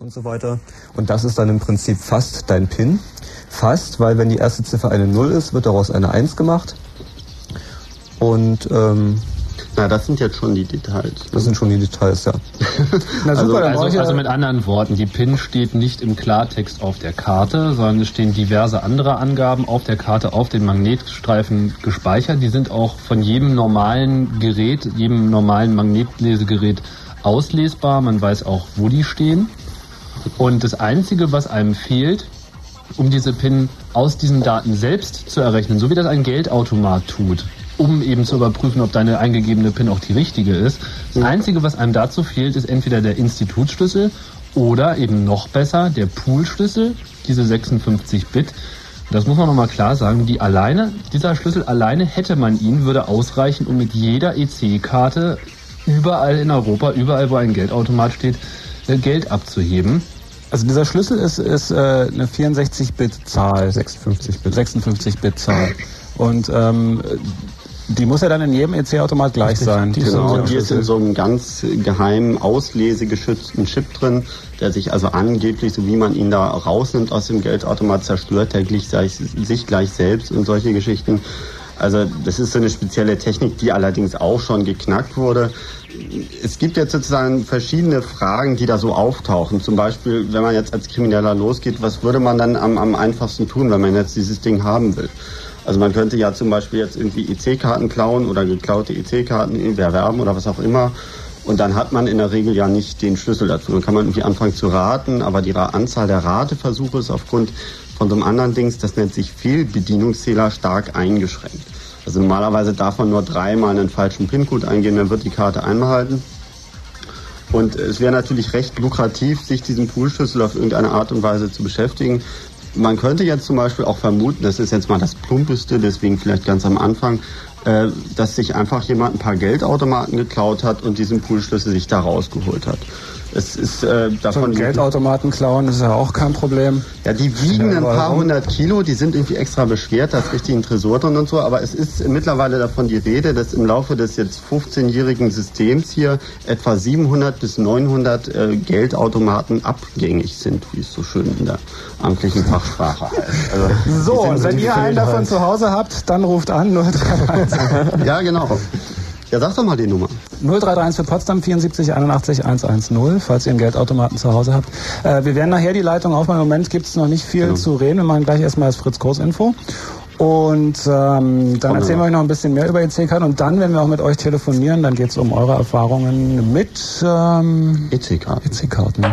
und so weiter. Und das ist dann im Prinzip fast dein PIN. Fast, weil wenn die erste Ziffer eine 0 ist, wird daraus eine 1 gemacht. Und ähm, na, das sind jetzt schon die Details. Das sind schon die Details, ja. Na super, also, also, also, mit anderen Worten, die PIN steht nicht im Klartext auf der Karte, sondern es stehen diverse andere Angaben auf der Karte auf den Magnetstreifen gespeichert. Die sind auch von jedem normalen Gerät, jedem normalen Magnetlesegerät auslesbar. Man weiß auch, wo die stehen. Und das Einzige, was einem fehlt, um diese PIN aus diesen Daten selbst zu errechnen, so wie das ein Geldautomat tut, um eben zu überprüfen, ob deine eingegebene PIN auch die richtige ist. Das Einzige, was einem dazu fehlt, ist entweder der Institutsschlüssel oder eben noch besser der Poolschlüssel, diese 56 Bit. Das muss man nochmal klar sagen, die alleine, dieser Schlüssel alleine hätte man ihn, würde ausreichen, um mit jeder EC-Karte überall in Europa, überall wo ein Geldautomat steht, Geld abzuheben. Also dieser Schlüssel ist, ist äh, eine 64-Bit-Zahl, 56-Bit. 56-Bit-Zahl. Und ähm, die muss ja dann in jedem EC-Automat gleich Richtig. sein. Die genau, die ist in so einem ganz geheimen, auslesegeschützten Chip drin, der sich also angeblich, so wie man ihn da rausnimmt aus dem Geldautomat, zerstört der sich gleich selbst und solche Geschichten. Also das ist so eine spezielle Technik, die allerdings auch schon geknackt wurde. Es gibt jetzt sozusagen verschiedene Fragen, die da so auftauchen. Zum Beispiel, wenn man jetzt als Krimineller losgeht, was würde man dann am, am einfachsten tun, wenn man jetzt dieses Ding haben will? Also man könnte ja zum Beispiel jetzt irgendwie EC-Karten klauen oder geklaute EC-Karten erwerben oder was auch immer. Und dann hat man in der Regel ja nicht den Schlüssel dazu. Dann kann man irgendwie anfangen zu raten, aber die Anzahl der Rateversuche ist aufgrund von so anderen Dings, das nennt sich Fehlbedienungszähler, stark eingeschränkt. Also normalerweise darf man nur dreimal einen falschen PIN-Code eingeben, dann wird die Karte einbehalten. Und es wäre natürlich recht lukrativ, sich diesen Poolschlüssel auf irgendeine Art und Weise zu beschäftigen. Man könnte jetzt zum Beispiel auch vermuten, das ist jetzt mal das Plumpeste, deswegen vielleicht ganz am Anfang, äh, dass sich einfach jemand ein paar Geldautomaten geklaut hat und diesen Poolschlüssel sich da rausgeholt hat. Es ist äh, davon. So Geldautomaten klauen ist ja auch kein Problem. Ja, die wiegen ein paar hundert Kilo, die sind irgendwie extra beschwert, da ist richtig ein Tresor drin und so, aber es ist mittlerweile davon die Rede, dass im Laufe des jetzt 15-jährigen Systems hier etwa 700 bis 900 äh, Geldautomaten abgängig sind, wie es so schön in der amtlichen Fachsprache heißt. Also, so, und wenn ihr einen davon halt zu Hause habt, dann ruft an 031. ja, genau. Ja, sag doch mal die Nummer. 0331 für Potsdam 74 81 110, falls ihr einen Geldautomaten zu Hause habt. Äh, wir werden nachher die Leitung aufmachen. Im Moment gibt es noch nicht viel genau. zu reden. Wir machen gleich erstmal das Fritz-Kurs-Info. Und ähm, dann erzählen wir euch noch ein bisschen mehr über EC-Karten und dann, wenn wir auch mit euch telefonieren, dann geht es um eure Erfahrungen mit ähm, EC-Karten. EC-Karten.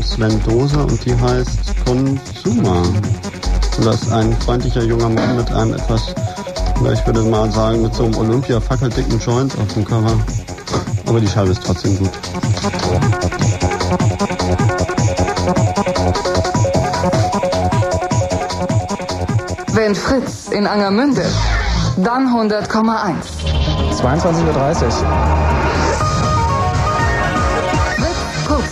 Von Sven Dose, und die heißt Consumer. Und das ist ein freundlicher junger Mann mit einem etwas, ich würde mal sagen, mit so einem Olympia-fackeldicken Joint auf dem Cover. Aber die Scheibe ist trotzdem gut. Wenn Fritz in Angermünde, dann 100,1. 22.30 Uhr.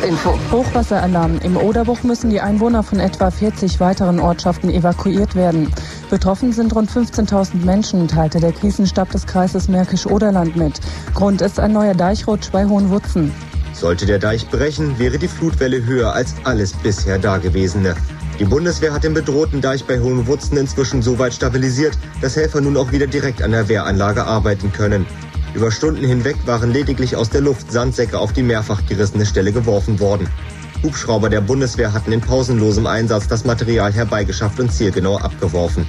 Kurzinfo. Hochwasseralarm. Im Oderbruch müssen die Einwohner von etwa 40 weiteren Ortschaften evakuiert werden. Betroffen sind rund 15.000 Menschen, teilte der Krisenstab des Kreises Märkisch-Oderland mit. Grund ist ein neuer Deichrutsch bei Hohenwutzen. Sollte der Deich brechen, wäre die Flutwelle höher als alles bisher Dagewesene. Die Bundeswehr hat den bedrohten Deich bei Hohenwutzen inzwischen so weit stabilisiert, dass Helfer nun auch wieder direkt an der Wehranlage arbeiten können. Über Stunden hinweg waren lediglich aus der Luft Sandsäcke auf die mehrfach gerissene Stelle geworfen worden. Hubschrauber der Bundeswehr hatten in pausenlosem Einsatz das Material herbeigeschafft und zielgenau abgeworfen.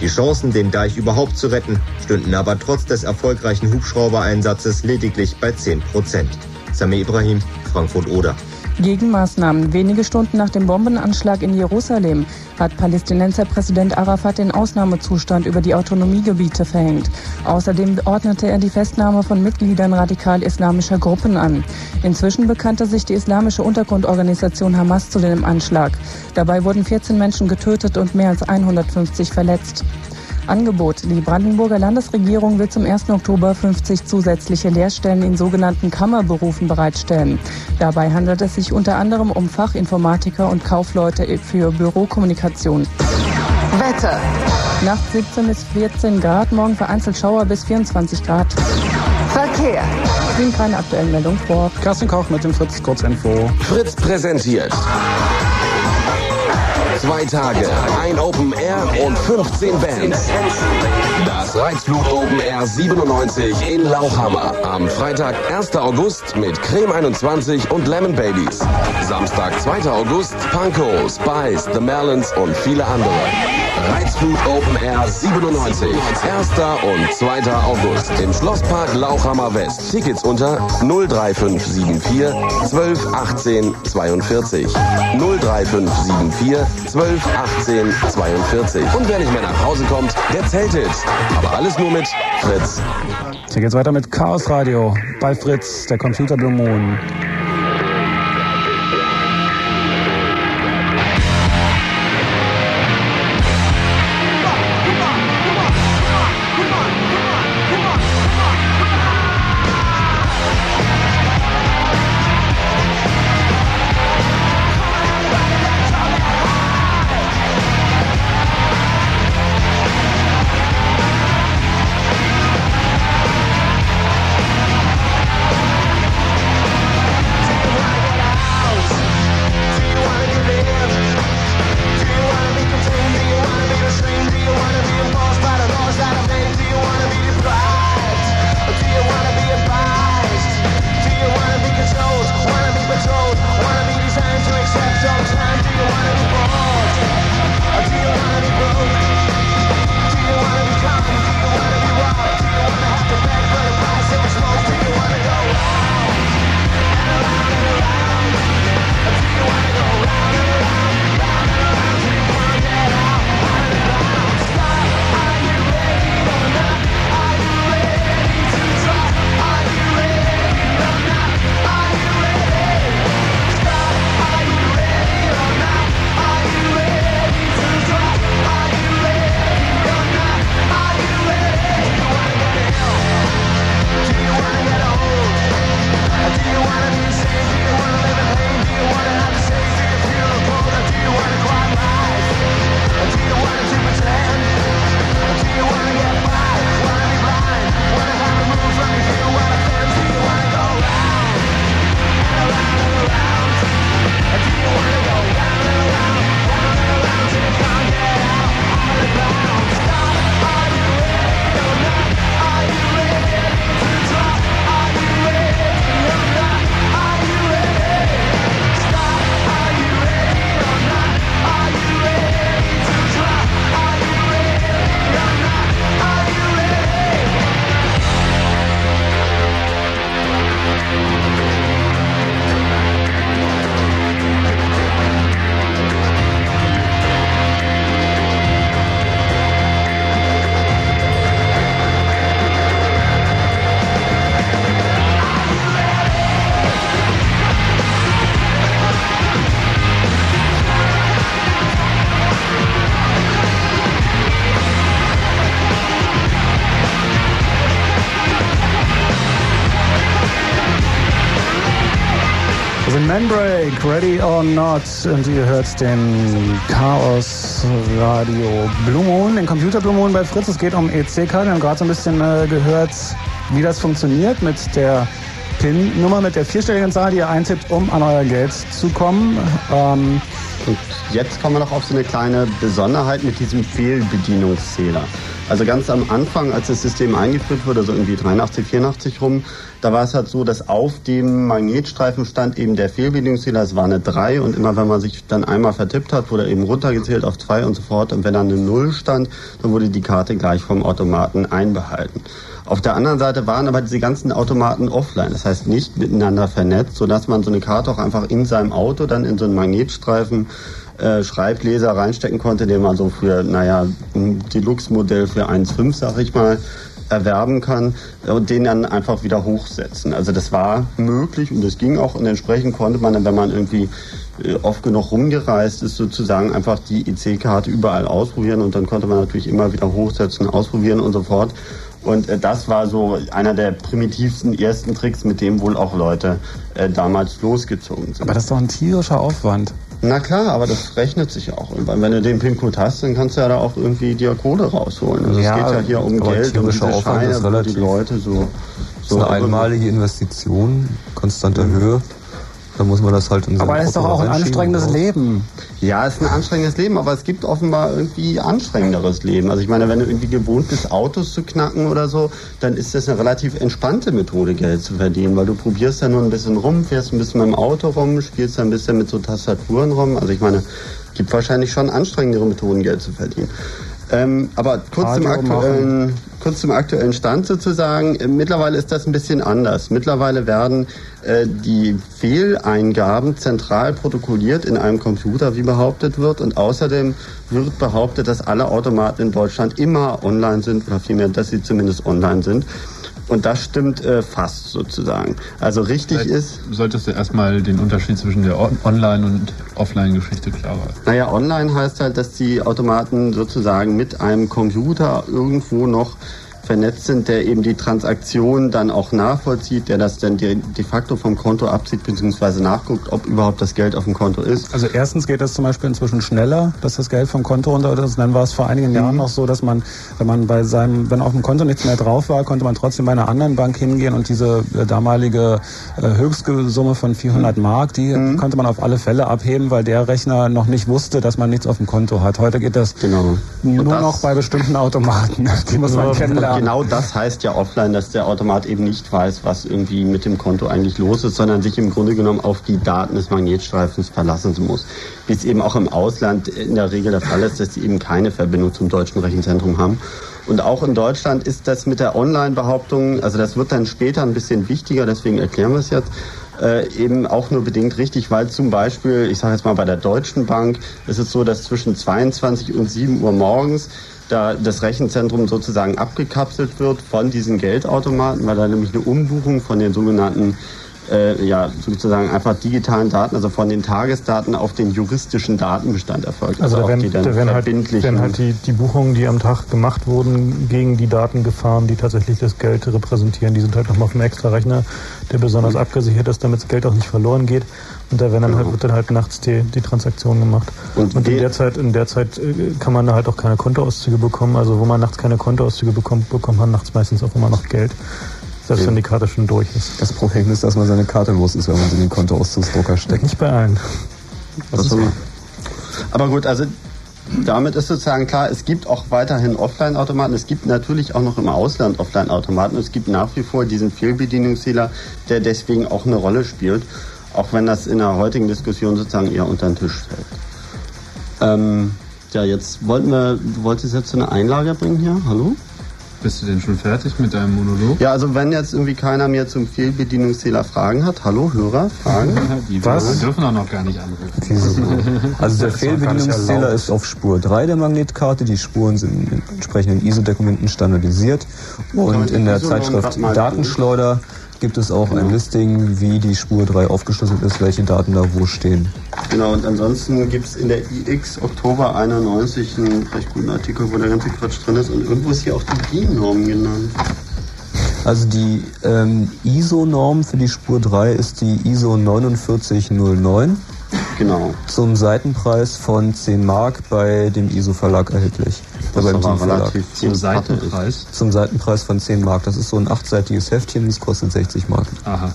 Die Chancen, den Deich überhaupt zu retten, stünden aber trotz des erfolgreichen Hubschraubereinsatzes lediglich bei 10 Prozent. Sami Ibrahim, Frankfurt-Oder. Gegenmaßnahmen. Wenige Stunden nach dem Bombenanschlag in Jerusalem hat Palästinenser Präsident Arafat den Ausnahmezustand über die Autonomiegebiete verhängt. Außerdem ordnete er die Festnahme von Mitgliedern radikal-islamischer Gruppen an. Inzwischen bekannte sich die islamische Untergrundorganisation Hamas zu dem Anschlag. Dabei wurden 14 Menschen getötet und mehr als 150 verletzt. Angebot. Die Brandenburger Landesregierung will zum 1. Oktober 50 zusätzliche Lehrstellen in sogenannten Kammerberufen bereitstellen. Dabei handelt es sich unter anderem um Fachinformatiker und Kaufleute für Bürokommunikation. Wetter. Nacht 17 bis 14 Grad, morgen vereinzelt Schauer bis 24 Grad. Verkehr. Liegen keine aktuellen Meldungen vor. Carsten Koch mit dem Fritz Kurzinfo. Fritz präsentiert. Zwei Tage, ein Open Air und 15 Bands. Das Reizflut Open Air 97 in Lauchhammer. Am Freitag, 1. August mit Creme 21 und Lemon Babies. Samstag, 2. August, Panko, Spice, The Melons und viele andere. Reizflut Open Air 97. 1. und 2. August im Schlosspark Lauchhammer West. Tickets unter 03574 12 18 42. 03574 12 18 42. Und wer nicht mehr nach Hause kommt, der zeltet. Aber alles nur mit Fritz. Hier geht's weiter mit Chaos Radio bei Fritz, der Computer Blue Moon. Not und ihr hört den Chaos Radio Blue Moon, den Computer Blue Moon bei Fritz. Es geht um EC-Karten. Wir haben gerade so ein bisschen äh, gehört, wie das funktioniert mit der PIN-Nummer, mit der vierstelligen Zahl, die ihr eintippt, um an euer Geld zu kommen. Ähm, und jetzt kommen wir noch auf so eine kleine Besonderheit mit diesem Fehlbedienungszähler. Also ganz am Anfang, als das System eingeführt wurde, so irgendwie 83, 84 rum, da war es halt so, dass auf dem Magnetstreifen stand eben der Fehlbedienungszähler, es war eine 3 und immer wenn man sich dann einmal vertippt hat, wurde eben runtergezählt auf 2 und so fort und wenn dann eine 0 stand, dann wurde die Karte gleich vom Automaten einbehalten. Auf der anderen Seite waren aber diese ganzen Automaten offline, das heißt nicht miteinander vernetzt, sodass man so eine Karte auch einfach in seinem Auto dann in so einen Magnetstreifen äh, Schreibleser reinstecken konnte, den man so für, naja, ein Deluxe-Modell für 1,5, sag ich mal, erwerben kann und den dann einfach wieder hochsetzen. Also das war möglich und das ging auch und entsprechend konnte man dann, wenn man irgendwie äh, oft genug rumgereist ist, sozusagen einfach die IC-Karte überall ausprobieren und dann konnte man natürlich immer wieder hochsetzen, ausprobieren und so fort. Und äh, das war so einer der primitivsten ersten Tricks, mit dem wohl auch Leute äh, damals losgezogen sind. Aber das ist doch ein tierischer Aufwand. Na klar, aber das rechnet sich auch. Weil wenn du den PIN-Code hast, dann kannst du ja da auch irgendwie die Kohle rausholen. Also ja, es geht ja hier um Geld, um diese Aufwand Scheine, wo die Leute so... so eine einmalige Investition, konstanter mhm. Höhe. Da muss man das halt in Aber es ist doch auch ein anstrengendes raus. Leben. Ja, es ist ein anstrengendes Leben, aber es gibt offenbar irgendwie anstrengenderes Leben. Also ich meine, wenn du irgendwie gewohnt bist, Autos zu knacken oder so, dann ist das eine relativ entspannte Methode, Geld zu verdienen, weil du probierst ja nur ein bisschen rum, fährst ein bisschen mit dem Auto rum, spielst ein bisschen mit so Tastaturen rum. Also ich meine, gibt wahrscheinlich schon anstrengendere Methoden, Geld zu verdienen. Ähm, aber kurz zum, aktuellen, kurz zum aktuellen Stand sozusagen. Äh, mittlerweile ist das ein bisschen anders. Mittlerweile werden die Fehleingaben zentral protokolliert in einem Computer, wie behauptet wird. Und außerdem wird behauptet, dass alle Automaten in Deutschland immer online sind oder vielmehr, dass sie zumindest online sind. Und das stimmt äh, fast sozusagen. Also richtig Vielleicht ist. Solltest du erstmal den Unterschied zwischen der Online- und Offline-Geschichte klar haben. Naja, online heißt halt, dass die Automaten sozusagen mit einem Computer irgendwo noch vernetzt sind, der eben die Transaktion dann auch nachvollzieht, der das dann de, de facto vom Konto abzieht bzw. nachguckt, ob überhaupt das Geld auf dem Konto ist. Also erstens geht das zum Beispiel inzwischen schneller, dass das Geld vom Konto runter ist. Dann war es vor einigen mhm. Jahren noch so, dass man, wenn man bei seinem, wenn auf dem Konto nichts mehr drauf war, konnte man trotzdem bei einer anderen Bank hingehen und diese äh, damalige äh, Höchstsumme von 400 mhm. Mark, die mhm. konnte man auf alle Fälle abheben, weil der Rechner noch nicht wusste, dass man nichts auf dem Konto hat. Heute geht das genau. nur das noch bei bestimmten Automaten. Die muss man kennenlernen genau das heißt ja offline, dass der Automat eben nicht weiß, was irgendwie mit dem Konto eigentlich los ist, sondern sich im Grunde genommen auf die Daten des Magnetstreifens verlassen muss. Wie es eben auch im Ausland in der Regel der Fall ist, dass sie eben keine Verbindung zum deutschen Rechenzentrum haben. Und auch in Deutschland ist das mit der Online-Behauptung, also das wird dann später ein bisschen wichtiger, deswegen erklären wir es jetzt, äh, eben auch nur bedingt richtig, weil zum Beispiel, ich sage jetzt mal bei der Deutschen Bank, ist es so, dass zwischen 22 und 7 Uhr morgens da das Rechenzentrum sozusagen abgekapselt wird von diesen Geldautomaten, weil da nämlich eine Umbuchung von den sogenannten äh, ja, sozusagen einfach digitalen Daten, also von den Tagesdaten auf den juristischen Datenbestand erfolgt. Also, also da werden, da werden halt, werden halt die, die Buchungen, die am Tag gemacht wurden, gegen die Daten gefahren, die tatsächlich das Geld repräsentieren. Die sind halt nochmal auf einem extra Rechner, der besonders mhm. abgesichert ist, damit das Geld auch nicht verloren geht. Und da werden dann halt, genau. wird dann halt nachts die, die Transaktion gemacht. Und, und in der Zeit, in der Zeit äh, kann man da halt auch keine Kontoauszüge bekommen. Also wo man nachts keine Kontoauszüge bekommt, bekommt man nachts meistens auch immer noch Geld. Selbst wenn die Karte schon durch ist. Das Problem ist, dass man seine Karte los ist, wenn man sie in den Kontoauszugsdrucker steckt. Nicht bei allen. Das das aber gut, also damit ist sozusagen klar, es gibt auch weiterhin Offline-Automaten. Es gibt natürlich auch noch im Ausland Offline-Automaten. Es gibt nach wie vor diesen Fehlbedienungsfehler, der deswegen auch eine Rolle spielt auch wenn das in der heutigen Diskussion sozusagen eher unter den Tisch fällt. Ähm, ja, jetzt wollten wir, du wolltest jetzt so eine Einlage bringen hier, hallo? Bist du denn schon fertig mit deinem Monolog? Ja, also wenn jetzt irgendwie keiner mehr zum Fehlbedienungszähler Fragen hat, hallo Hörer, Fragen? Die Was? dürfen auch noch gar nicht anrufen. also der Fehlbedienungszähler ist auf Spur 3 der Magnetkarte, die Spuren sind in entsprechenden ISO-Dokumenten standardisiert und in der Zeitschrift Datenschleuder gibt es auch genau. ein Listing, wie die Spur 3 aufgeschlüsselt ist, welche Daten da wo stehen. Genau, und ansonsten gibt es in der iX Oktober 91 einen recht guten Artikel, wo der ganze Quatsch drin ist. Und irgendwo ist hier auch die DIN-Norm genannt. Also die ähm, ISO-Norm für die Spur 3 ist die ISO 4909. Genau. Zum Seitenpreis von 10 Mark bei dem ISO-Verlag erhältlich. Das beim war relativ Zum Seitenpreis? Zum Seitenpreis von 10 Mark. Das ist so ein achtseitiges Heftchen, das kostet 60 Mark. Aha.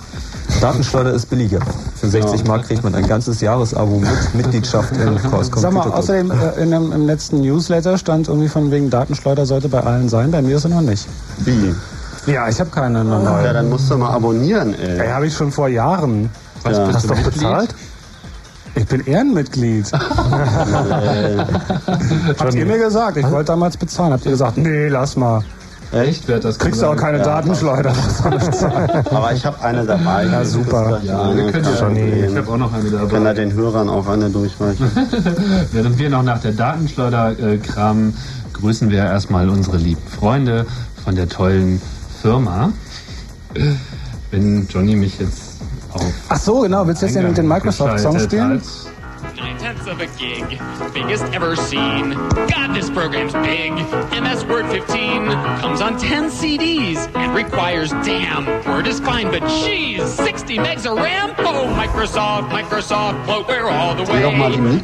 Datenschleuder ist billiger. Für 60 ja. Mark kriegt man ein ganzes Jahresabo mit Mitgliedschaft in Chaos Sag mal, außerdem äh, in dem, im letzten Newsletter stand irgendwie von wegen Datenschleuder sollte bei allen sein. Bei mir ist er noch nicht. Wie? Ja, ich habe keine neue. Ja, dann musst du mal abonnieren, ey. Ey, habe ich schon vor Jahren. Was, ja. Hast du doch bezahlt? Ich bin Ehrenmitglied. Habt ihr mir gesagt, ich wollte damals bezahlen. Habt ihr gesagt, nee, lass mal. Echt? Wer das Kriegst du auch keine ja, Datenschleuder. Aber ich habe eine dabei. Ja, super. Ja, wir können ja schon Ich habe auch noch eine dabei. Ich kann da den Hörern auch eine durchreichen. Während wir noch nach der Datenschleuder äh, kramen, grüßen wir erstmal unsere lieben Freunde von der tollen Firma. Wenn Johnny mich jetzt auf. Ach so, genau. Willst du jetzt den Microsoft-Song spielen? Nine tenths of a gig, biggest ever seen. God, this program's big. MS Word 15 comes on 10 CDs and requires, damn, Word is fine, but geez, 60 megs of RAM? Oh, Microsoft, Microsoft, bloatware all the way.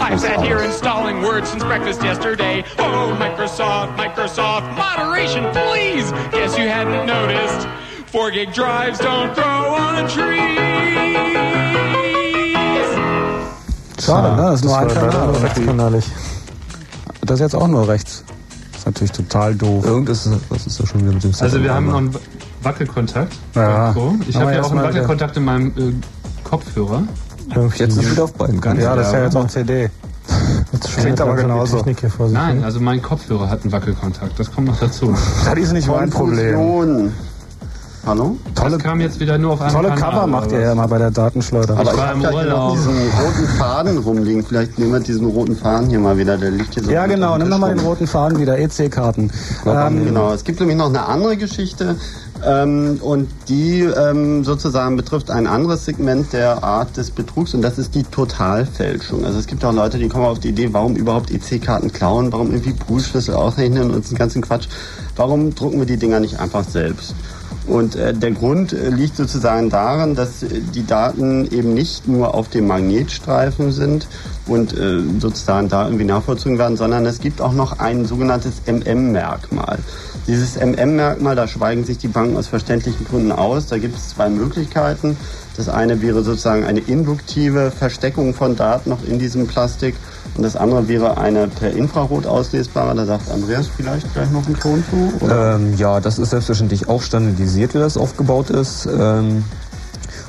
I've sat here installing Word since breakfast yesterday. Oh, Microsoft, Microsoft, moderation, please. Guess you hadn't noticed. 4 gig drives don't grow on trees. Schade, ne? Das ist nur ein Kanal. Rechtskanalig. Das ist jetzt auch nur rechts. Das ist natürlich total doof. Irgendwas was ist da schon wieder mit dem Also wir haben noch einen Wackelkontakt. Ja. Ich habe ja auch einen Wackelkontakt in meinem äh, Kopfhörer. Jetzt ist wieder auf beiden Kanälen. Ja, das ist ja jetzt auch CD. Das klingt aber genauso. Nein, also mein Kopfhörer hat einen Wackelkontakt. Das kommt noch dazu. Das ist nicht mein Problem. Hallo? Tolle, das kam jetzt wieder nur auf einem Tolle Kanal, Cover macht ihr ja mal bei der Datenschleuder. Aber ich, ich habe hier noch diesen roten Faden rumliegen. Vielleicht nehmen wir diesen roten Faden hier mal wieder. Der liegt hier so. Ja, genau. Nimm nochmal den roten Faden wieder. EC-Karten. Ähm, genau. Es gibt nämlich noch eine andere Geschichte. Ähm, und die ähm, sozusagen betrifft ein anderes Segment der Art des Betrugs und das ist die Totalfälschung. Also es gibt auch Leute, die kommen auf die Idee, warum überhaupt EC-Karten klauen, warum irgendwie Poolschlüssel ausrechnen und den ganzen Quatsch. Warum drucken wir die Dinger nicht einfach selbst? Und äh, der Grund äh, liegt sozusagen darin, dass äh, die Daten eben nicht nur auf dem Magnetstreifen sind und sozusagen da irgendwie nachvollzogen werden, sondern es gibt auch noch ein sogenanntes MM-Merkmal. Dieses MM-Merkmal, da schweigen sich die Banken aus verständlichen Gründen aus. Da gibt es zwei Möglichkeiten. Das eine wäre sozusagen eine induktive Versteckung von Daten noch in diesem Plastik und das andere wäre eine per Infrarot auslesbare. Da sagt Andreas vielleicht gleich noch einen Ton zu. Ähm, ja, das ist selbstverständlich auch standardisiert, wie das aufgebaut ist. Ähm,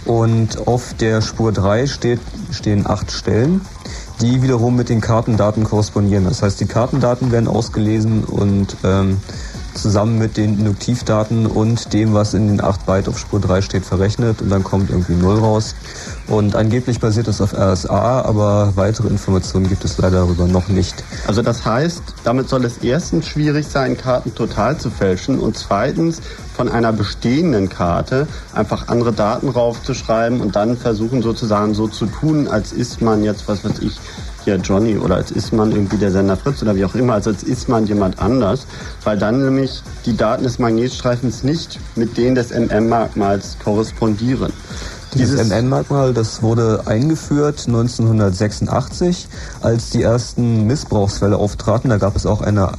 und auf der Spur 3 steht, stehen acht Stellen, die wiederum mit den Kartendaten korrespondieren. Das heißt, die Kartendaten werden ausgelesen und ähm, zusammen mit den Induktivdaten und dem, was in den 8 Byte auf Spur 3 steht, verrechnet und dann kommt irgendwie 0 raus. Und angeblich basiert es auf RSA, aber weitere Informationen gibt es leider darüber noch nicht. Also das heißt, damit soll es erstens schwierig sein, Karten total zu fälschen und zweitens von einer bestehenden Karte einfach andere Daten raufzuschreiben und dann versuchen sozusagen so zu tun, als ist man jetzt, was weiß ich, hier Johnny oder als ist man irgendwie der Sender Fritz oder wie auch immer, also als ist man jemand anders, weil dann nämlich die Daten des Magnetstreifens nicht mit denen des MM-Merkmals korrespondieren. Dieses MM-Merkmal, das wurde eingeführt 1986, als die ersten Missbrauchsfälle auftraten. Da gab es auch eine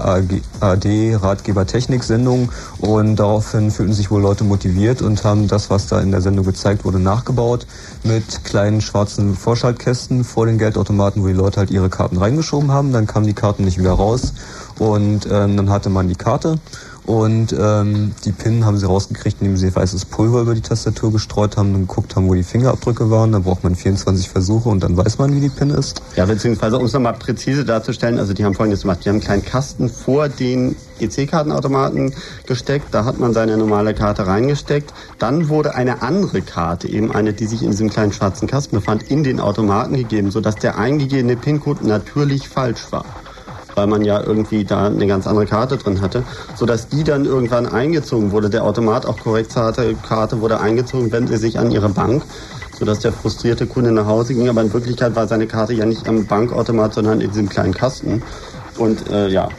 AD-Ratgeber-Technik-Sendung und daraufhin fühlten sich wohl Leute motiviert und haben das, was da in der Sendung gezeigt wurde, nachgebaut mit kleinen schwarzen Vorschaltkästen vor den Geldautomaten, wo die Leute halt ihre Karten reingeschoben haben. Dann kamen die Karten nicht wieder raus und ähm, dann hatte man die Karte und ähm, die PIN haben sie rausgekriegt, indem sie weißes Pulver über die Tastatur gestreut haben und geguckt haben, wo die Fingerabdrücke waren. Da braucht man 24 Versuche und dann weiß man, wie die PIN ist. Ja, beziehungsweise um es nochmal präzise darzustellen, also die haben folgendes gemacht. Die haben einen kleinen Kasten vor den EC-Kartenautomaten gesteckt. Da hat man seine normale Karte reingesteckt. Dann wurde eine andere Karte, eben eine, die sich in diesem kleinen schwarzen Kasten befand, in den Automaten gegeben, sodass der eingegebene PIN-Code natürlich falsch war weil man ja irgendwie da eine ganz andere Karte drin hatte, sodass die dann irgendwann eingezogen wurde. Der Automat, auch korrekt hatte, Karte wurde eingezogen, wenn sie sich an ihre Bank, sodass der frustrierte Kunde nach Hause ging. Aber in Wirklichkeit war seine Karte ja nicht am Bankautomat, sondern in diesem kleinen Kasten. Und äh, ja,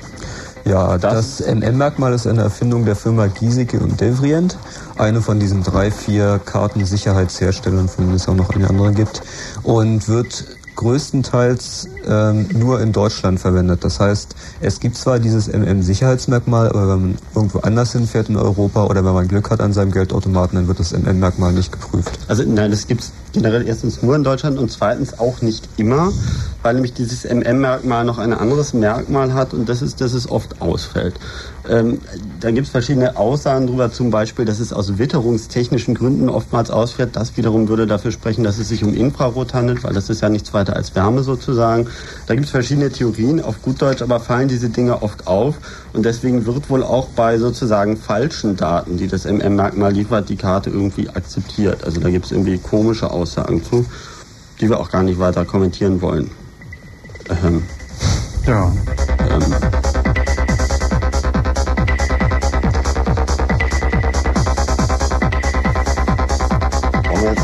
Ja, das, das MM-Merkmal ist eine Erfindung der Firma Giesecke und Devrient, eine von diesen drei, vier Kartensicherheitsherstellern, von denen es auch noch eine andere gibt, und wird größtenteils ähm, nur in Deutschland verwendet. Das heißt, es gibt zwar dieses MM-Sicherheitsmerkmal, aber wenn man irgendwo anders hinfährt in Europa oder wenn man Glück hat an seinem Geldautomaten, dann wird das MM-Merkmal nicht geprüft. Also nein, das gibt es generell erstens nur in Deutschland und zweitens auch nicht immer, weil nämlich dieses MM-Merkmal noch ein anderes Merkmal hat und das ist, dass es oft ausfällt. Ähm, da gibt es verschiedene Aussagen darüber, zum Beispiel, dass es aus witterungstechnischen Gründen oftmals ausfällt. Das wiederum würde dafür sprechen, dass es sich um Infrarot handelt, weil das ist ja nichts weiter als Wärme sozusagen. Da gibt es verschiedene Theorien, auf gut Deutsch aber fallen diese Dinge oft auf und deswegen wird wohl auch bei sozusagen falschen Daten, die das MM-Merkmal liefert, die Karte irgendwie akzeptiert. Also da gibt es irgendwie komische Aussagen zu, die wir auch gar nicht weiter kommentieren wollen. Ähm, ja. Ähm,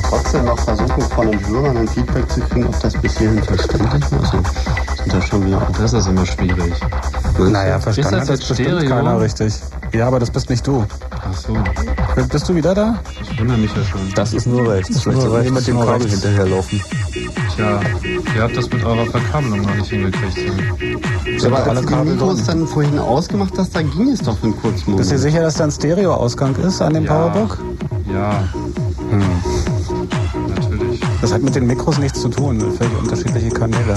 trotzdem noch versuchen, von den Hörern ein Feedback zu kriegen, ob das bis hierhin verständlich war. Also, sind da schon wieder das ist immer schwierig. Naja, verstanden hat das bestimmt Stereo? keiner richtig. Ja, aber das bist nicht du. Ach so. Bist du wieder da? Ich wundere mich ja schon. Das ist nur rechts. Das Vielleicht sollte mit dem Kabel rechts. hinterherlaufen. Tja, ihr habt das mit eurer Verkabelung noch nicht hingekriegt. So. Aber alle Kabel Mikros dann vorhin ausgemacht hast, da ging es doch für einen kurzen Moment. Bist du sicher, dass da ein Stereo-Ausgang ist an dem ja. Powerbook? Ja. Hm. Das hat mit den Mikros nichts zu tun, völlig unterschiedliche Kanäle.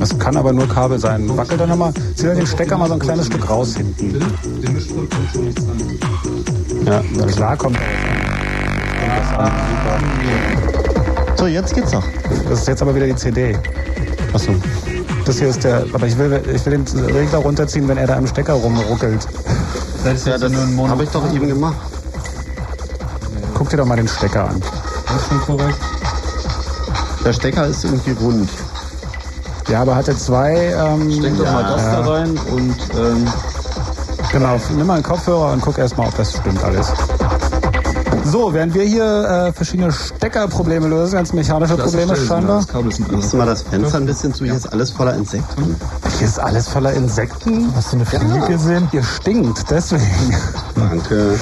Das kann aber nur Kabel sein. Wackel doch nochmal, zieh doch den Stecker mal so ein kleines Stück raus hinten. Den Mischpult kommt schon nichts an. Ja, na klar kommt So, jetzt geht's doch. Das ist jetzt aber wieder die CD. Achso. Das hier ist der, aber ich will, ich will den Regler runterziehen, wenn er da am Stecker rumruckelt. Das ist ja, das habe ich doch eben gemacht. Guck dir doch mal den Stecker an. Das ist schon korrekt. Der Stecker ist irgendwie rund. Ja, aber hatte zwei. Ähm, Steck doch ja, mal das ja. da rein und. Ähm, genau, nimm mal einen Kopfhörer und guck erstmal, ob das stimmt alles. So, während wir hier äh, verschiedene Steckerprobleme lösen, ganz mechanische das Probleme scheinbar. Machst du mal das Fenster ein bisschen zu? Hier ist alles voller Insekten. Hier ist alles voller Insekten? Hast du eine Fliege ja. gesehen? Hier stinkt, deswegen. Danke.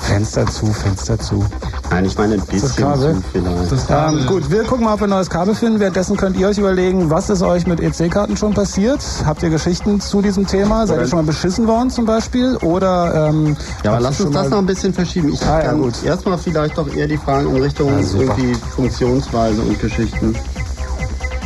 Fenster zu, Fenster zu. Nein, ich meine ein bisschen das Kabel? Das ähm, gut, wir gucken mal, ob wir ein neues Kabel finden. Währenddessen könnt ihr euch überlegen, was ist euch mit EC-Karten schon passiert? Habt ihr Geschichten zu diesem Thema? Seid ihr schon mal beschissen worden zum Beispiel? Oder ähm, Ja, aber lass uns das noch ein bisschen verschieben. Ich ah, ja, gut. erstmal vielleicht doch eher die Fragen in Richtung Ah, irgendwie Funktionsweise und Geschichten.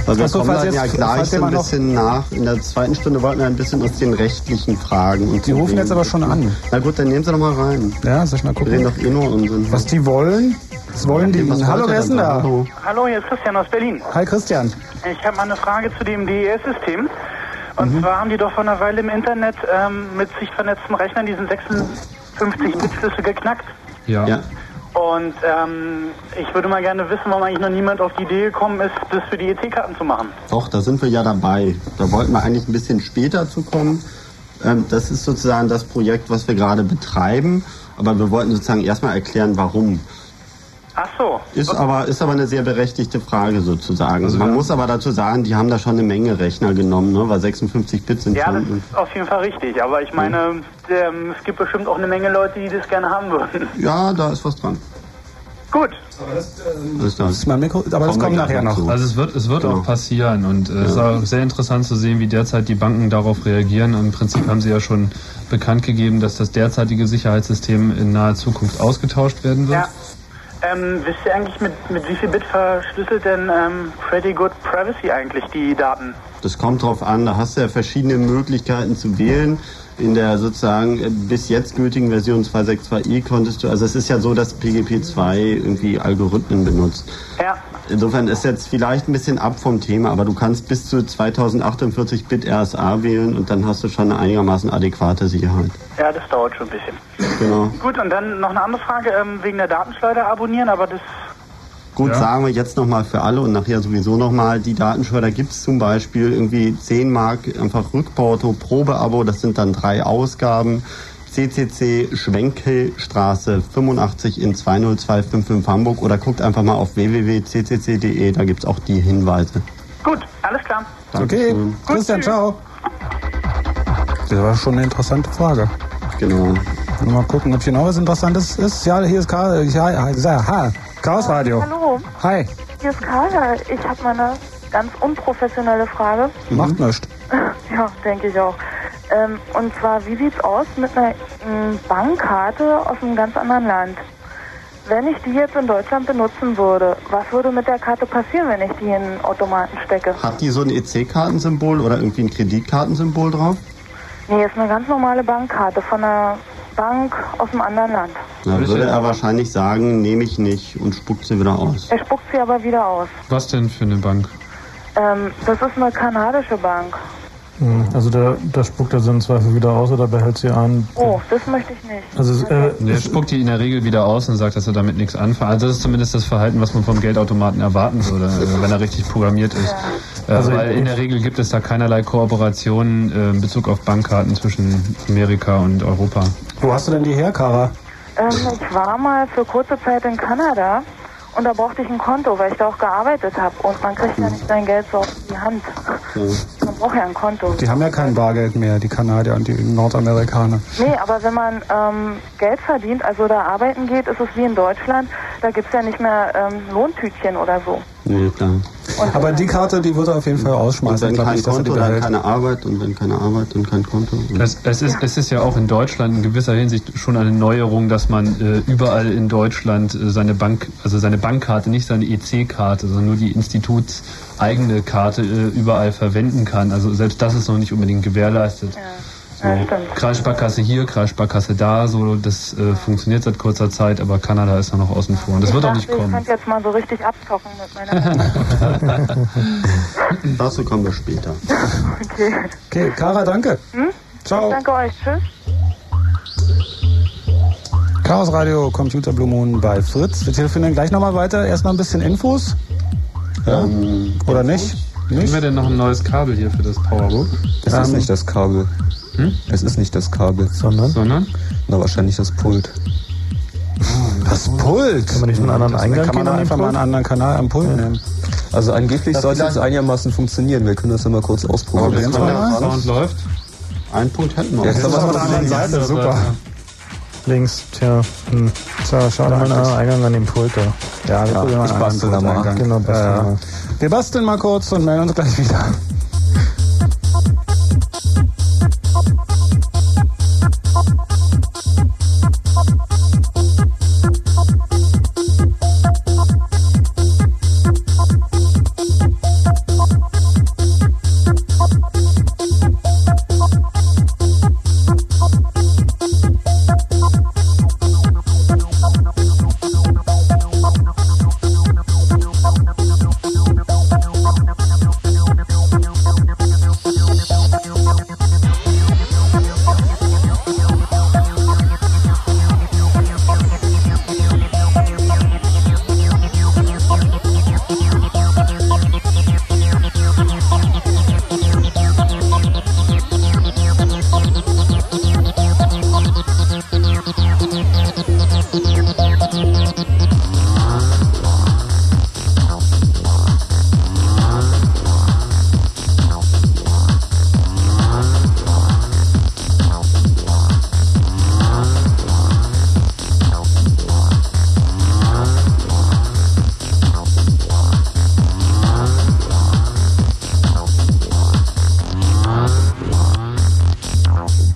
Weil wir Ach so, kommen dann jetzt- ja gleich so ein bisschen nach. In der zweiten Stunde wollten wir ein bisschen aus den rechtlichen Fragen. Und Die so rufen reden. jetzt aber schon an. Na gut, dann nehmen Sie doch mal rein. Ja, soll ich mal Wir reden gucken? doch eh nur Unsinn. Was die wollen? Was wollen die? Was Hallo, wer ist denn da? Hallo. Hallo, hier ist Christian aus Berlin. Hi Christian. Ich habe mal eine Frage zu dem DES-System. Und zwar haben die doch vor einer Weile im Internet ähm, mit sich vernetzten Rechnern diesen 56-Bit-Schlüssel geknackt. Ja. Ja. Und ähm, ich würde mal gerne wissen, warum eigentlich noch niemand auf die Idee gekommen ist, das für die EC-Karten zu machen. Doch, da sind wir ja dabei. Da wollten wir eigentlich ein bisschen später zu kommen. Ähm, das ist sozusagen das Projekt, was wir gerade betreiben. Aber wir wollten sozusagen erstmal erklären, warum. Ach so. Ist aber, ist aber eine sehr berechtigte Frage sozusagen. Also Man wir- muss aber dazu sagen, die haben da schon eine Menge Rechner genommen, ne? weil 56 Bit sind Ja, das ist auf jeden Fall richtig. Aber ich meine, ähm, es gibt bestimmt auch eine Menge Leute, die das gerne haben würden. Ja, da ist was dran. Gut. Das ist Das ist mein Mikro, aber das kommt nachher noch. Also es wird, es wird Genau. auch passieren und äh, es ist auch sehr interessant zu sehen, wie derzeit die Banken darauf reagieren. Im Prinzip haben sie ja schon bekannt gegeben, dass das derzeitige Sicherheitssystem in naher Zukunft ausgetauscht werden wird. Ja. Ähm, wisst ihr eigentlich, mit, mit wie viel Bit verschlüsselt denn ähm, Pretty Good Privacy eigentlich die Daten? Das kommt drauf an, da hast du ja verschiedene Möglichkeiten zu wählen. In der sozusagen äh, bis jetzt gültigen Version 262i konntest du, also es ist ja so, dass PGP2 irgendwie Algorithmen benutzt. Ja. Insofern ist jetzt vielleicht ein bisschen ab vom Thema, aber du kannst bis zu 2048 Bit RSA wählen und dann hast du schon eine einigermaßen adäquate Sicherheit. Ja, das dauert schon ein bisschen. Genau. Gut, und dann noch eine andere Frage ähm, wegen der Datenschleuder abonnieren, aber das Gut, Ja. sagen wir jetzt nochmal für alle und nachher sowieso nochmal, die Datenschleuder gibt's zum Beispiel irgendwie 10 Mark einfach Rückporto, Probeabo, das sind dann drei Ausgaben. CCC Schwenkelstraße 85 in 20255 Hamburg oder guckt einfach mal auf www.ccc.de, da gibt's auch die Hinweise. gut. Alles klar. Okay, Christian, ciao. Das war schon eine interessante Frage. Genau. Mal gucken, ob hier noch was Interessantes ist. Ja, hier ist Karl. Ja, ja, ha, Chaos Radio. Hallo. Hi. Hier ist Karl. Ich habe mal eine ganz unprofessionelle Frage. Macht nichts. Ja, denke ich auch. Ähm, und zwar, wie sieht's aus mit einer ähm, Bankkarte aus einem ganz anderen Land? Wenn ich die jetzt in Deutschland benutzen würde, was würde mit der Karte passieren, wenn ich die in den Automaten stecke? Hat die so ein EC-Kartensymbol oder irgendwie ein Kreditkartensymbol drauf? Nee, ist eine ganz normale Bankkarte von einer Bank aus einem anderen Land. Da würde er wahrscheinlich sagen, nehme ich nicht und spuckt sie wieder aus. Er spuckt sie aber wieder aus. Was denn für eine Bank? Ähm, das ist eine kanadische Bank. Hm, Also da, da spuckt er sie im Zweifel wieder aus oder behält sie an. Oh, das möchte ich nicht. Also äh, Der spuckt die in der Regel wieder aus und sagt, dass er damit nichts anfangen. Also das ist zumindest das Verhalten, was man vom Geldautomaten erwarten würde, äh, wenn er richtig programmiert ist. Äh, Also weil in der Regel gibt es da keinerlei Kooperationen äh, in Bezug auf Bankkarten zwischen Amerika und Europa. Wo hast du denn die her, Kara? Ähm, ich war mal für kurze Zeit in Kanada und da brauchte ich ein Konto, weil ich da auch gearbeitet habe. Und man kriegt ja nicht sein Geld so auf die Hand. Man braucht ja ein Konto. Die haben ja kein Bargeld mehr, die Kanadier und die Nordamerikaner. Nee, aber wenn man ähm, Geld verdient, also da arbeiten geht, ist es wie in Deutschland. Da gibt's ja nicht mehr ähm, Lohntütchen oder so. Nee, klar. Aber die Karte, die wird er auf jeden Fall Und ausschmeißen. wenn Ich glaub kein die Konto, dann behält. keine Arbeit und wenn keine Arbeit, dann kein Konto. Es, es, ist, es ist ja auch in Deutschland in gewisser Hinsicht schon eine Neuerung, dass man äh, überall in Deutschland äh, seine Bank, also seine Bankkarte, nicht seine EC-Karte, sondern nur die institutseigene Karte äh, überall verwenden kann. Also selbst das ist noch nicht unbedingt gewährleistet. So, Ja. Kreissparkasse hier, Kreissparkasse da, so das äh, funktioniert seit kurzer Zeit, aber Kanada ist da noch außen vor und das ich wird auch dachte, nicht ich kommen. könnte jetzt mal so richtig abzocken mit meiner Dazu kommen wir später. Okay. Okay, Kara, danke. Hm? Ciao. Danke euch. Tschüss. Chaos Radio Computer Blue Moon bei Fritz. Wir telefonieren gleich nochmal weiter. Erstmal ein bisschen Infos. Ja? Oder nicht? Haben Nicht? wir denn noch ein neues Kabel hier für das Powerbook? Es ist nicht das Kabel. Hm? Es ist nicht das Kabel. Sondern? Sondern? Na, wahrscheinlich das Pult. Das Pult. Kann man nicht einen anderen Das, Eingang kann man den einfach mal einen anderen Kanal am Pult nehmen. Also angeblich Das sollte es einigermaßen funktionieren. Wir können das ja mal kurz ausprobieren. Probieren wir mal. Sound läuft. Ein Punkt hätten wir. Jetzt Das ist aber auf der anderen Seite, super. Links, tja. Hm. Tja, schade, mein Eingang an dem Pult da. Ja, wir Ja, probieren mal ich einen bastel da mal. Genau, bastel ja, ja. Wir basteln mal kurz und melden uns gleich wieder.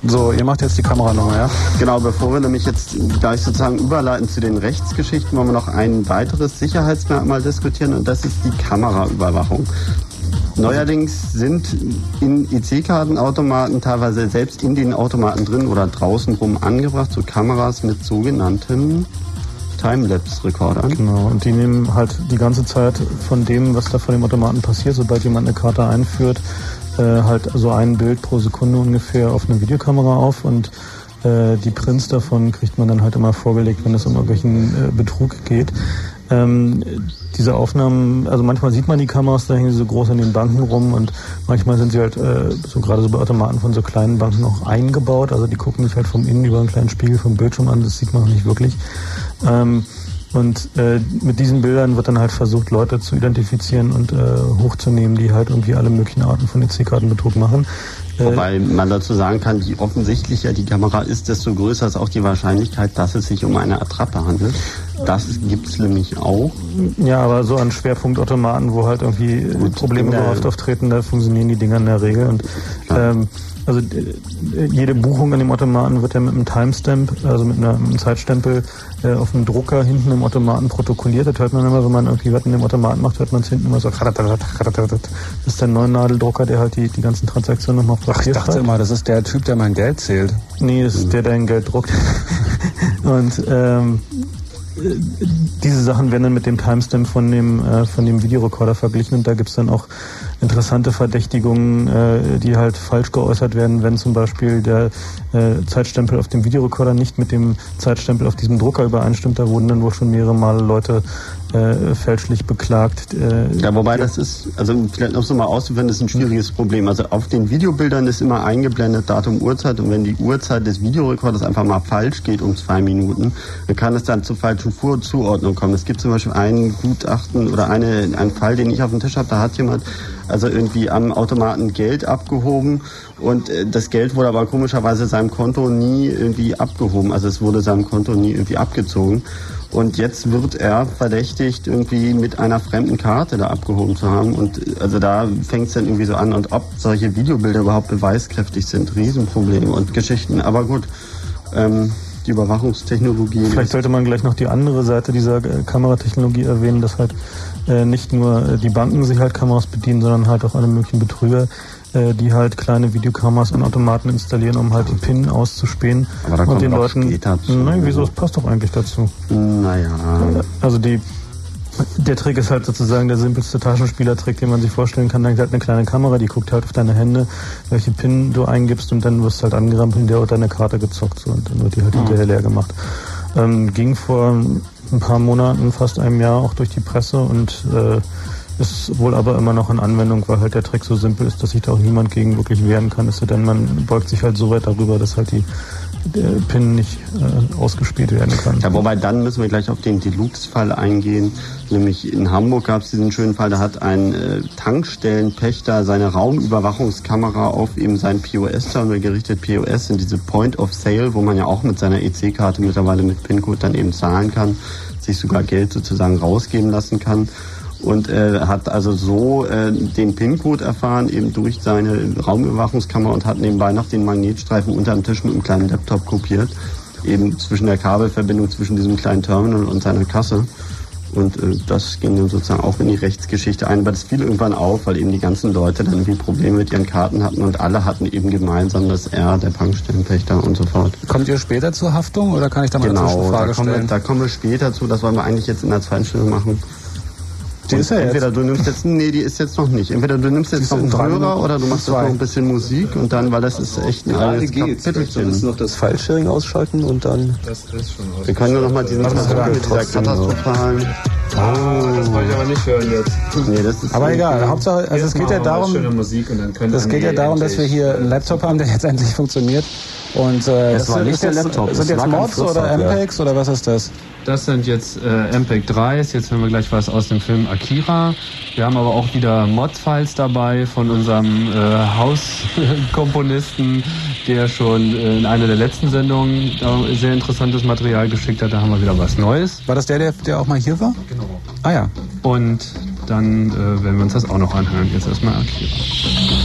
So, ihr macht jetzt die Kameranummer, ja? Genau, bevor wir nämlich jetzt gleich sozusagen überleiten zu den Rechtsgeschichten, wollen wir noch ein weiteres Sicherheitsmerkmal diskutieren und das ist die Kameraüberwachung. Neuerdings sind in EC-Kartenautomaten teilweise selbst in den Automaten drin oder draußen rum angebracht, so Kameras mit sogenannten Timelapse-Rekordern. Genau, und die nehmen halt die ganze Zeit von dem, was da vor dem Automaten passiert, sobald jemand eine Karte einführt, äh, halt so ein Bild pro Sekunde ungefähr auf eine Videokamera auf und äh, die Prints davon kriegt man dann halt immer vorgelegt, wenn es um irgendwelchen äh, Betrug geht. Ähm, diese Aufnahmen, also manchmal sieht man die Kameras, da hängen sie so groß an den Banken rum und manchmal sind sie halt äh, so gerade so bei Automaten von so kleinen Banken auch eingebaut, also die gucken sich halt vom Innen über einen kleinen Spiegel vom Bildschirm an, das sieht man auch nicht wirklich. Ähm, Und äh, mit diesen Bildern wird dann halt versucht, Leute zu identifizieren und äh, hochzunehmen, die halt irgendwie alle möglichen Arten von EC-Kartenbetrug machen. Äh, Wobei man dazu sagen kann, je offensichtlicher die Kamera ist, desto größer ist auch die Wahrscheinlichkeit, dass es sich um eine Attrappe handelt. Das gibt es nämlich auch. Ja, aber so an Schwerpunktautomaten, wo halt irgendwie Gut, Probleme gehäuft auftreten, da funktionieren die Dinger in der Regel. Und ähm, also äh, jede Buchung an dem Automaten wird ja mit einem Timestamp, also mit, einem Zeitstempel äh, auf dem Drucker hinten im Automaten protokolliert. Das hört man immer, wenn man irgendwie was in dem Automaten macht, hört man es hinten immer so. Das ist der Neunadeldrucker, der halt die, die ganzen Transaktionen nochmal Ach, Ich dachte immer, das ist der Typ, der mein Geld zählt. Nee, das ist mhm. der, der ein Geld druckt. Und ähm, diese Sachen werden dann mit dem Timestamp von dem, äh, von dem Videorekorder verglichen und da gibt es dann auch interessante Verdächtigungen, äh, die halt falsch geäußert werden, wenn zum Beispiel der äh, Zeitstempel auf dem Videorekorder nicht mit dem Zeitstempel auf diesem Drucker übereinstimmt. Da wurden dann wohl schon mehrere Male Leute äh, fälschlich beklagt. Äh, ja, wobei das ist, also vielleicht noch so mal auszuführen, das ist ein schwieriges Problem. Also auf den Videobildern ist immer eingeblendet Datum, Uhrzeit und wenn die Uhrzeit des Videorekorders einfach mal falsch geht um zwei Minuten, dann kann es dann zu falschen Vorzuordnung kommen. Es gibt zum Beispiel einen Gutachten oder eine, einen Fall, den ich auf dem Tisch habe, da hat jemand also irgendwie am Automaten Geld abgehoben und äh, das Geld wurde aber komischerweise seinem Konto nie irgendwie abgehoben. Also es wurde seinem Konto nie irgendwie abgezogen. Und jetzt wird er verdächtigt, irgendwie mit einer fremden Karte da abgehoben zu haben. Und also da fängt es dann irgendwie so an. Und ob solche Videobilder überhaupt beweiskräftig sind, Riesenproblem und Geschichten. Aber gut, ähm, die Überwachungstechnologie. Vielleicht sollte man gleich noch die andere Seite dieser äh, Kameratechnologie erwähnen, dass halt äh, nicht nur äh, die Banken sich halt Kameras bedienen, sondern halt auch alle möglichen Betrüger die halt kleine Videokameras an Automaten installieren, um halt die PIN auszuspähen. Aber da und den Leuten. Nein, wieso? Das passt doch eigentlich dazu. Naja. Also die der Trick ist halt sozusagen der simpelste Taschenspielertrick, den man sich vorstellen kann. Dann halt eine kleine Kamera, die guckt halt auf deine Hände, welche PIN du eingibst und dann wirst du halt angerampelt, der wird deine Karte gezockt so, und dann wird die halt mhm. hinterher leer gemacht. Ähm, ging vor ein paar Monaten, fast einem Jahr auch durch die Presse und äh, ist wohl aber immer noch in Anwendung, weil halt der Trick so simpel ist, dass sich da auch niemand gegen wirklich wehren kann. Es denn man beugt sich halt so weit darüber, dass halt die Pin nicht äh, ausgespielt werden kann. Ja, wobei dann müssen wir gleich auf den Deluxe-Fall eingehen. Nämlich in Hamburg gab es diesen schönen Fall, da hat ein äh, Tankstellenpächter seine Raumüberwachungskamera auf eben sein POS-Terminal gerichtet. POS sind diese Point of Sale, wo man ja auch mit seiner EC-Karte mittlerweile mit PIN-Code dann eben zahlen kann, sich sogar Geld sozusagen rausgeben lassen kann und äh, hat also so äh, den PIN-Code erfahren, eben durch seine Raumüberwachungskamera und hat nebenbei noch den Magnetstreifen unter dem Tisch mit einem kleinen Laptop kopiert, eben zwischen der Kabelverbindung zwischen diesem kleinen Terminal und seiner Kasse. Und äh, das ging dann sozusagen auch in die Rechtsgeschichte ein. Aber das fiel irgendwann auf, weil eben die ganzen Leute dann irgendwie Probleme mit ihren Karten hatten und alle hatten eben gemeinsam das R, der Tankstellenpächter und so fort. Kommt ihr später zur Haftung oder kann ich da mal genau, eine Zwischenfrage da kommen, stellen? Wir, da kommen wir später zu. Das wollen wir eigentlich jetzt in der zweiten Stunde machen. Die ist ja entweder jetzt. du nimmst jetzt, nee, die ist jetzt noch nicht. Entweder du nimmst jetzt noch einen Hörer oder du machst noch ein bisschen Musik und dann, weil das ist echt ein altes Kapitelchen. Wir noch das File-Sharing ausschalten und dann... Das ist schon Wir können nur noch mal diesen Versuch mit dieser katastrophalen... Oh. Das wollte ich aber nicht hören jetzt. Nee, das ist aber egal, Hauptsache, also es geht ja darum, es geht ja darum, dass wir hier einen Laptop haben, der jetzt endlich funktioniert. Und äh, das, das war nicht der Laptop. Sind jetzt Mods oder MPEGs ja. oder was ist das? Das sind jetzt äh, MPEG 3s. Jetzt hören wir gleich was aus dem Film Akira. Wir haben aber auch wieder Mod-Files dabei von unserem äh, Hauskomponisten, der schon äh, in einer der letzten Sendungen äh, sehr interessantes Material geschickt hat. Da haben wir wieder was Neues. War das der, der, der auch mal hier war? Genau. Ah ja. Und dann äh, werden wir uns das auch noch anhören. Jetzt erstmal Akira.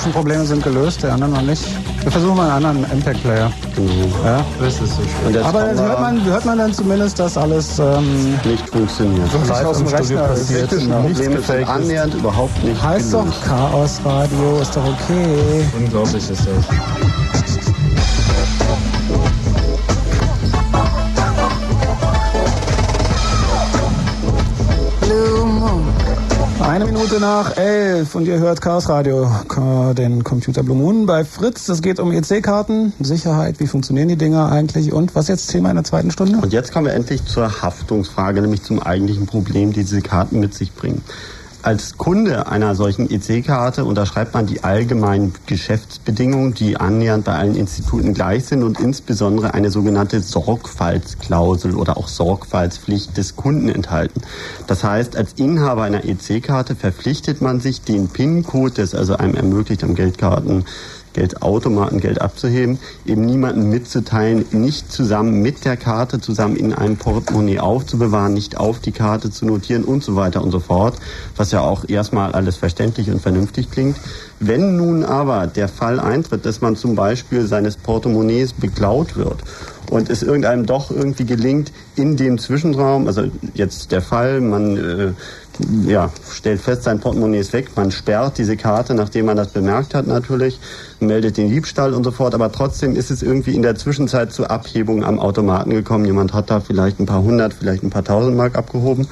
Technischen Probleme sind gelöst, die anderen noch nicht. Wir versuchen mal einen anderen MPEG-Player. Genau. Ja? Das ist so schön. Aber dann hört man, hört man dann zumindest, dass alles ähm, nicht funktioniert. Wirklich aus dem Rechner passiert. Genau. Probleme sind annähernd überhaupt nicht Heißt gelöst. doch Chaos Radio, ist doch okay. Unglaublich ist das. Eine Minute nach elf und ihr hört Chaos Radio, den Computer Blue Moon bei Fritz. Es geht um EC-Karten, Sicherheit, wie funktionieren die Dinger eigentlich und was jetzt Thema in der zweiten Stunde? Und jetzt kommen wir endlich zur Haftungsfrage, nämlich zum eigentlichen Problem, die diese Karten mit sich bringen. Als Kunde einer solchen EC-Karte unterschreibt man die allgemeinen Geschäftsbedingungen, die annähernd bei allen Instituten gleich sind und insbesondere eine sogenannte Sorgfaltsklausel oder auch Sorgfaltspflicht des Kunden enthalten. Das heißt, als Inhaber einer EC-Karte verpflichtet man sich, den PIN-Code, das also einem ermöglicht, am Geldkarten Geldautomaten Geld abzuheben, eben niemanden mitzuteilen, nicht zusammen mit der Karte zusammen in einem Portemonnaie aufzubewahren, nicht auf die Karte zu notieren und so weiter und so fort, was ja auch erstmal alles verständlich und vernünftig klingt. Wenn nun aber der Fall eintritt, dass man zum Beispiel seines Portemonnaies beklaut wird und es irgendeinem doch irgendwie gelingt, in dem Zwischenraum, also jetzt der Fall, man äh, ja, stellt fest, sein Portemonnaie ist weg, man sperrt diese Karte, nachdem man das bemerkt hat natürlich, meldet den Diebstahl und so fort, aber trotzdem ist es irgendwie in der Zwischenzeit zu Abhebungen am Automaten gekommen. Jemand hat da vielleicht ein paar hundert, vielleicht ein paar tausend Mark abgehoben.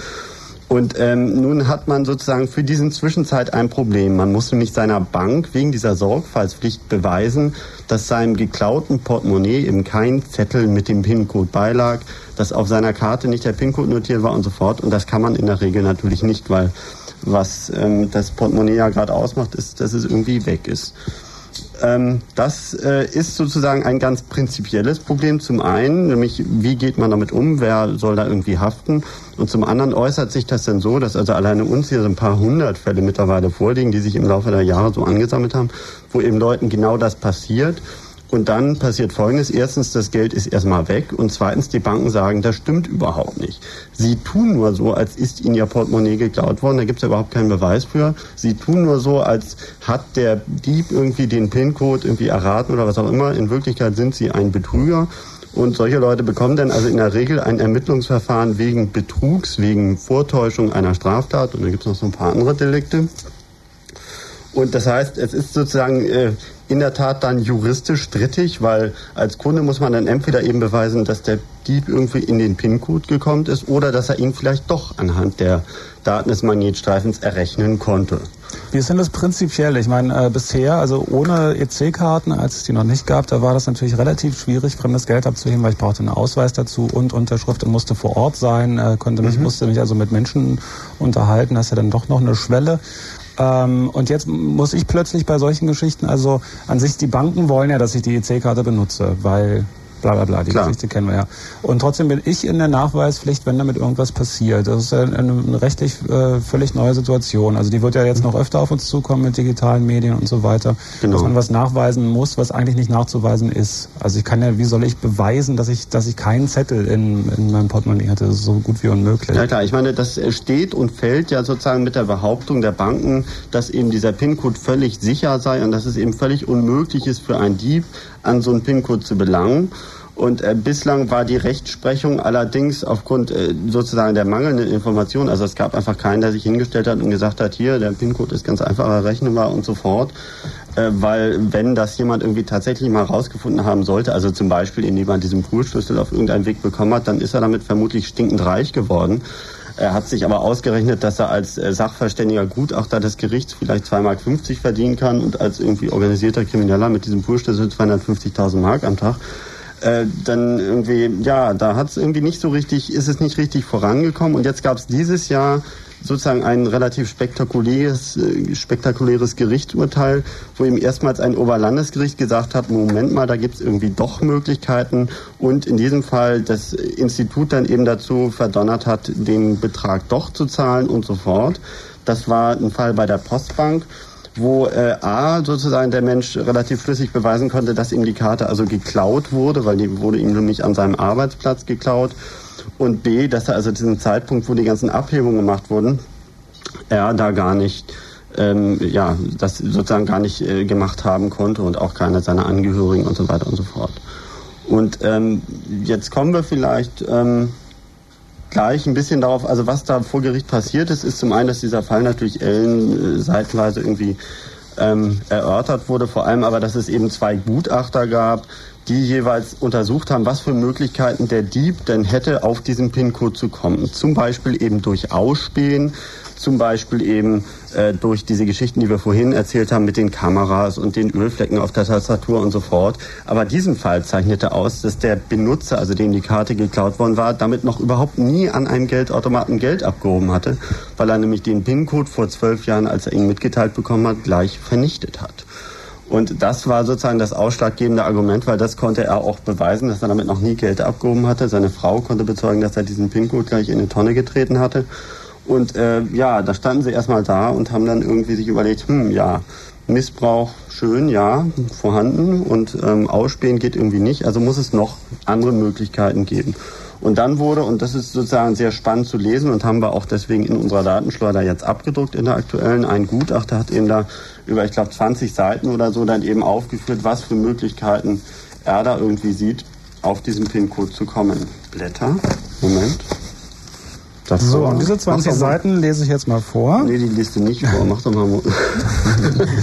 Und ähm, nun hat man sozusagen für diesen Zwischenzeit ein Problem. Man muss nämlich seiner Bank wegen dieser Sorgfaltspflicht beweisen, dass seinem geklauten Portemonnaie eben kein Zettel mit dem PIN-Code beilag, dass auf seiner Karte nicht der PIN-Code notiert war und so fort. Und das kann man in der Regel natürlich nicht, weil was ähm, das Portemonnaie ja gerade ausmacht, ist, dass es irgendwie weg ist. Ähm, das äh, ist sozusagen ein ganz prinzipielles Problem. Zum einen, nämlich wie geht man damit um, wer soll da irgendwie haften? Und zum anderen äußert sich das dann so, dass also alleine uns hier so ein paar hundert Fälle mittlerweile vorliegen, die sich im Laufe der Jahre so angesammelt haben, wo eben Leuten genau das passiert. Und dann passiert Folgendes. Erstens, das Geld ist erstmal weg. Und zweitens, die Banken sagen, das stimmt überhaupt nicht. Sie tun nur so, als ist ihnen ihr Portemonnaie geklaut worden. Da gibt es ja überhaupt keinen Beweis für. Sie tun nur so, als hat der Dieb irgendwie den PIN-Code irgendwie erraten oder was auch immer. In Wirklichkeit sind sie ein Betrüger. Und solche Leute bekommen dann also in der Regel ein Ermittlungsverfahren wegen Betrugs, wegen Vortäuschung einer Straftat. Und dann gibt es noch so ein paar andere Delikte. Und das heißt, es ist sozusagen äh, in der Tat dann juristisch strittig, weil als Kunde muss man dann entweder eben beweisen, dass der Dieb irgendwie in den PIN-Code gekommen ist oder dass er ihn vielleicht doch anhand der Daten des Magnetstreifens errechnen konnte. Wie ist denn das prinzipiell? Ich meine, äh, bisher, also ohne EC-Karten, als es die noch nicht gab, da war das natürlich relativ schwierig, fremdes Geld abzuheben, weil ich brauchte einen Ausweis dazu und Unterschrift und musste vor Ort sein, äh, konnte mich, Mhm. musste mich also mit Menschen unterhalten, das ist ja dann doch noch eine Schwelle. Ähm, und jetzt muss ich plötzlich bei solchen Geschichten, also an sich, die Banken wollen ja, dass ich die EC-Karte benutze, weil bla bla bla, die Klar. Geschichte kennen wir ja. Und trotzdem bin ich in der Nachweispflicht, wenn damit irgendwas passiert. Das ist ja eine, eine rechtlich äh, völlig neue Situation. Also die wird ja jetzt noch öfter auf uns zukommen mit digitalen Medien und so weiter, Genau. dass man was nachweisen muss, was eigentlich nicht nachzuweisen ist. Also ich kann ja, wie soll ich beweisen, dass ich, dass ich keinen Zettel in, in meinem Portemonnaie hatte? Das ist so gut wie unmöglich. Ja klar, ich meine, das äh, steht und fällt ja sozusagen mit der Behauptung der Banken, dass eben dieser PIN-Code völlig sicher sei und dass es eben völlig unmöglich ist für einen Dieb, an so einen PIN-Code zu belangen. Und äh, bislang war die Rechtsprechung allerdings aufgrund äh, sozusagen der mangelnden Information, also es gab einfach keinen, der sich hingestellt hat und gesagt hat, hier, der PIN-Code ist ganz einfach errechenbar und so fort. Äh, weil wenn das jemand irgendwie tatsächlich mal rausgefunden haben sollte, also zum Beispiel indem man diesen Poolschlüssel auf irgendeinen Weg bekommen hat, dann ist er damit vermutlich stinkend reich geworden. Er hat sich aber ausgerechnet, dass er als äh, sachverständiger Gutachter des Gerichts vielleicht 2,50 Mark verdienen kann und als irgendwie organisierter Krimineller mit diesem Poolschlüssel 250.000 Mark am Tag. Äh, dann irgendwie, ja, da hat es irgendwie nicht so richtig, ist es nicht richtig vorangekommen. Und jetzt gab es dieses Jahr sozusagen ein relativ spektakuläres, äh, spektakuläres Gerichtsurteil, wo eben erstmals ein Oberlandesgericht gesagt hat, Moment mal, da gibt es irgendwie doch Möglichkeiten und in diesem Fall das Institut dann eben dazu verdonnert hat, den Betrag doch zu zahlen und so fort. Das war ein Fall bei der Postbank wo äh, A sozusagen der Mensch relativ flüssig beweisen konnte, dass ihm die Karte also geklaut wurde, weil die wurde ihm nämlich an seinem Arbeitsplatz geklaut und B, dass er also diesen Zeitpunkt, wo die ganzen Abhebungen gemacht wurden, er da gar nicht ähm, ja, das sozusagen gar nicht äh, gemacht haben konnte und auch keiner seiner Angehörigen und so weiter und so fort. Und ähm, jetzt kommen wir vielleicht ähm, gleich ein bisschen darauf, also was da vor Gericht passiert ist, ist zum einen, dass dieser Fall natürlich Ellen äh, seitenweise irgendwie ähm, erörtert wurde, vor allem aber, dass es eben zwei Gutachter gab, die jeweils untersucht haben, was für Möglichkeiten der Dieb denn hätte, auf diesen PIN-Code zu kommen. Zum Beispiel eben durch Ausspähen, zum Beispiel eben äh, durch diese Geschichten, die wir vorhin erzählt haben mit den Kameras und den Ölflecken auf der Tastatur und so fort. Aber diesen Fall zeichnete aus, dass der Benutzer, also dem die Karte geklaut worden war, damit noch überhaupt nie an einem Geldautomaten Geld abgehoben hatte, weil er nämlich den PIN-Code vor zwölf Jahren, als er ihn mitgeteilt bekommen hat, gleich vernichtet hat. Und das war sozusagen das ausschlaggebende Argument, weil das konnte er auch beweisen, dass er damit noch nie Geld abgehoben hatte. Seine Frau konnte bezeugen, dass er diesen PIN-Code gleich in eine Tonne getreten hatte. Und äh, ja, da standen sie erstmal da und haben dann irgendwie sich überlegt, hm, ja, Missbrauch schön, ja, vorhanden und ähm, Ausspähen geht irgendwie nicht, also muss es noch andere Möglichkeiten geben. Und dann wurde, und das ist sozusagen sehr spannend zu lesen und haben wir auch deswegen in unserer Datenschleuder jetzt abgedruckt in der aktuellen, ein Gutachter hat eben da über, ich glaube, 20 Seiten oder so dann eben aufgeführt, was für Möglichkeiten er da irgendwie sieht, auf diesen PIN-Code zu kommen. Blätter, Moment. Das so, und diese 20 Seiten lese ich jetzt mal vor. Nee, die liest du nicht vor. Mach doch mal.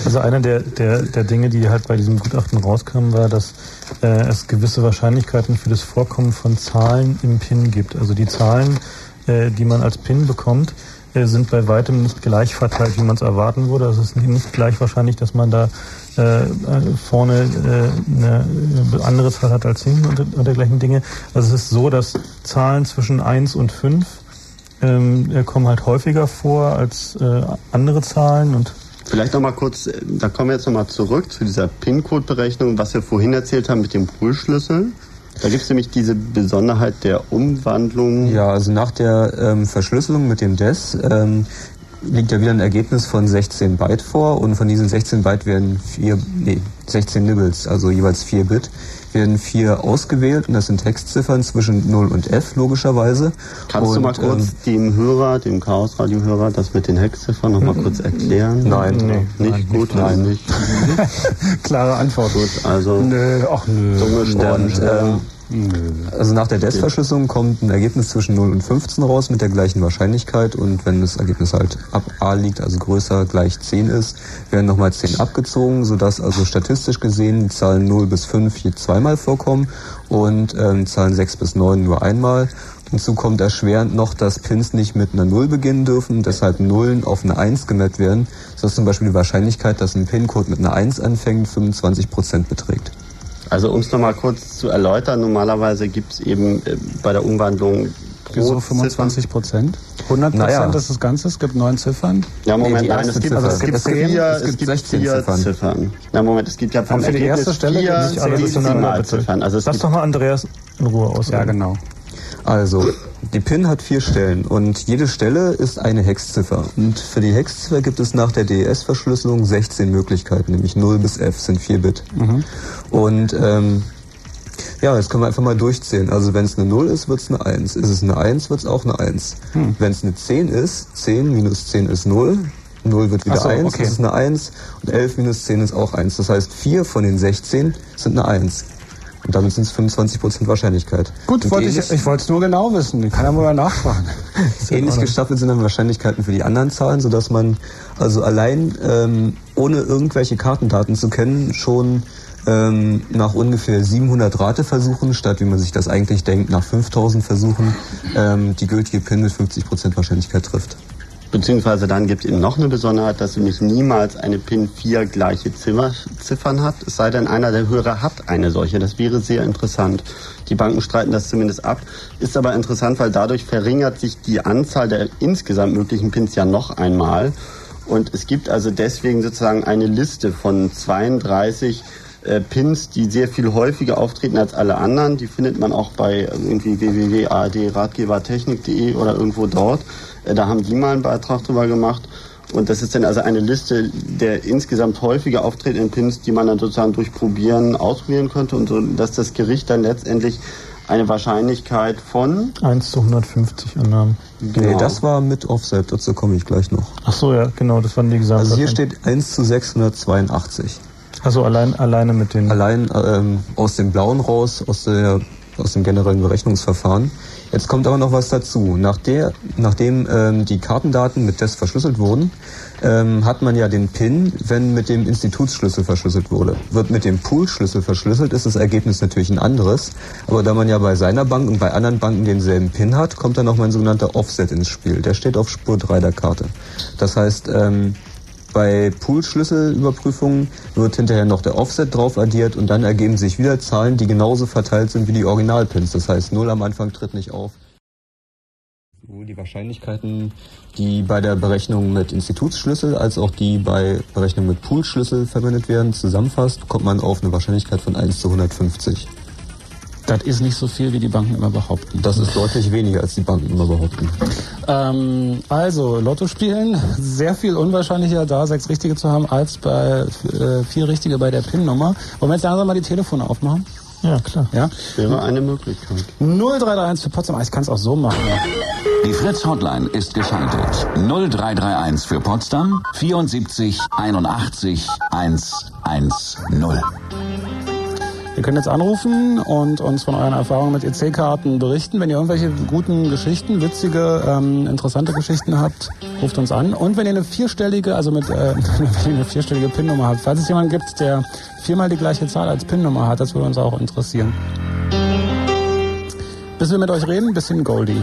also einer der, der, der Dinge, die halt bei diesem Gutachten rauskamen, war, dass äh, es gewisse Wahrscheinlichkeiten für das Vorkommen von Zahlen im PIN gibt. Also die Zahlen, äh, die man als PIN bekommt, äh, sind bei weitem nicht gleich verteilt, wie man es erwarten würde. Also es ist nicht gleich wahrscheinlich, dass man da äh, vorne äh, eine andere Zahl hat als hinten und, und dergleichen Dinge. Also es ist so, dass Zahlen zwischen 1 und 5 ähm, kommen halt häufiger vor als äh, andere Zahlen und Vielleicht nochmal kurz, äh, da kommen wir jetzt nochmal zurück zu dieser PIN-Code-Berechnung, was wir vorhin erzählt haben mit dem Poolschlüssel. Da gibt es nämlich diese Besonderheit der Umwandlung. Ja, also nach der ähm, Verschlüsselung mit dem DES ähm, liegt ja wieder ein Ergebnis von 16 Byte vor und von diesen 16 Byte werden vier, nee, 16 Nibbles, also jeweils 4 Bit werden vier ausgewählt und das sind Textziffern zwischen 0 und F logischerweise. Kannst und, du mal kurz ähm, dem Hörer, dem Chaos-Radio-Hörer, das mit den Hexziffern noch mal kurz erklären? Nein, nee, nicht nein, gut, nein, nicht. Klare Antwort. Gut, also nö, ach nö. Dumme Sterne. Und, ähm, also nach der DES-Verschlüsselung kommt ein Ergebnis zwischen 0 und 15 raus mit der gleichen Wahrscheinlichkeit und wenn das Ergebnis halt ab A liegt, also größer gleich 10 ist, werden nochmal 10 abgezogen, sodass also statistisch gesehen die Zahlen 0 bis 5 je zweimal vorkommen und ähm, Zahlen 6 bis 9 nur einmal. Hinzu kommt erschwerend noch, dass Pins nicht mit einer 0 beginnen dürfen, deshalb Nullen auf eine 1 gemerkt werden, sodass zum Beispiel die Wahrscheinlichkeit, dass ein Pin-Code mit einer 1 anfängt, 25% beträgt. Also um es nochmal kurz zu erläutern, normalerweise gibt es eben äh, bei der Umwandlung pro so 25 Prozent? 100 Prozent naja. ist das Ganze? Es gibt neun Ziffern? Ja, Moment, nee, nein, es gibt, also es gibt, vier, es gibt 16 vier Ziffern. Ziffern. Na, Moment, es gibt ja vom für die erste Stelle vier nicht alle Ziffern. Also Lass doch mal Andreas in Ruhe aus. Ja, genau. Also, die PIN hat vier Stellen und jede Stelle ist eine Hexziffer. Und für die Hexziffer gibt es nach der DES-Verschlüsselung 16 Möglichkeiten, nämlich 0 bis F sind 4 Bit. Mhm. Und ähm, ja, jetzt können wir einfach mal durchzählen. Also wenn es eine 0 ist, wird es eine 1. Ist es eine 1, wird es auch eine 1. Hm. Wenn es eine 10 ist, 10 minus 10 ist 0. 0 wird wieder so, 1, okay. das ist eine 1. Und 11 minus 10 ist auch 1. Das heißt, 4 von den 16 sind eine 1. Und damit sind es 25% Wahrscheinlichkeit. Gut, wollte ich, ich wollte es nur genau wissen. Ich kann ja mal nachfragen. ähnlich gestaffelt sind dann Wahrscheinlichkeiten für die anderen Zahlen, sodass man also allein ähm, ohne irgendwelche Kartendaten zu kennen schon ähm, nach ungefähr 700 Rateversuchen, statt wie man sich das eigentlich denkt, nach 5000 Versuchen, ähm, die gültige PIN mit 50% Wahrscheinlichkeit trifft. Beziehungsweise dann gibt es eben noch eine Besonderheit, dass nämlich niemals eine PIN 4 gleiche Zimmer, Ziffern hat, es sei denn, einer der Hörer hat eine solche. Das wäre sehr interessant. Die Banken streiten das zumindest ab. Ist aber interessant, weil dadurch verringert sich die Anzahl der insgesamt möglichen Pins ja noch einmal. Und es gibt also deswegen sozusagen eine Liste von 32 äh, Pins, die sehr viel häufiger auftreten als alle anderen. Die findet man auch bei irgendwie www.adratgebertechnik.de oder irgendwo dort. Äh, da haben die mal einen Beitrag drüber gemacht. Und das ist dann also eine Liste der insgesamt häufiger auftretenden Pins, die man dann sozusagen durch Probieren ausprobieren könnte und so, dass das Gericht dann letztendlich eine Wahrscheinlichkeit von 1 zu 150 Annahmen. Genau. Nee, das war mit Offset, dazu komme ich gleich noch. Ach so, ja, genau, das waren die gesamten. Also hier steht 1 zu 682. Also allein alleine mit den allein ähm, aus dem blauen raus, aus der aus dem generellen Berechnungsverfahren. Jetzt kommt aber noch was dazu. Nach der, nachdem ähm, die Kartendaten mit Test verschlüsselt wurden, ähm, hat man ja den PIN, wenn mit dem Institutsschlüssel verschlüsselt wurde. Wird mit dem Poolschlüssel verschlüsselt, ist das Ergebnis natürlich ein anderes. Aber da man ja bei seiner Bank und bei anderen Banken denselben PIN hat, kommt dann noch mein sogenannter Offset ins Spiel. Der steht auf Spur 3 der Karte. Das heißt, ähm, bei Pool-Schlüsselüberprüfungen wird hinterher noch der Offset drauf addiert und dann ergeben sich wieder Zahlen, die genauso verteilt sind wie die Originalpins. Das heißt, 0 am Anfang tritt nicht auf. Die Wahrscheinlichkeiten, die bei der Berechnung mit Institutsschlüssel als auch die bei Berechnung mit Poolschlüssel verwendet werden, zusammenfasst, kommt man auf eine Wahrscheinlichkeit von 1 zu 150. Das ist nicht so viel, wie die Banken immer behaupten. Das ist deutlich weniger, als die Banken immer behaupten. Ähm, also, Lotto spielen, sehr viel unwahrscheinlicher, da sechs Richtige zu haben, als bei äh, vier Richtige bei der PIN-Nummer. Wollen wir jetzt langsam mal die Telefone aufmachen? Ja, klar. Ja? Wäre eine Möglichkeit. 0331 für Potsdam. Ich kann es auch so machen. Die Fritz Hotline ist geschaltet. 0331 für Potsdam 74 81 110. Ihr könnt jetzt anrufen und uns von euren Erfahrungen mit EC-Karten berichten. Wenn ihr irgendwelche guten Geschichten, witzige, ähm, interessante Geschichten habt, ruft uns an. Und wenn ihr eine vierstellige, also mit äh, wenn ihr eine vierstellige PIN-Nummer habt, falls es jemanden gibt, der viermal die gleiche Zahl als PIN-Nummer hat, das würde uns auch interessieren. Bis wir mit euch reden, bisschen Goldie.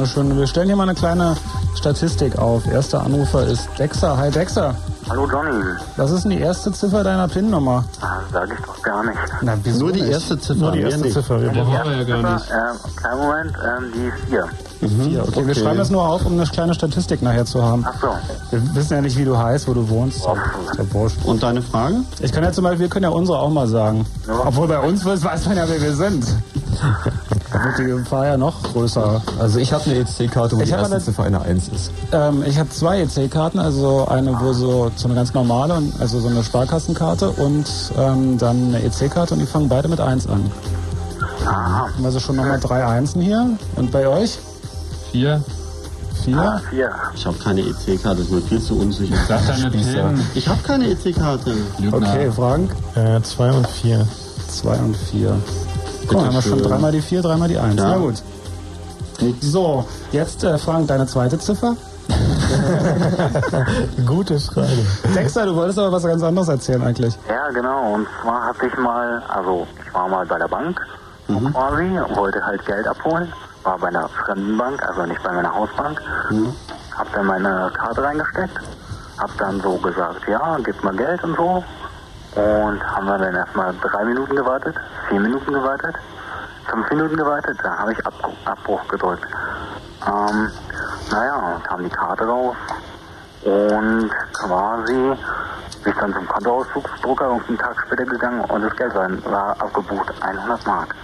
Eine schöne. Wir stellen hier mal eine kleine Statistik auf. Erster Anrufer ist Dexter. Hi Dexter. Hallo Johnny. Was ist denn die erste Ziffer deiner PIN-Nummer? Ah, sag ich doch gar nicht. Na, wieso Nur die nicht? erste Ziffer. Nur die erste nicht. Ziffer. Wir Ja, brauchen wir ja gar nicht. Ähm, kleinen Moment, ähm, die 4. vier. Okay, wir schreiben das nur auf, um eine kleine Statistik nachher zu haben. Ach so. Wir wissen ja nicht, wie du heißt, wo du wohnst. Ja wurscht. Und deine Frage? Ich kann ja zum Beispiel, wir können ja unsere auch mal sagen. Obwohl bei uns weiß man ja, wer wir sind. Da wird die Gefahr ja noch größer. Also ich habe eine EC-Karte, wo Ich die erste eine- Ziffer eine 1 ist. Ähm, ich habe zwei EC-Karten, also eine, wo so, so eine ganz normale, also so eine Sparkassenkarte und ähm, dann eine EC-Karte und die fangen beide mit 1 an. Aha. Also schon nochmal drei Einsen hier. Und bei euch? Vier. Vier? 4. Ich habe keine EC-Karte, ist mir viel zu unsicher. Sag deine. Ich habe keine EC-Karte. Okay, Frank? Äh, zwei und vier. Zwei und vier. Guck mal, haben wir schon dreimal die vier, dreimal die eins. Ja. Na gut. So, jetzt äh, Frank, deine zweite Ziffer. Gute Frage. Dexter, du wolltest aber was ganz anderes erzählen eigentlich. Ja, genau. Und zwar hatte ich mal, also ich war mal bei der Bank Mhm. quasi, wollte halt Geld abholen, war bei einer fremden Bank, also nicht bei meiner Hausbank. Mhm. Hab dann meine Karte reingesteckt, hab dann so gesagt, ja, gib mal Geld und so. Und haben wir dann erstmal drei Minuten gewartet, vier Minuten gewartet, fünf Minuten gewartet, dann habe ich Abbruch, Abbruch gedrückt. Ähm, naja, und kam die Karte raus und quasi bin ich dann zum Kontoauszugsdrucker und einen Tag später gegangen und das Geld war, war abgebucht, 100 Mark.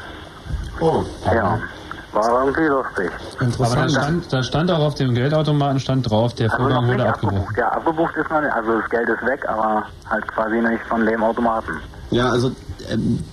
Oh. Ja, war irgendwie lustig. Aber da stand, da stand auch auf dem Geldautomaten stand drauf, der Also Vorgang wurde abgebrochen. abgebucht. Ja, abgebucht ist noch nicht, also das Geld ist weg, aber halt quasi nicht von dem Automaten. Ja, also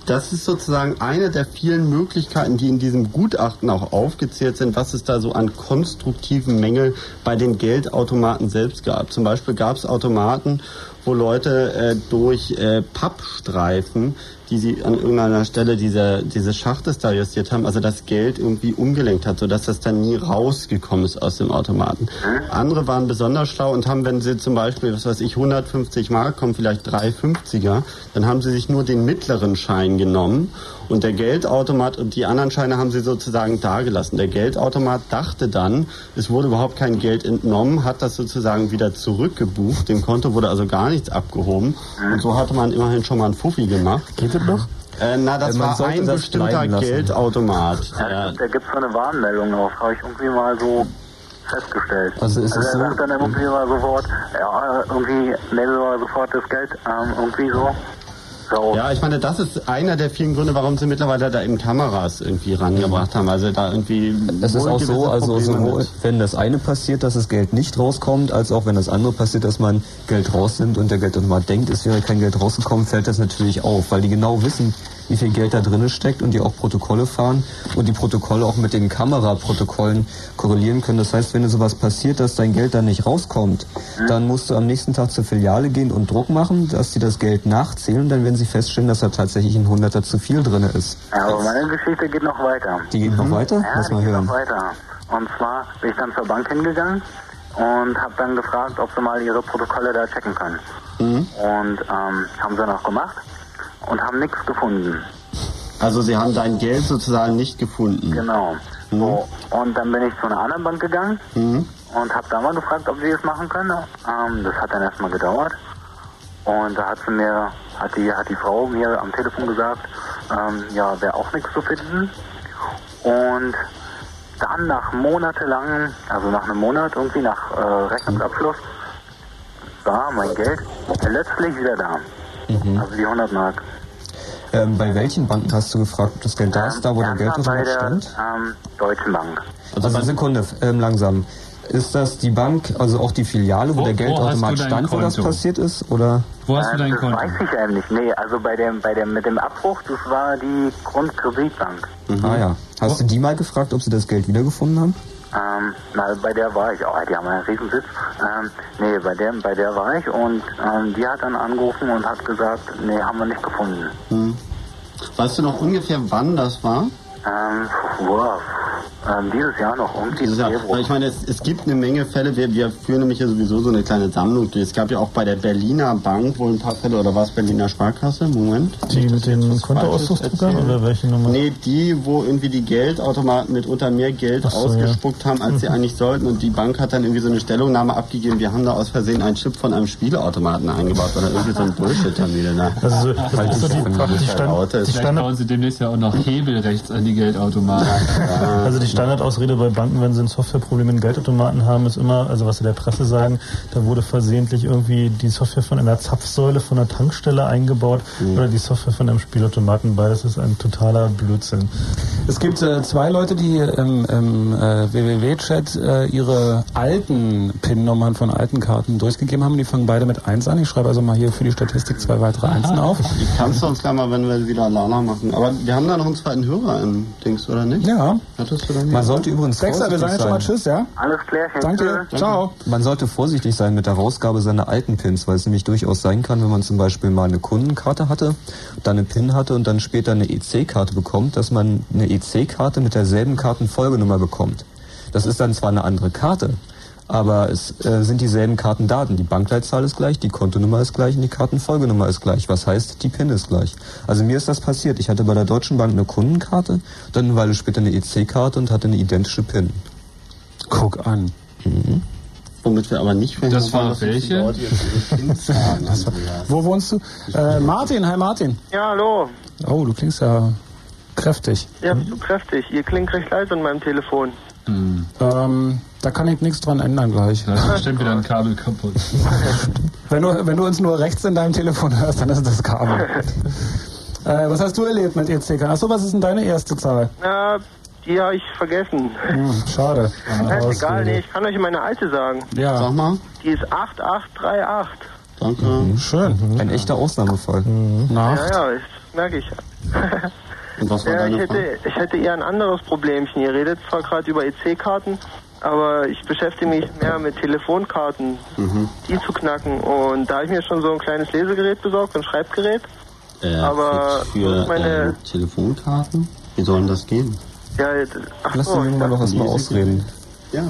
das ist sozusagen eine der vielen Möglichkeiten, die in diesem Gutachten auch aufgezählt sind, was es da so an konstruktiven Mängel bei den Geldautomaten selbst gab. Zum Beispiel gab es Automaten, wo Leute äh, durch äh, Pappstreifen, die sie an irgendeiner Stelle dieser, dieses Schachtes da justiert haben, also das Geld irgendwie umgelenkt hat, sodass das dann nie rausgekommen ist aus dem Automaten. Andere waren besonders schlau und haben, wenn sie zum Beispiel, was weiß ich, 150 Mark kommen, vielleicht 350er, dann haben sie sich nur den mittleren Schein genommen und der Geldautomat und die anderen Scheine haben sie sozusagen dagelassen. Der Geldautomat dachte dann, es wurde überhaupt kein Geld entnommen, hat das sozusagen wieder zurückgebucht, dem Konto wurde also gar nichts abgehoben und so hatte man immerhin schon mal einen Fuffi gemacht. Geht noch? Äh, na, das Äh, war ein das bestimmter. Geldautomat. Ja, da gibt es so eine Warnmeldung drauf, habe ich irgendwie mal so festgestellt. Also ist es er so- sagt dann irgendwie mal sofort, ja, irgendwie nehmen wir sofort das Geld, ähm, irgendwie so. So. Ja, ich meine, das ist einer der vielen Gründe, warum sie mittlerweile da eben Kameras irgendwie rangebracht haben. Also da irgendwie. Es ist auch so, also sowohl mit. wenn das eine passiert, dass das Geld nicht rauskommt, als auch wenn das andere passiert, dass man Geld rausnimmt und der Geldautomat denkt, es wäre kein Geld rausgekommen, fällt das natürlich auf, weil die genau wissen, wie viel Geld da drin steckt und die auch Protokolle fahren und die Protokolle auch mit den Kameraprotokollen korrelieren können. Das heißt, wenn dir sowas passiert, dass dein Geld dann nicht rauskommt, dann musst du am nächsten Tag zur Filiale gehen und Druck machen, dass sie das Geld nachzählen, dann werden sie feststellen, dass da tatsächlich ein Hunderter zu viel drin ist. Ja, aber meine Geschichte geht noch weiter. Die geht noch weiter? Ja, Lass die mal geht hören. noch weiter. Und zwar bin ich dann zur Bank hingegangen und habe dann gefragt, ob sie mal ihre Protokolle da checken können. Mhm. Und ähm, haben sie noch gemacht und haben nichts gefunden. Also sie haben dein Geld sozusagen nicht gefunden. Genau. So, und dann bin ich zu einer anderen Bank gegangen Mhm. und habe da mal gefragt, ob sie das machen können. Ähm, das hat dann erstmal gedauert. Und da hat sie mir, hat die, hat die Frau mir am Telefon gesagt, ähm, ja, wäre auch nichts zu finden. Und dann nach monatelangen, also nach einem Monat irgendwie, nach äh, Rechnungsabschluss, war mein Geld letztlich wieder da. Mhm. Also die 100 Mark. Ähm, bei welchen Banken hast du gefragt, ob das Geld da ist, da wo der Geldautomat stand? ähm, Deutschen Bank. Also Sekunde, ähm, langsam. Ist das die Bank, also auch die Filiale, wo, Wo- der Geldautomat du stand, wo das Konto? passiert ist? Oder? Wo hast du Äh, dein das Konto? weiß ich eben nicht. Nee, also bei dem, bei dem, mit dem Abbruch, das war die Grundkreditbank. Ah ja. Hast du die mal gefragt, ob sie das Geld wiedergefunden haben? Ähm, na, bei der war ich. Oh, die haben einen Riesensitz. Ähm, nee, bei der, bei der war ich und ähm, die hat dann angerufen und hat gesagt, nee, haben wir nicht gefunden. Hm. Weißt du noch ungefähr, wann das war? Ähm, wow. Ähm, dieses Jahr noch irgendwie Dieses Jahr. Februar. ich meine, es, es gibt eine Menge Fälle. Wir, wir führen nämlich ja sowieso so eine kleine Sammlung durch. Es gab ja auch bei der Berliner Bank wohl ein paar Fälle, oder war es Berliner Sparkasse? Moment. Die mit den Kontoauszugsdruckern oder welche Nummer? Nee, die, wo irgendwie die Geldautomaten mitunter mehr Geld so, ausgespuckt haben, als sie Mhm. eigentlich sollten. Und die Bank hat dann irgendwie so eine Stellungnahme abgegeben, wir haben da aus Versehen einen Chip von einem Spielautomaten eingebaut. Oder irgendwie so ein Bullshit haben die denn da. Also das Halt ist so die, die, die Stand, die Vielleicht Standard, bauen sie demnächst ja auch noch Hebel rechts an die Geldautomaten. also die Standardausrede bei Banken, wenn sie ein Softwareproblem in Geldautomaten haben, ist immer, also was sie der Presse sagen, da wurde versehentlich irgendwie die Software von einer Zapfsäule von einer Tankstelle eingebaut oder die Software von einem Spielautomaten bei. Das ist ein totaler Blödsinn. Es gibt äh, zwei Leute, die im, im äh, WWW-Chat äh, ihre alten PIN-Nummern von alten Karten durchgegeben haben. Die fangen beide mit 1 an. Ich schreibe also mal hier für die Statistik zwei weitere Einsen auf. Die kannst du uns gleich mal, wenn wir wieder Lala machen. Aber wir haben da noch einen zweiten Hörer im Dings, oder nicht? Ja. Hattest du da Man sollte übrigens Dexter, wir sagen jetzt schon mal Tschüss, ja? Alles klärchen. Danke, ciao. Man sollte vorsichtig sein mit der Rausgabe seiner alten Pins, weil es nämlich durchaus sein kann, wenn man zum Beispiel mal eine Kundenkarte hatte, dann eine PIN hatte und dann später eine EC-Karte bekommt, dass man eine EC-Karte mit derselben Kartenfolgenummer bekommt. Das ist dann zwar eine andere Karte, aber es äh, sind dieselben Kartendaten. Die Bankleitzahl ist gleich, die Kontonummer ist gleich und die Kartenfolgenummer ist gleich. Was heißt, die PIN ist gleich. Also mir ist das passiert. Ich hatte bei der Deutschen Bank eine Kundenkarte, dann eine Weile später eine EC-Karte und hatte eine identische PIN. Guck an. Mhm. Womit wir aber nicht verhindern Das war welche? das war, wo wohnst du? Äh, Martin, hi Martin. Ja, hallo. Oh, du klingst ja kräftig. Ja, bist du kräftig. Ihr klingt recht leise an meinem Telefon. Hm. Ähm, da kann ich nichts dran ändern gleich. Da ist bestimmt wieder ein Kabel kaputt. wenn, du, wenn du uns nur rechts in deinem Telefon hörst, dann ist das Kabel. äh, was hast du erlebt mit ECK? Achso, was ist denn deine erste Zahl? Ja, die habe ich vergessen. Hm, schade. Ja, ist egal, nee, ich kann euch meine alte sagen. Ja. Sag mal. Die ist 8838. Danke. Mhm, schön. Mhm. Ein echter Ausnahmefall. Mhm. Ja, ja, das merke ich. Und was war ja, deine ich hätte, ich hätte eher ein anderes Problemchen. Ihr redet zwar gerade über EC-Karten, aber ich beschäftige mich mehr mit Telefonkarten, Mhm. die zu knacken. Und da habe ich mir schon so ein kleines Lesegerät besorgt, ein Schreibgerät. Äh, Aber für, für meine- äh, Telefonkarten? Wie soll denn das gehen? Ja, ach Lass so, den Jungen mal noch erstmal ausreden. Ja.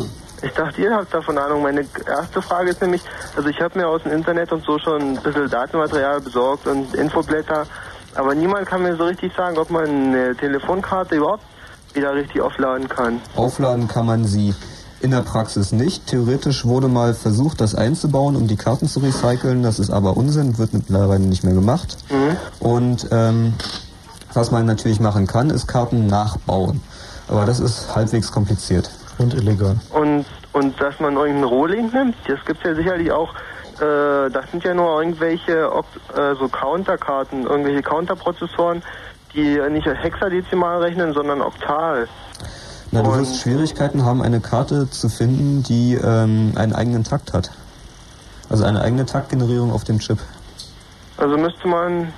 Ich dachte, ihr habt davon Ahnung. Meine erste Frage ist nämlich, also ich habe mir aus dem Internet und so schon ein bisschen Datenmaterial besorgt und Infoblätter, aber niemand kann mir so richtig sagen, ob man eine Telefonkarte überhaupt wieder richtig aufladen kann. Aufladen kann man sie in der Praxis nicht. Theoretisch wurde mal versucht, das einzubauen, um die Karten zu recyceln. Das ist aber Unsinn, wird mittlerweile nicht mehr gemacht. Und ähm, was man natürlich machen kann, ist Karten nachbauen. Aber das ist halbwegs kompliziert. Und illegal. Und, und dass man irgendeinen Rohling nimmt, das gibt's ja sicherlich auch, äh, das sind ja nur irgendwelche äh, so Counterkarten, irgendwelche Counterprozessoren, die nicht hexadezimal rechnen, sondern oktal. Na, du wirst Schwierigkeiten haben, eine Karte zu finden, die ähm, einen eigenen Takt hat. Also eine eigene Taktgenerierung auf dem Chip. Also müsste man,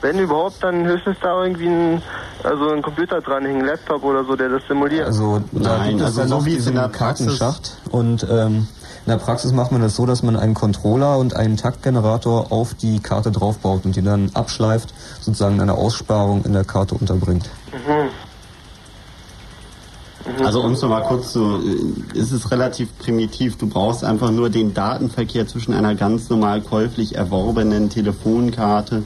wenn überhaupt, dann höchstens da irgendwie ein, also ein Computer dranhängen, ein Laptop oder so, der das simuliert. Also da Nein, gibt es also so noch wie es diesen in der Kartenschacht und ähm, in der Praxis macht man das so, dass man einen Controller und einen Taktgenerator auf die Karte draufbaut und die dann abschleift, sozusagen eine Aussparung in der Karte unterbringt. Mhm. Also um es nochmal kurz zu, äh, ist es relativ primitiv. Du brauchst einfach nur den Datenverkehr zwischen einer ganz normal käuflich erworbenen Telefonkarte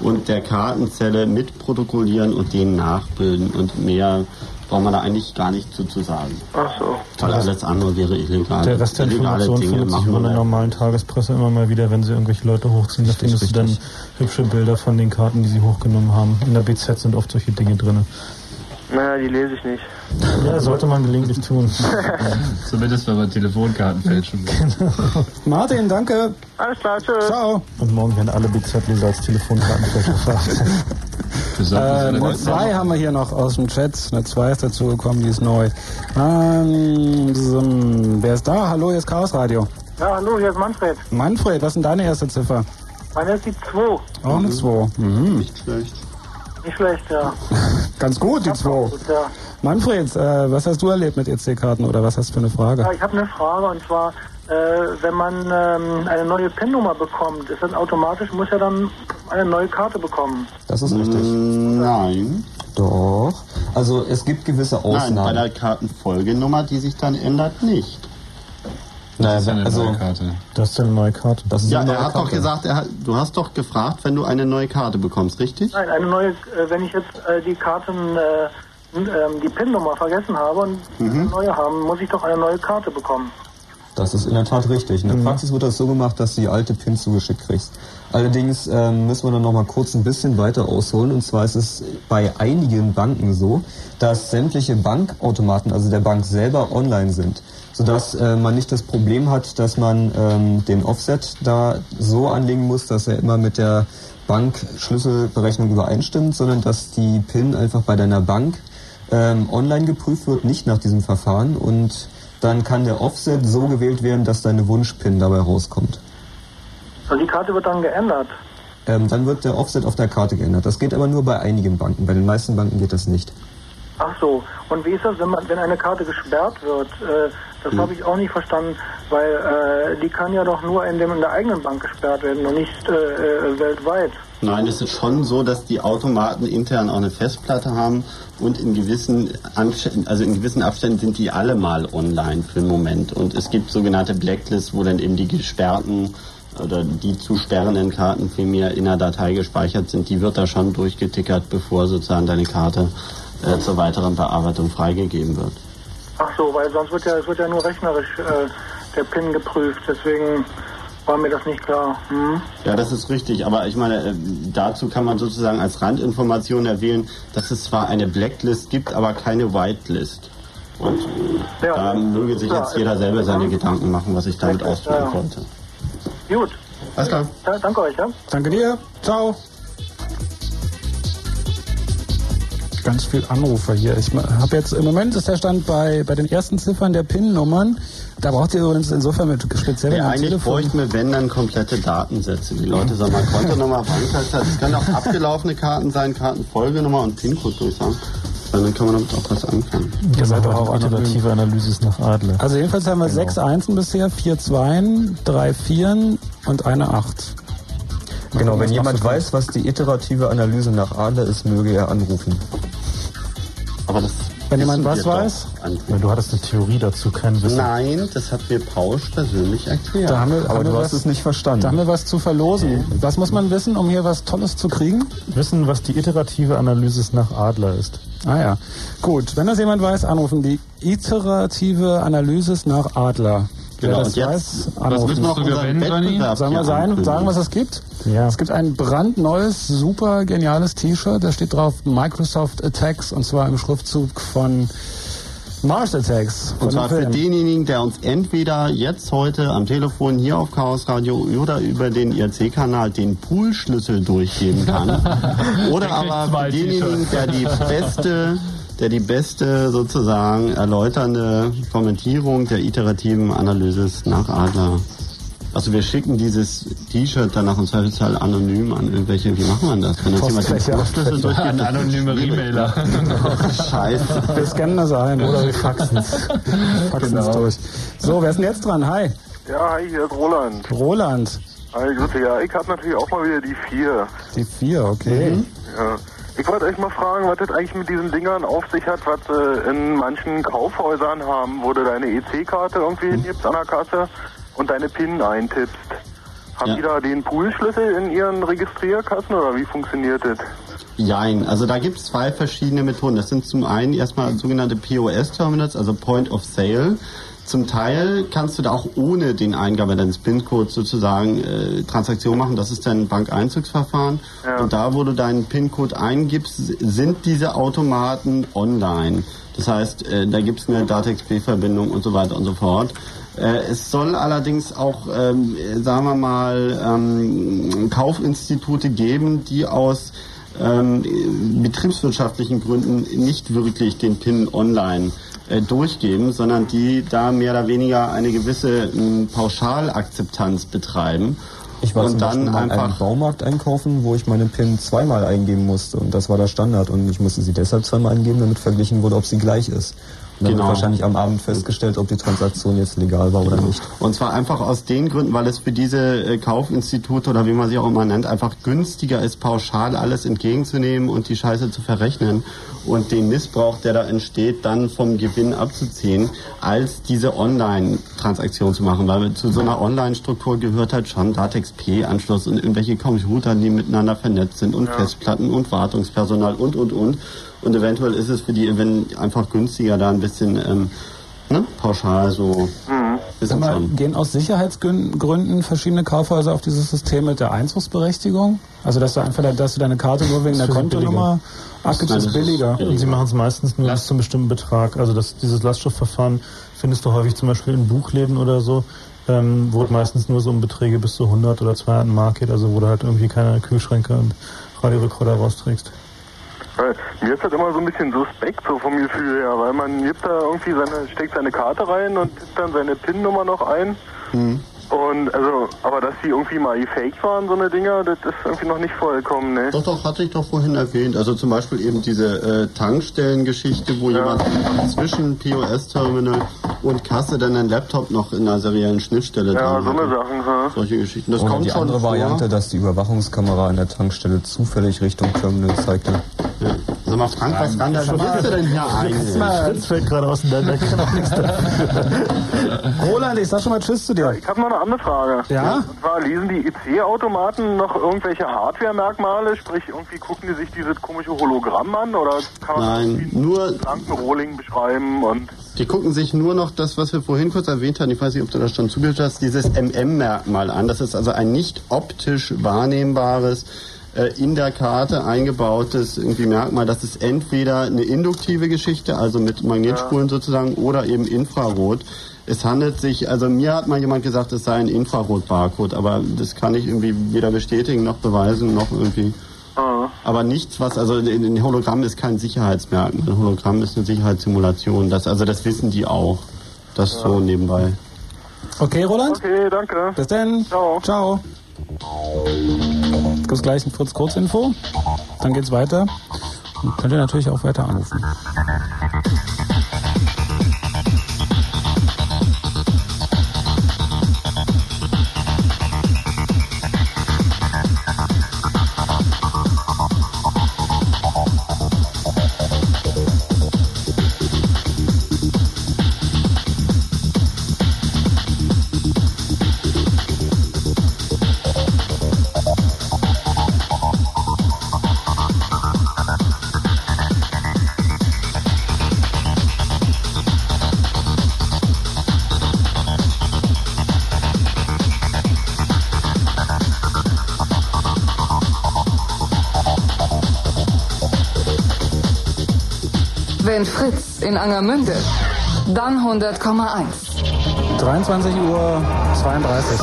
und der Kartenzelle mitprotokollieren und den nachbilden. Und mehr braucht man da eigentlich gar nicht zu, zu sagen. Ach so. Weil alles andere wäre illegal. Der Rest der Illegale Information Dinge findet sich in der normalen Tagespresse immer mal wieder, wenn sie irgendwelche Leute hochziehen. Da findest du dann hübsche Bilder von den Karten, die sie hochgenommen haben. In der BZ sind oft solche Dinge drin. Naja, die lese ich nicht. Ja, sollte man gelegentlich tun. Zumindest wenn man Telefonkarten fälschen will. Martin, danke. Alles klar, tschüss. Ciao. Und morgen werden alle BZ-Leser als Telefonkartenfälscher verhaftet. Äh, eine 2 haben wir hier noch aus dem Chat. Eine 2 ist dazu gekommen, die ist neu. Ähm, so, wer ist da? Hallo, hier ist Chaos Radio. Ja, hallo, hier ist Manfred. Manfred, was ist denn deine erste Ziffer? Meine ist die 2. Auch eine 2. Mhm. Nicht schlecht. Nicht schlecht, ja. Ganz gut, die 2. Gut, ja. Manfred, äh, was hast du erlebt mit EC-Karten oder was hast du für eine Frage? Ja, ich habe eine Frage und zwar, äh, wenn man ähm, eine neue PIN-Nummer bekommt, ist das automatisch, muss ja dann eine neue Karte bekommen. Das ist richtig. Nein. Doch. Also es gibt gewisse Nein, bei Ausnahmen. der Kartenfolgenummer, die sich dann ändert, nicht. Naja, Das ist ja eine also, neue Karte. Das ist eine neue Karte. Das ist Ja, eine neue er hat doch Karte. gesagt, er hat, du hast doch gefragt, wenn du eine neue Karte bekommst, richtig? Nein, eine neue, äh, wenn ich jetzt äh, die Karten, äh, n- ähm, die PIN-Nummer vergessen habe und eine neue haben, muss ich doch eine neue Karte bekommen. Das ist in der Tat richtig. In der Praxis wird das so gemacht, dass du die alte PIN zugeschickt kriegst. Allerdings ähm, müssen wir dann noch mal kurz ein bisschen weiter ausholen. Und zwar ist es bei einigen Banken so, dass sämtliche Bankautomaten, also der Bank selber, online sind. Sodass äh, man nicht das Problem hat, dass man ähm, den Offset da so anlegen muss, dass er immer mit der Bankschlüsselberechnung übereinstimmt, sondern dass die PIN einfach bei deiner Bank ähm, online geprüft wird, nicht nach diesem Verfahren. Und dann kann der Offset so gewählt werden, dass deine Wunsch-PIN dabei rauskommt. Und die Karte wird dann geändert. Ähm, dann wird der Offset auf der Karte geändert. Das geht aber nur bei einigen Banken. Bei den meisten Banken geht das nicht. Ach so. Und wie ist das, wenn man, wenn eine Karte gesperrt wird? Äh, das Hm. habe ich auch nicht verstanden. Weil äh, die kann ja doch nur in, dem, in der eigenen Bank gesperrt werden und nicht äh, äh, weltweit. Nein, es ist schon so, dass die Automaten intern auch eine Festplatte haben und in gewissen, also in gewissen Abständen sind die alle mal online für den Moment. Und es gibt sogenannte Blacklists, wo dann eben die gesperrten oder die zu sperrenden Karten vielmehr in der Datei gespeichert sind. Die wird da schon durchgetickert, bevor sozusagen deine Karte äh, zur weiteren Bearbeitung freigegeben wird. Ach so, weil sonst wird ja, wird ja nur rechnerisch äh, der PIN geprüft. Deswegen war mir das nicht klar. Hm? Ja, das ist richtig. Aber ich meine, äh, dazu kann man sozusagen als Randinformation erwähnen, dass es zwar eine Blacklist gibt, aber keine Whitelist. Und ja, da möge sich jetzt jeder selber seine Gedanken machen, was ich damit ausdrücken ja. konnte. Gut. Alles klar. Ja, danke euch, ja. Danke dir. Ciao. Ganz viel Anrufer hier. Ich habe jetzt im Moment ist der Stand bei, bei den ersten Ziffern der PIN-Nummern da braucht ihr übrigens insofern mit speziell ja, eigentlich Telefon. bräuchten wir, wenn, dann komplette Datensätze. Die Leute sagen mal Kontonummer, Bankleiter. Es können auch abgelaufene Karten sein, Kartenfolgenummer und PIN-Code durchsagen. Dann kann man damit auch was anfangen. Ihr seid auch alternative Analysis nach Adler. Also jedenfalls haben wir genau. sechs Einsen bisher, vier Zweien, drei Vieren und eine Acht. Genau, wenn jemand weiß, was die iterative Analyse nach Adler ist, möge er anrufen. Aber das wenn jemand was weiß? Ja, du hattest eine Theorie dazu, kein Wissen. Nein, das hat mir Pausch persönlich erklärt. Da haben wir, Aber haben du wir hast es nicht verstanden. Da haben wir was zu verlosen. Was muss man wissen, um hier was Tolles zu kriegen? Wissen, was die iterative Analyse nach Adler ist. Ah ja. Gut, wenn das jemand weiß, anrufen. Die iterative Analyse nach Adler. Genau, das und jetzt, weiß, was müssen wir noch gewinnen, Sollen wir sagen, sagen, was es gibt? Ja. Es gibt ein brandneues, super geniales T-Shirt, da steht drauf Microsoft Attacks und zwar im Schriftzug von Mars Attacks. Und zwar für denjenigen, der uns entweder jetzt heute am Telefon hier auf Chaos Radio oder über den IRC-Kanal den Poolschlüssel durchgeben kann. oder aber für denjenigen, der die beste der die beste sozusagen erläuternde Kommentierung der iterativen Analyse nach Adler. Also wir schicken dieses T-Shirt dann nach dem Zweifelsfall anonym an irgendwelche, wie machen wir das? Wenn uns jemand den Postschlüssel durchgibt. An anonyme E-Mailer. Scheiße. Wir scannen das ein oder wir faxen es. Faxen genau. durch. So, wer ist denn jetzt dran? Hi. Ja, hi, hier ist Roland. Roland. Hi, Grüße. Ja, ich habe natürlich auch mal wieder die vier. Die vier, okay. Mhm. Ja. Ich wollte euch mal fragen, was das eigentlich mit diesen Dingern auf sich hat, was sie in manchen Kaufhäusern haben, wo du deine EC-Karte irgendwie hm. hingibst an der Kasse und deine PIN eintippst. Haben ja. die da den Poolschlüssel in ihren Registrierkassen oder wie funktioniert das? Jein, also da gibt es zwei verschiedene Methoden. Das sind zum einen erstmal sogenannte POS-Terminals, also Point of Sale. Zum Teil kannst du da auch ohne den Eingabe deines PIN-Codes sozusagen äh, Transaktionen machen. Das ist dein Bankeinzugsverfahren. Ja. Und da, wo du deinen PIN-Code eingibst, sind diese Automaten online. Das heißt, äh, da gibt es eine DATEX-P-Verbindung und so weiter und so fort. Äh, es soll allerdings auch, ähm, sagen wir mal, ähm, Kaufinstitute geben, die aus ähm, betriebswirtschaftlichen Gründen nicht wirklich den PIN online durchgeben, sondern die da mehr oder weniger eine gewisse äh, Pauschalakzeptanz betreiben. Ich war und dann mal einfach einen Baumarkt einkaufen, wo ich meine PIN zweimal eingeben musste und das war der Standard und ich musste sie deshalb zweimal eingeben, damit verglichen wurde, ob sie gleich ist. Dann genau. wird wahrscheinlich am Abend festgestellt, ob die Transaktion jetzt legal war oder nicht. Und zwar einfach aus den Gründen, weil es für diese äh, Kaufinstitute oder wie man sie auch immer nennt, einfach günstiger ist, pauschal alles entgegenzunehmen und die Scheiße zu verrechnen und den Missbrauch, der da entsteht, dann vom Gewinn abzuziehen, als diese Online-Transaktion zu machen. Weil zu so einer Online-Struktur gehört halt schon Datex-P-Anschluss und irgendwelche Computer, die miteinander vernetzt sind und ja. Festplatten und Wartungspersonal und, und, und. Und eventuell ist es für die wenn einfach günstiger, da ein bisschen ähm, ne, pauschal so. Mhm. Sag mal, gehen aus Sicherheitsgründen verschiedene Kaufhäuser auf dieses System mit der Einzugsberechtigung? Also dass du einfach, dass du deine Karte nur wegen der Kontonummer abgibst, ist billiger. Und sie machen es meistens nur bis zu einem bestimmten Betrag. Also das, dieses Lastschriftverfahren findest du häufig zum Beispiel in Buchläden oder so, ähm, wo es meistens nur so um Beträge bis zu 100 oder 200 Mark geht, also wo du halt irgendwie keine Kühlschränke und Radiorekorder rausträgst. Weil mir ist das immer so ein bisschen suspekt, so vom Gefühl her, weil man gibt da irgendwie seine, steckt seine Karte rein und tippt dann seine PIN-Nummer noch ein. Mhm. Und also, aber dass die irgendwie mal gefaked waren, so eine Dinger, das ist irgendwie noch nicht vollkommen, ne? Doch, doch, hatte ich doch vorhin erwähnt. Also zum Beispiel eben diese äh, Tankstellengeschichte, wo ja. jemand zwischen POS-Terminal und Kasse dann ein Laptop noch in einer seriellen Schnittstelle Ja, dran so eine. Sachen, ha? Solche Geschichten. Das Oder kommt die schon andere vor. Variante, dass die Überwachungskamera an der Tankstelle zufällig Richtung Terminal zeigte. Ja. Sag mal, Frank, was das? Was willst du denn hier eigentlich? Fritz fällt gerade auseinander, kann auch nichts Roland, ich sag schon mal Tschüss zu dir. Ich habe noch eine andere Frage. Ja? Und zwar lesen die EC-Automaten noch irgendwelche Hardware-Merkmale? Sprich, irgendwie gucken die sich dieses komische Hologramm an? Oder kann man Nein, nur Franken Rohling beschreiben? Und Die gucken sich nur noch das, was wir vorhin kurz erwähnt haben, ich weiß nicht, ob du das schon zugehört hast, dieses MM-Merkmal an. Das ist also ein nicht optisch wahrnehmbares, äh, in der Karte eingebautes irgendwie Merkmal. Das ist entweder eine induktive Geschichte, also mit Magnetspuren sozusagen, oder eben Infrarot. Es handelt sich, also mir hat mal jemand gesagt, es sei ein Infrarot-Barcode, aber das kann ich irgendwie weder bestätigen noch beweisen noch irgendwie. Aber nichts, was, also ein Hologramm ist kein Sicherheitsmerkmal. Ein Hologramm ist eine Sicherheitssimulation. Das, also das wissen die auch. Das so nebenbei. Okay, Roland? Okay, danke. Bis dann. Ciao. Ciao. Jetzt gibt's gleich ein Fritz Kurzinfo. Dann geht's weiter. Und könnt ihr natürlich auch weiter anrufen. In Angermünde, dann 100,1. 23 Uhr 32.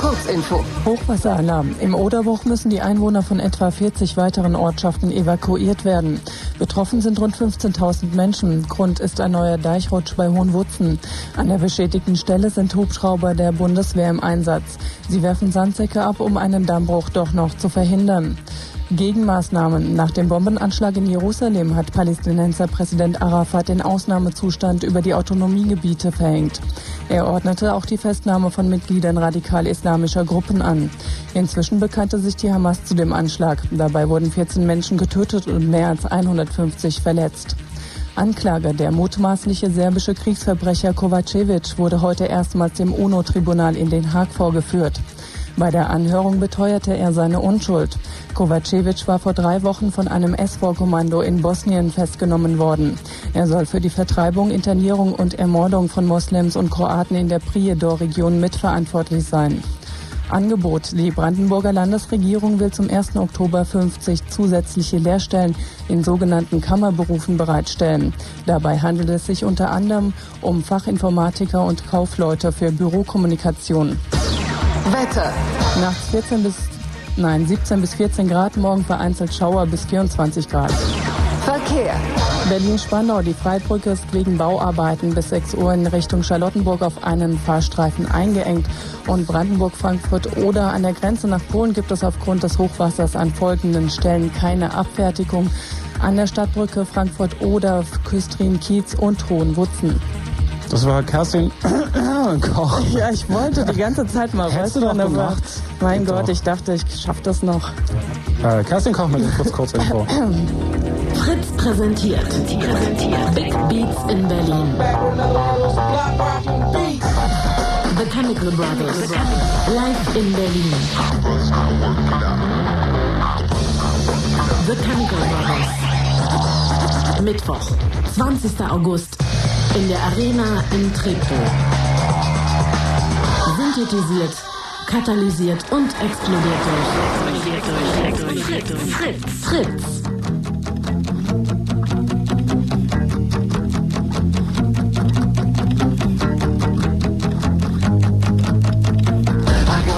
Kurzinfo. Hochwasseralarm. Im Oderbruch müssen die Einwohner von etwa 40 weiteren Ortschaften evakuiert werden. Betroffen sind rund 15.000 Menschen. Grund ist ein neuer Deichrutsch bei Hohenwutzen. An der beschädigten Stelle sind Hubschrauber der Bundeswehr im Einsatz. Sie werfen Sandsäcke ab, um einen Dammbruch doch noch zu verhindern. Gegenmaßnahmen. Nach dem Bombenanschlag in Jerusalem hat Palästinenser Präsident Arafat den Ausnahmezustand über die Autonomiegebiete verhängt. Er ordnete auch die Festnahme von Mitgliedern radikal-islamischer Gruppen an. Inzwischen bekannte sich die Hamas zu dem Anschlag. Dabei wurden 14 Menschen getötet und mehr als 150 verletzt. Anklage, der mutmaßliche serbische Kriegsverbrecher Kovacevic wurde heute erstmals dem UNO-Tribunal in Den Haag vorgeführt. Bei der Anhörung beteuerte er seine Unschuld. Kovacevic war vor drei Wochen von einem SVOR-Kommando in Bosnien festgenommen worden. Er soll für die Vertreibung, Internierung und Ermordung von Moslems und Kroaten in der Prijedor-Region mitverantwortlich sein. Angebot. Die Brandenburger Landesregierung will zum 1. Oktober 50 zusätzliche Lehrstellen in sogenannten Kammerberufen bereitstellen. Dabei handelt es sich unter anderem um Fachinformatiker und Kaufleute für Bürokommunikation. Wetter. Nachts 14 bis, nein, 17 bis 14 Grad, morgen vereinzelt Schauer bis 24 Grad. Verkehr. Berlin-Spandau, die Freibrücke ist wegen Bauarbeiten bis 6 Uhr in Richtung Charlottenburg auf einen Fahrstreifen eingeengt. Und Brandenburg-Frankfurt oder an der Grenze nach Polen gibt es aufgrund des Hochwassers an folgenden Stellen keine Abfertigung. An der Stadtbrücke Frankfurt oder Küstrin, Kiez und Hohenwutzen. Das war Kerstin Koch. Ja, ich wollte die ganze Zeit mal Hättest du doch gemacht. mein Geht Gott, doch. ich dachte, ich schaff das noch. Äh, Kerstin Koch mit dem Fritz Kurzinfo. Fritz präsentiert. präsentiert. Big Beats in Berlin. The Chemical Brothers. Live in Berlin. The Chemical Brothers. Mittwoch, 20. August in der Arena in Treptow. Synthetisiert, katalysiert und explodiert durch Fritz. Fritz.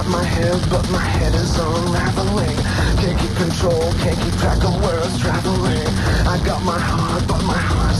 My head, but my head is unraveling. Can't keep control, can't keep track of where it's traveling. I got my heart, but my heart's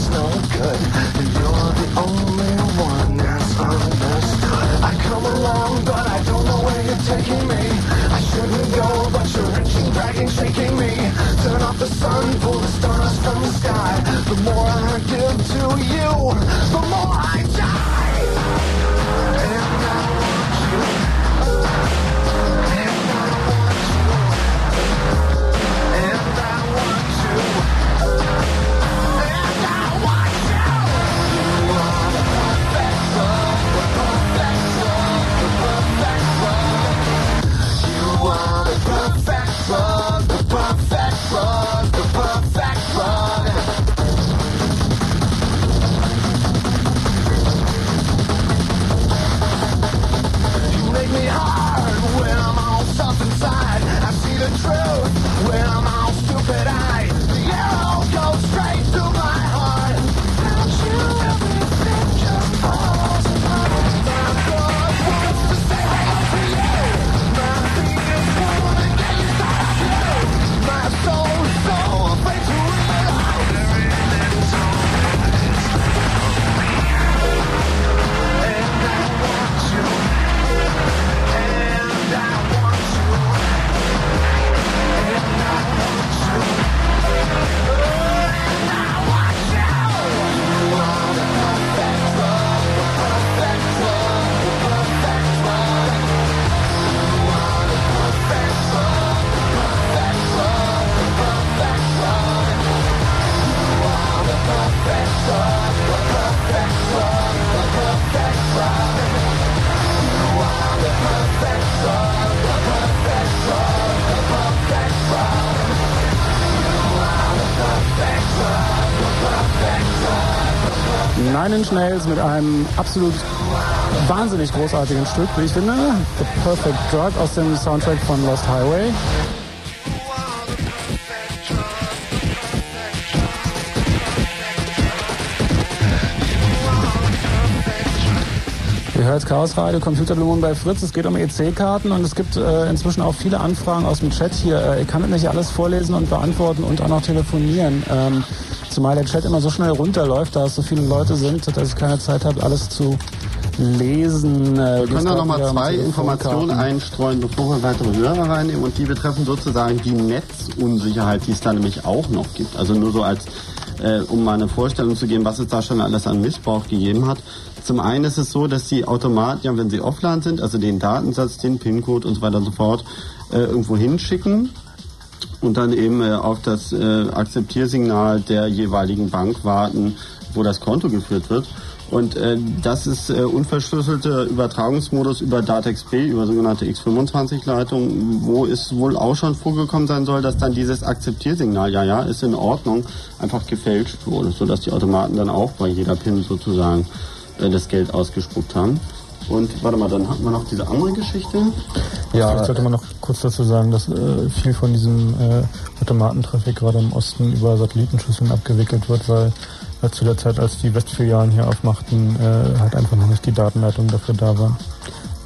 Nine Inch Nails mit einem absolut wahnsinnig großartigen Stück, wie ich finde. The Perfect Drug aus dem Soundtrack von Lost Highway. Ihr hört Chaos Radio, Computerblumen bei Fritz. Es geht um EC-Karten und es gibt äh, inzwischen auch viele Anfragen aus dem Chat hier. Äh, ihr kann nicht alles vorlesen und beantworten und auch noch telefonieren. Ähm, zumal der Chat immer so schnell runterläuft, da es so viele Leute sind, dass ich keine Zeit habe, alles zu lesen. Äh, wir können da nochmal zwei Informationen einstreuen, bevor wir weitere Hörer reinnehmen. Und die betreffen sozusagen die Netzunsicherheit, die es da nämlich auch noch gibt. Also nur so als, äh, um mal eine Vorstellung zu geben, was es da schon alles an Missbrauch gegeben hat. Zum einen ist es so, dass die Automaten, ja, wenn sie offline sind, also den Datensatz, den PIN-Code und so weiter und so fort, äh, irgendwo hinschicken und dann eben äh, auf das äh, Akzeptiersignal der jeweiligen Bank warten, wo das Konto geführt wird. Und äh, das ist äh, unverschlüsselte Übertragungsmodus über DATEX-B, über sogenannte X25-Leitung, wo es wohl auch schon vorgekommen sein soll, dass dann dieses Akzeptiersignal, ja, ja, ist in Ordnung, einfach gefälscht wurde, sodass die Automaten dann auch bei jeder PIN sozusagen äh, das Geld ausgespuckt haben. Und warte mal, dann hatten wir noch diese andere Geschichte. Ja, Vielleicht sollte man noch kurz dazu sagen, dass äh, viel von diesem äh, Automatentraffic gerade im Osten über Satellitenschüsseln abgewickelt wird, weil äh, zu der Zeit, als die Westfilialen hier aufmachten, äh, halt einfach noch nicht die Datenleitung dafür da waren.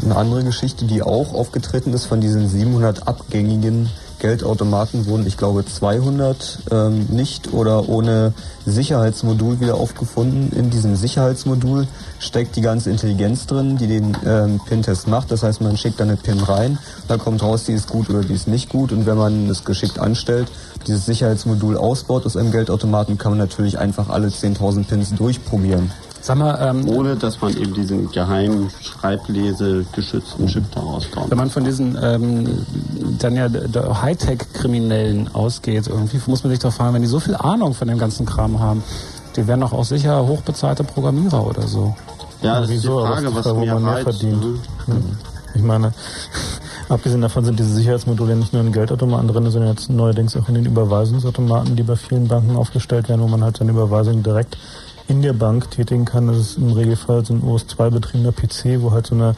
Eine andere Geschichte, die auch aufgetreten ist von diesen 700 abgängigen Geldautomaten wurden, ich glaube, 200 ähm, nicht oder ohne Sicherheitsmodul wieder aufgefunden. In diesem Sicherheitsmodul steckt die ganze Intelligenz drin, die den ähm, PIN-Test macht. Das heißt, man schickt eine PIN rein, da kommt raus, die ist gut oder die ist nicht gut. Und wenn man es geschickt anstellt, dieses Sicherheitsmodul ausbaut aus einem Geldautomaten, kann man natürlich einfach alle 10.000 Pins durchprobieren. Sag mal, ähm, Ohne dass man eben diesen geheimen Schreiblese-geschützten Chip daraus kommt. Wenn man von diesen ähm, dann ja Hightech-Kriminellen ausgeht, irgendwie muss man sich doch fragen, wenn die so viel Ahnung von dem ganzen Kram haben, die werden doch auch sicher hochbezahlte Programmierer oder so. Ja, das Wieso? ist die Frage, was, was mehr, mehr verdient. Mhm. Ich meine, abgesehen davon sind diese Sicherheitsmodule nicht nur in Geldautomaten drin, sondern jetzt neuerdings auch in den Überweisungsautomaten, die bei vielen Banken aufgestellt werden, wo man halt seine Überweisung direkt in der Bank tätigen kann. Das ist im Regelfall so ein OS2-betriebener PC, wo halt so eine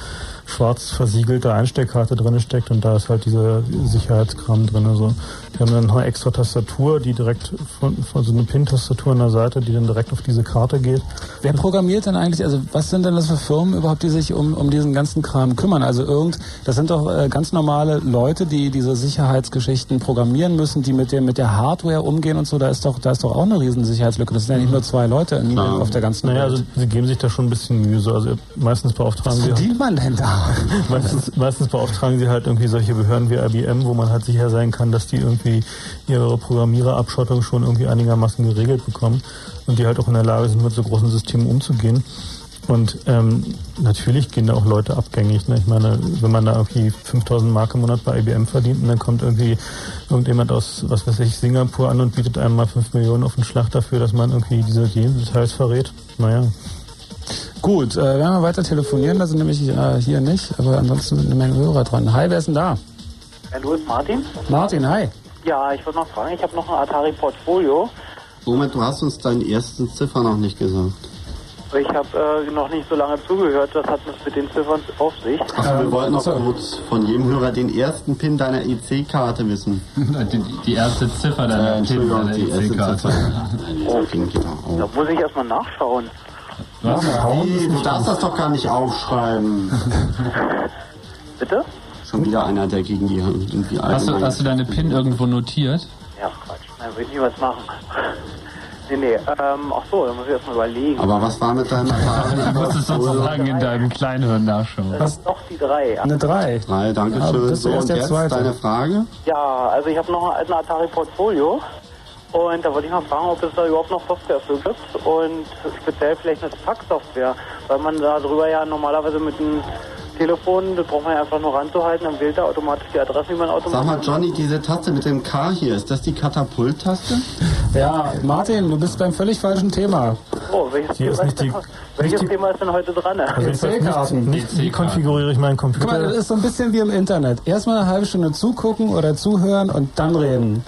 schwarz versiegelte Einsteckkarte drin steckt und da ist halt dieser Sicherheitskram drin. Also wir haben dann noch eine extra Tastatur, die direkt von, von so eine PIN-Tastatur an der Seite, die dann direkt auf diese Karte geht. Wer programmiert denn eigentlich, also was sind denn das für Firmen überhaupt, die sich um, um diesen ganzen Kram kümmern? Also irgend, das sind doch äh, ganz normale Leute, die diese Sicherheitsgeschichten programmieren müssen, die mit dem, mit der Hardware umgehen und so, da ist doch, da ist doch auch eine riesen Sicherheitslücke. Das sind ja nicht nur zwei Leute in, auf der ganzen naja, Welt. Naja, also sie geben sich da schon ein bisschen Mühe. So. Also meistens beauftragen was verdient man denn da? meistens, meistens beauftragen sie halt irgendwie solche Behörden wie IBM, wo man halt sicher sein kann, dass die irgendwie ihre Programmiererabschottung schon irgendwie einigermaßen geregelt bekommen und die halt auch in der Lage sind, mit so großen Systemen umzugehen. Und ähm, natürlich gehen da auch Leute abgängig. Ne? Ich meine, wenn man da irgendwie 5000 Mark im Monat bei IBM verdient und dann kommt irgendwie irgendjemand aus, was weiß ich, Singapur an und bietet einem mal 5 Millionen auf den Schlag dafür, dass man irgendwie diese Details verrät. Naja. Gut, äh, werden wir weiter telefonieren, das sind nämlich äh, hier nicht, aber ansonsten sind eine Menge Hörer dran. Hi, wer ist denn da? Hallo, ist Martin. Martin, hi. Ja, ich würde noch fragen, ich habe noch ein Atari Portfolio. Moment, du hast uns deinen ersten Ziffer noch nicht gesagt. Ich habe äh, noch nicht so lange zugehört, was hat es mit den Ziffern auf sich? Achso, wir wollten noch kurz von jedem Hörer den ersten PIN deiner EC-Karte wissen. Die, die, erste Ziffer deiner äh, PIN deiner EC-Karte. Oh, da muss ich erstmal nachschauen. Was? Wie? Du darfst das doch gar nicht aufschreiben. Bitte? Schon wieder einer, der gegen die irgendwie hast du, hast du deine PIN irgendwo notiert? Ja, Quatsch. Dann will ich nie was machen. Nee, nee, ähm, ach so, da muss ich erstmal überlegen. Aber was war mit deinem Atari? du musst es sozusagen in deinem Kleinhirn nachschauen. Das ist doch die 3. Eine 3. Drei, danke schön. So, und jetzt zweite. deine Frage? Ja, also ich habe noch alten Atari Portfolio. Und da wollte ich mal fragen, ob es da überhaupt noch Software für gibt und speziell vielleicht eine Fax-Software, weil man da drüber ja normalerweise mit dem Telefon, das braucht man ja einfach nur ranzuhalten, dann wählt er automatisch die Adresse, wie man automatisch... Sag mal, Johnny, diese Taste mit dem K hier, ist das die Katapult-Taste? Ja, Martin, du bist beim völlig falschen Thema. Oh, welches, Hier ist Thema, nicht die- ist denn, welches die- Thema ist denn heute dran? Also nicht, wie konfiguriere ich meinen Computer? Guck mal, das ist so ein bisschen wie im Internet. Erstmal eine halbe Stunde zugucken oder zuhören und dann reden.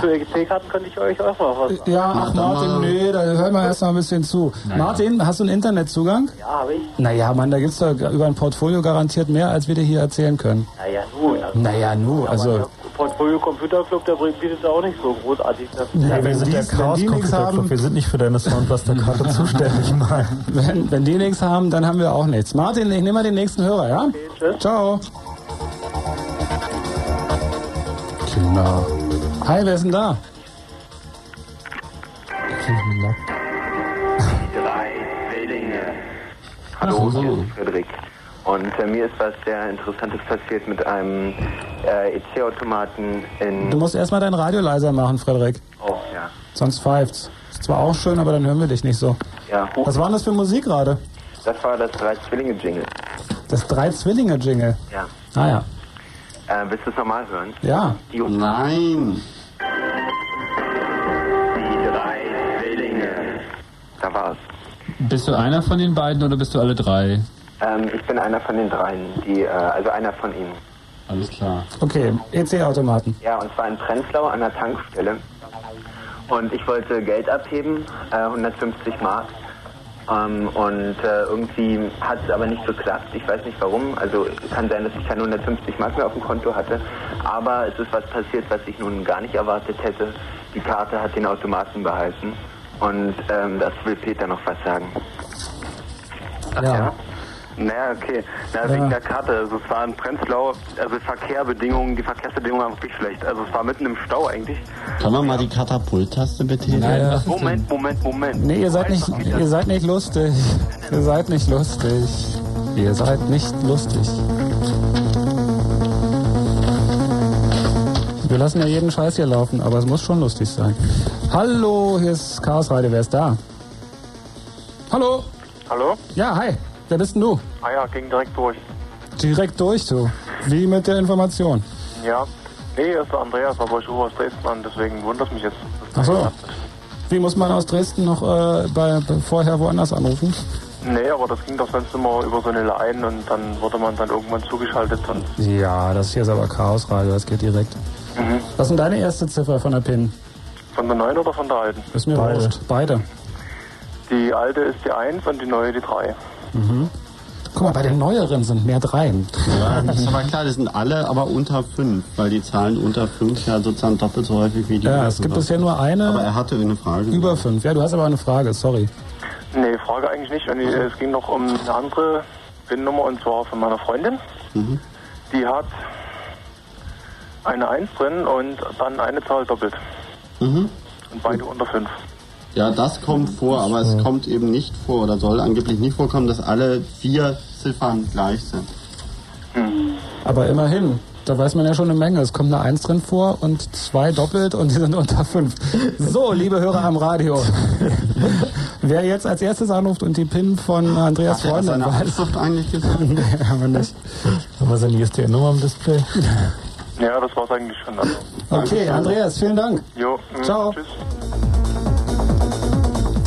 Für EC-Karten könnte ich euch auch mal was sagen. Ja, ach Martin, nee, da hören wir erst mal ein bisschen zu. Martin, hast du einen Internetzugang? Ja, habe ich. Naja, Mann, da gibt's doch über ein Portfolio garantiert mehr, als wir dir hier erzählen können. Naja, nun. Also, Naja, nu, also... Portfolio Computer Club, der bietet auch nicht so großartig. Das Ja, wir sind der Chaos die nichts Computer haben- Club. Wir sind nicht für deine Soundbuster-Karte zuständig, Mann. Wenn, wenn die nichts haben, dann haben wir auch nichts. Martin, ich nehme mal den nächsten Hörer, ja? Ciao. Kinder. Hi, wer ist denn da? Hallo, hier ist Frederik. Und äh, mir ist was sehr Interessantes passiert mit einem äh, EC-Automaten in... Du musst erstmal dein Radio leiser machen, Frederik. Oh, ja. Sonst pfeift's. Ist zwar auch schön, aber dann hören wir dich nicht so. Ja, hoch. Was war denn das für Musik gerade? Das war das Drei Zwillinge-Jingle. Das Drei-Zwillinge-Jingle. Ja. Ah ja. Äh, willst du es nochmal hören? Ja. Die Nein. Die drei Zwillinge. Da war's. Bist du einer von den beiden oder bist du alle drei? Ähm, ich bin einer von den dreien, die, äh, also einer von ihnen. Alles klar. Okay, EC-Automaten. Ja, und zwar in Prenzlau an der Tankstelle. Und ich wollte Geld abheben, äh, 150 Mark. Ähm, und äh, irgendwie hat es aber nicht geklappt. Ich weiß nicht warum. Also kann sein, dass ich keine 150 Mark mehr auf dem Konto hatte. Aber es ist was passiert, was ich nun gar nicht erwartet hätte. Die Karte hat den Automaten behalten. Und ähm, das will Peter noch was sagen. Ja. Naja, okay. Na, wegen der Karte. Also es war in Prenzlau, also Verkehrbedingungen, die Verkehrsbedingungen waren wirklich schlecht. Also es war mitten im Stau eigentlich. Kann man mal die Katapulttaste bitte? Naja. Moment, Moment, Moment. Nee, ihr seid nicht, ihr seid nicht lustig. Ihr seid nicht lustig. Ihr seid nicht lustig. Wir lassen ja jeden Scheiß hier laufen, aber es muss schon lustig sein. Hallo, hier ist Chaos Radio. Wer ist da? Hallo? Hallo? Ja, hi. Wer bist denn du? Ah ja, ging direkt durch. Direkt durch, du. Wie mit der Information. Ja. Nee, es war Andreas, aber ich rufe aus Dresden an, deswegen wundert mich jetzt. Ach so. Wie muss man aus Dresden noch äh, bei, vorher woanders anrufen? Nee, aber das ging doch sonst immer über so eine Line und dann wurde man dann irgendwann zugeschaltet und Ja, das hier ist aber Chaos Radio, das geht direkt. Mhm. Was ist denn deine erste Ziffer von der PIN? von der neuen oder von der alten? Ist mir wurscht. Beide. Die alte ist die 1 und die neue die 3. Mhm. Guck mal, bei den neueren sind mehr Dreien. Ja, das ist aber klar, das sind alle aber unter 5, weil die Zahlen unter 5 ja sozusagen doppelt so häufig wie die Ja, es gibt bisher nur eine. Aber er hatte eine Frage. Über fünf. Ja, du hast aber eine Frage, sorry. Nee, Frage eigentlich nicht. Es ging noch um eine andere PIN-Nummer und zwar von meiner Freundin. Mhm. Die hat eine 1 drin und dann eine Zahl doppelt. Mhm. Und beide unter 5. Ja, das kommt vor, aber es kommt eben nicht vor oder soll angeblich nicht vorkommen, dass alle vier Ziffern gleich sind. Aber immerhin, da weiß man ja schon eine Menge. Es kommt eine Eins drin vor und zwei doppelt und die sind unter fünf. So, liebe Hörer am Radio. Wer jetzt als erstes anruft und die PIN von Andreas Hat er Freundin seine weiß. Anschrift eigentlich gesagt? nee, aber nicht. Haben wir seine ISDN-Nummer am Display? Ja, das war's eigentlich schon. Also. Okay, Andreas, vielen Dank. Jo, mm, Ciao. Tschüss.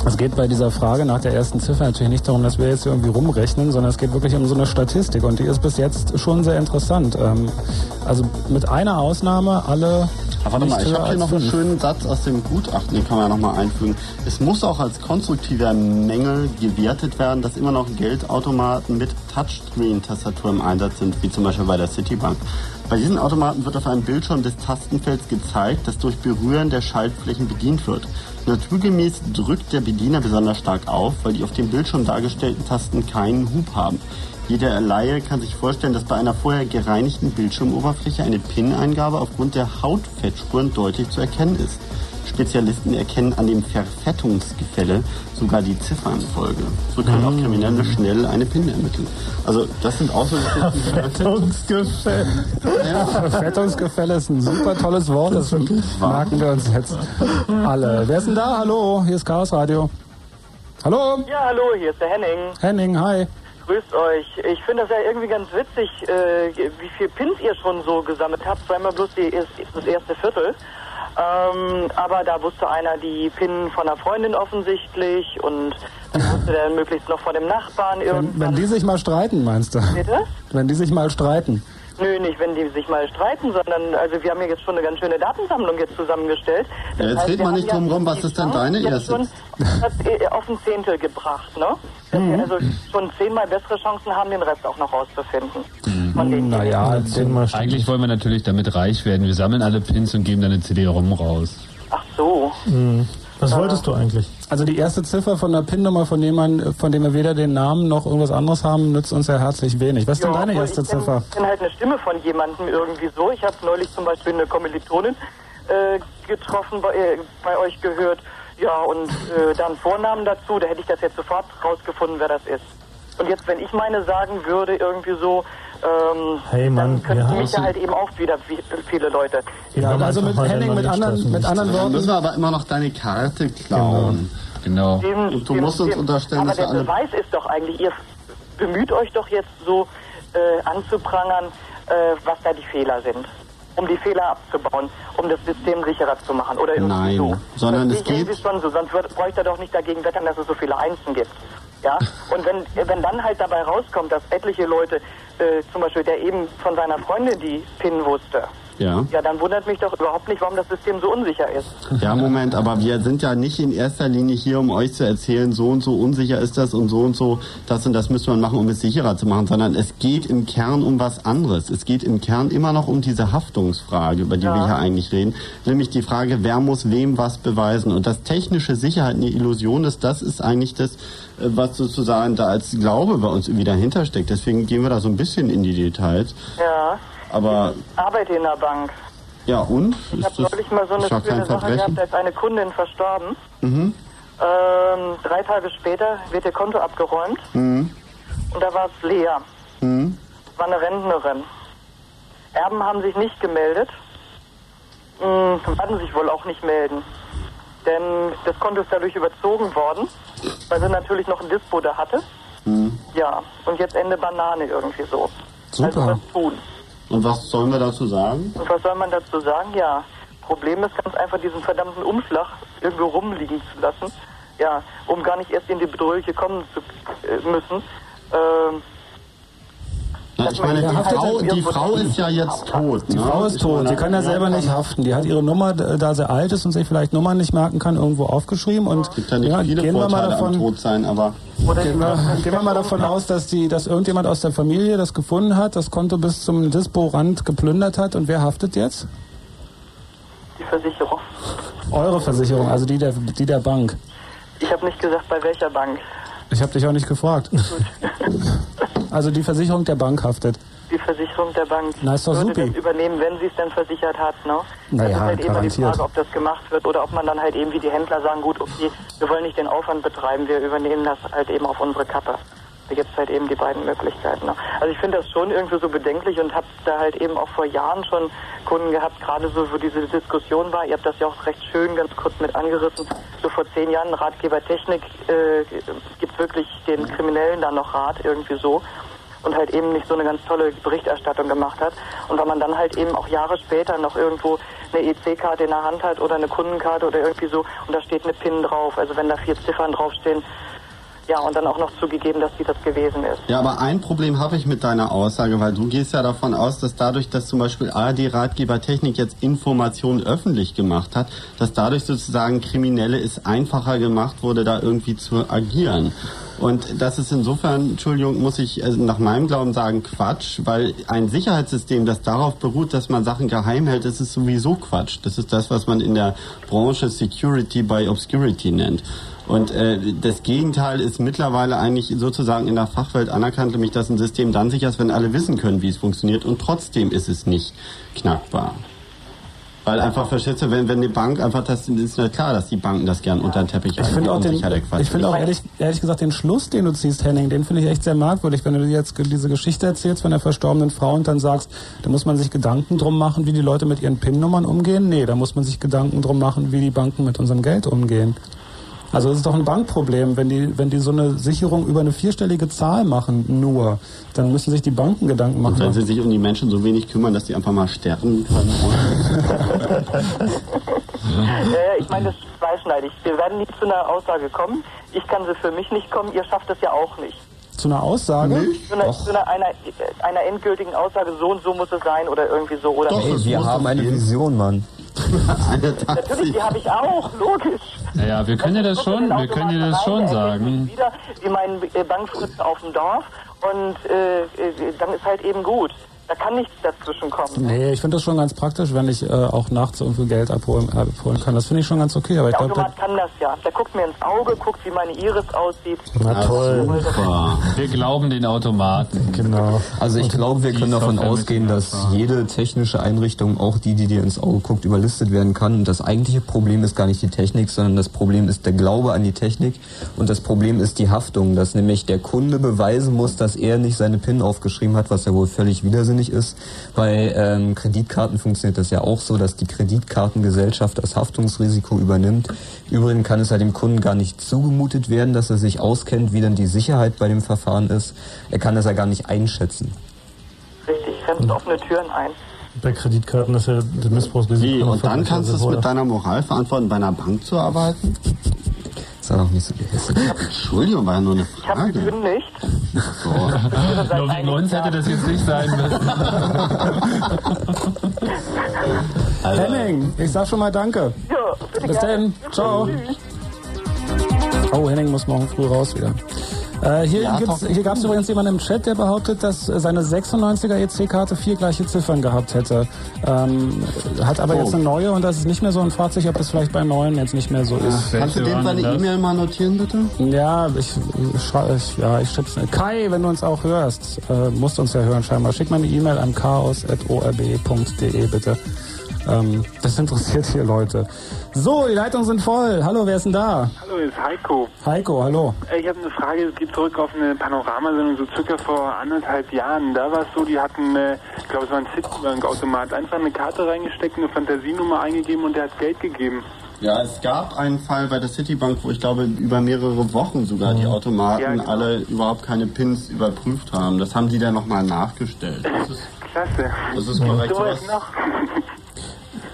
Es geht bei dieser Frage nach der ersten Ziffer natürlich nicht darum, dass wir jetzt irgendwie rumrechnen, sondern es geht wirklich um so eine Statistik und die ist bis jetzt schon sehr interessant. Ähm, also mit einer Ausnahme alle. Aber warte nicht mal, ich habe hier noch einen schönen Satz aus dem Gutachten, den kann man ja nochmal einfügen. Es muss auch als konstruktiver Mängel gewertet werden, dass immer noch Geldautomaten mit Touchscreen-Tastatur im Einsatz sind, wie zum Beispiel bei der Citibank. Bei diesen Automaten wird auf einem Bildschirm des Tastenfelds gezeigt, das durch Berühren der Schaltflächen bedient wird. Naturgemäß drückt der Bediener besonders stark auf, weil die auf dem Bildschirm dargestellten Tasten keinen Hub haben. Jeder Laie kann sich vorstellen, dass bei einer vorher gereinigten Bildschirmoberfläche eine PIN-Eingabe aufgrund der Hautfettspuren deutlich zu erkennen ist. Spezialisten erkennen an dem Verfettungsgefälle sogar die Ziffernfolge. So können auch Kriminelle schnell eine PIN ermitteln. Also das sind auch so Verfettungsgefälle. Ja, Verfettungsgefälle ist ein super tolles Wort, das merken wir uns jetzt alle. Wer ist denn da? Hallo, hier ist Chaos Radio. Hallo? Ja, hallo, hier ist der Henning. Henning, hi. Grüßt euch. Ich finde das ja irgendwie ganz witzig, äh, wie viel Pins ihr schon so gesammelt habt. Zweimal bloß die, das erste Viertel. Ähm, aber da wusste einer die PIN von einer Freundin offensichtlich und dann wusste der möglichst noch von dem Nachbarn Wenn, irgendwas. wenn die sich mal streiten, meinst du? Bitte? Wenn die sich mal streiten. Nö, nicht wenn die sich mal streiten, sondern also wir haben ja jetzt schon eine ganz schöne Datensammlung jetzt zusammengestellt. Ja, jetzt heißt, red wir mal haben nicht drum rum, was ist denn deine jetzt erste? Schon, das äh, auf ein Zehntel gebracht, ne? Dass Mhm. wir also schon zehnmal bessere Chancen haben, den Rest auch noch rauszufinden. Naja, eigentlich wollen wir natürlich damit reich werden. Wir sammeln alle Pins und geben dann eine CD-ROM raus. Ach so. Hm. Was wolltest du eigentlich? Also die erste Ziffer von der PIN-Nummer, von dem man, von dem wir weder den Namen noch irgendwas anderes haben, nützt uns ja herzlich wenig. Was ist denn deine erste ich kenn- Ziffer? Ich kenne halt eine Stimme von jemandem irgendwie so. Ich habe neulich zum Beispiel eine Kommilitonin äh, getroffen, bei, äh, bei euch gehört. Ja, und äh, dann Vornamen dazu. Da hätte ich das jetzt sofort rausgefunden, wer das ist. Und jetzt, wenn ich meine sagen würde, irgendwie so, ähm, Hey Mann, könnten wir mich ja halt eben auch wieder wie- viele Leute. Ja, also mit Henning, mit anderen, mit anderen Dann Worten. müssen wir aber immer noch deine Karte klauen. Genau. Stimmt, Und du stimmt, musst uns unterstellen, Aber dass wir der alle... Beweis ist doch eigentlich, ihr bemüht euch doch jetzt so äh, anzuprangern, äh, was da die Fehler sind. Um die Fehler abzubauen, um das System sicherer zu machen. Oder irgendwie Nein, so. sondern das es geht- irgendwie schon so, sonst wird, bräuchte er doch nicht dagegen wettern, dass es so viele Einsen gibt. Ja? Und wenn, wenn dann halt dabei rauskommt, dass etliche Leute, äh, zum Beispiel der eben von seiner Freundin die PIN wusste, Ja. ja, dann wundert mich doch überhaupt nicht, warum das System so unsicher ist. Ja, Moment, aber wir sind ja nicht in erster Linie hier, um euch zu erzählen, so und so unsicher ist das und so und so, das und das müsste man machen, um es sicherer zu machen, sondern es geht im Kern um was anderes. Es geht im Kern immer noch um diese Haftungsfrage, über die wir hier eigentlich reden, nämlich die Frage, wer muss wem was beweisen. Und dass technische Sicherheit eine Illusion ist, das ist eigentlich das, was sozusagen da als Glaube bei uns irgendwie dahinter steckt. Deswegen gehen wir da so ein bisschen in die Details. Ja, Aber arbeite in der Bank. ja, und? Ich habe neulich mal so eine schöne Sache gehabt, da ist eine Kundin verstorben. Mhm. Ähm, drei Tage später wird ihr Konto abgeräumt Mhm. und da war es leer. Mhm. War eine Rentnerin. Erben haben sich nicht gemeldet, mh, werden sich wohl auch nicht melden. Denn das Konto ist dadurch überzogen worden, weil sie natürlich noch ein Dispo da hatte. Mhm. Ja, und jetzt Ende Banane irgendwie so. Super. Also was tun. Und was sollen wir dazu sagen? Und was soll man dazu sagen? Ja, Problem ist ganz einfach, diesen verdammten Umschlag irgendwo rumliegen zu lassen. Ja, um gar nicht erst in die Bedrohliche kommen zu äh, müssen. Ähm, Na, ich meine, die Frau, die Frau ist ja jetzt tot. Die ne? Frau ist tot, sie kann ja selber nicht haften. Die hat ihre Nummer, da sie alt ist und sich vielleicht Nummern nicht merken kann, irgendwo aufgeschrieben. Und gibt ja nicht viele gehen wir mal davon, Todsein, aber gehen wir, gehen wir mal davon aus, dass, die, dass irgendjemand aus der Familie das gefunden hat, das Konto bis zum Dispo-Rand geplündert hat. Und wer haftet jetzt? die Versicherung. Eure Versicherung, also die der, die der Bank. Ich habe nicht gesagt, bei welcher Bank. Ich habe dich auch nicht gefragt. Also die Versicherung der Bank haftet. Die Versicherung der Bank Na, ist doch würde supi. das übernehmen, wenn sie es denn versichert hat. Ne? Naja, das ist halt immer die garantiert. Frage, ob das gemacht wird oder ob man dann halt eben wie die Händler sagen, gut, okay, wir wollen nicht den Aufwand betreiben, wir übernehmen das halt eben auf unsere Kappe. Da gibt es halt eben die beiden Möglichkeiten. Also ich finde das schon irgendwie so bedenklich und habe da halt eben auch vor Jahren schon Kunden gehabt, gerade so, wo diese Diskussion war. Ihr habt das ja auch recht schön ganz kurz mit angerissen. So vor zehn Jahren Ratgeber Technik äh, gibt wirklich den Kriminellen da noch Rat irgendwie so und halt eben nicht so eine ganz tolle Berichterstattung gemacht hat. Und wenn man dann halt eben auch Jahre später noch irgendwo eine EC-Karte in der Hand hat oder eine Kundenkarte oder irgendwie so und da steht eine PIN drauf, also wenn da vier Ziffern draufstehen, ja, und dann auch noch zugegeben, dass die das gewesen ist. Ja, aber ein Problem habe ich mit deiner Aussage, weil du gehst ja davon aus, dass dadurch, dass zum Beispiel ARD Ratgeber Technik jetzt Informationen öffentlich gemacht hat, dass dadurch sozusagen Kriminelle es einfacher gemacht wurde, da irgendwie zu agieren. Und das ist insofern, Entschuldigung, muss ich also nach meinem Glauben sagen, Quatsch, weil ein Sicherheitssystem, das darauf beruht, dass man Sachen geheim hält, das ist sowieso Quatsch. Das ist das, was man in der Branche Security by Obscurity nennt. Und äh, das Gegenteil ist mittlerweile eigentlich sozusagen in der Fachwelt anerkannt, nämlich dass ein System dann sicher ist, wenn alle wissen können, wie es funktioniert. Und trotzdem ist es nicht knackbar. Weil einfach, verstehst du, wenn, wenn die Bank einfach, das ist ja klar, dass die Banken das gern unter den Teppich Ich finde auch, den, ich finde ist. auch ehrlich, ehrlich gesagt den Schluss, den du ziehst, Henning, den finde ich echt sehr merkwürdig, wenn du dir jetzt diese Geschichte erzählst von der verstorbenen Frau und dann sagst, da muss man sich Gedanken drum machen, wie die Leute mit ihren PIN-Nummern umgehen. Nee, da muss man sich Gedanken drum machen, wie die Banken mit unserem Geld umgehen. Also es ist doch ein Bankproblem, wenn die, wenn die so eine Sicherung über eine vierstellige Zahl machen, nur, dann müssen sich die Banken Gedanken machen. Und wenn sie sich um die Menschen so wenig kümmern, dass die einfach mal sterben können. äh, ich meine, das ist zweischneidig. Wir werden nicht zu einer Aussage kommen. Ich kann sie für mich nicht kommen, ihr schafft es ja auch nicht. Zu einer Aussage? Zu, einer, zu einer, einer, einer endgültigen Aussage, so und so muss es sein oder irgendwie so. Oder Doch, Ey, wir haben eine Vision, Mann. Natürlich, die habe ich auch, logisch. Naja, wir können dir das schon, wir können dir das schon sagen. Wieder wie mein äh, Bankfritz auf dem Dorf und äh, äh, dann ist halt eben gut. Da kann nichts dazwischen kommen. Nee, ich finde das schon ganz praktisch, wenn ich äh, auch nachts irgendwie Geld abholen, abholen kann. Das finde ich schon ganz okay. Aber Der ich glaube, Automat kann das ja. Der guckt mir ins Auge, guckt, wie meine Iris aussieht. Na toll. Wir glauben den Automaten. Genau. Also ich glaube, wir können davon ausgehen, dass jede technische Einrichtung, auch die, die dir ins Auge guckt, überlistet werden kann. Und das eigentliche Problem ist gar nicht die Technik, sondern das Problem ist der Glaube an die Technik. Und das Problem ist die Haftung, dass nämlich der Kunde beweisen muss, dass er nicht seine PIN aufgeschrieben hat, was ja wohl völlig widersinnig ist. Bei ähm, Kreditkarten funktioniert das ja auch so, dass die Kreditkartengesellschaft das Haftungsrisiko übernimmt. Übrigens kann es ja dem Kunden gar nicht zugemutet werden, dass er sich auskennt, wie dann die Sicherheit bei dem Verfahren ist. Er kann das ja gar nicht einschätzen. Richtig, rennt offene Türen ein. Bei Kreditkarten ist ja der Missbrauchsrisiko. Wie? Und dann kannst du es hoher. mit deiner Moral verantworten, bei einer Bank zu arbeiten? Sei doch nicht so gehässig. Entschuldigung, war ja nur eine Ich habe Frage. gekündigt. So. Nur wegen uns hätte das jetzt nicht sein müssen. Henning, ich sag schon mal Danke. Ja, bitte Bis gerne. dann. Ciao. Oh, Henning muss morgen früh raus wieder. Äh, hier Ja, hier gab es übrigens jemanden im Chat, der behauptet, dass seine 96er EC-Karte vier gleiche Ziffern gehabt hätte. Ähm, hat aber Oh. jetzt eine neue und das ist nicht mehr so und fragt sich, ob das vielleicht bei neuen jetzt nicht mehr so ist. Kannst du dem seine E-Mail mal notieren, bitte? Ja, ich, ich, ja, ich schick's. Kai, wenn du uns auch hörst, äh, musst du uns ja hören scheinbar. Schick mal eine E-Mail an chaos.orb.de bitte. Ähm, das interessiert hier Leute. So, die Leitungen sind voll. Hallo, wer ist denn da? Hallo, hier ist Heiko. Heiko, hallo. Äh, Ich habe eine Frage, es geht zurück auf eine Panoramasendung, so circa vor anderthalb Jahren. Da war es so, die hatten, äh, ich glaube, es war ein Citibank-Automat, einfach eine Karte reingesteckt, eine Fantasienummer eingegeben und der hat Geld gegeben. Ja, es gab einen Fall bei der Citibank, wo ich glaube, über mehrere Wochen sogar die Automaten Ja, genau. alle überhaupt keine Pins überprüft haben. Das haben die dann nochmal nachgestellt. Das ist, Klasse. das ist korrekt. So Was- was noch?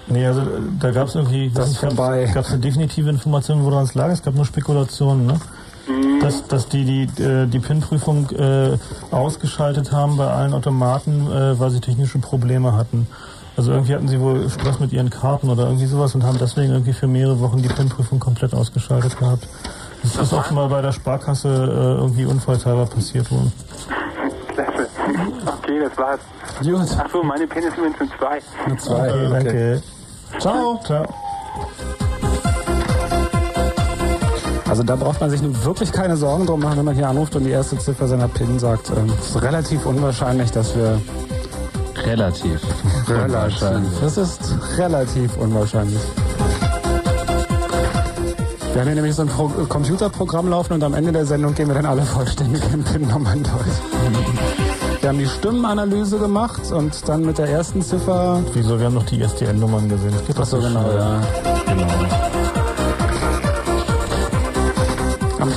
Nee, also äh, da gab es irgendwie, das ist vorbei. Gab es eine definitive Information, woran es lag? Es gab nur Spekulationen, ne? Dass, dass die die, äh, die PIN-Prüfung äh, ausgeschaltet haben bei allen Automaten, äh, weil sie technische Probleme hatten. Also irgendwie hatten sie wohl Stress mit ihren Karten oder irgendwie sowas und haben deswegen irgendwie für mehrere Wochen die PIN-Prüfung komplett ausgeschaltet gehabt. Das ist auch schon mal bei der Sparkasse äh, irgendwie unfallhalber passiert wohl. Okay, das war's. Gut. Ach so, meine PIN ist übrigens eine 2. Eine zwei. Okay, danke. Ciao. Ciao. Also da braucht man sich nun wirklich keine Sorgen drum machen, wenn man hier anruft und die erste Ziffer seiner PIN sagt. Ähm, Es ist relativ unwahrscheinlich, dass wir Relativ. Relativ. Das ist relativ unwahrscheinlich. Wir haben hier nämlich so ein Pro Computerprogramm laufen und am Ende der Sendung gehen wir dann alle vollständigen PIN-Nummern durch. Wir haben die Stimmenanalyse gemacht und dann mit der ersten Ziffer. Wieso? Wir haben noch die STN-Nummern gesehen. Das geht doch Achso, so genau, ja. Genau.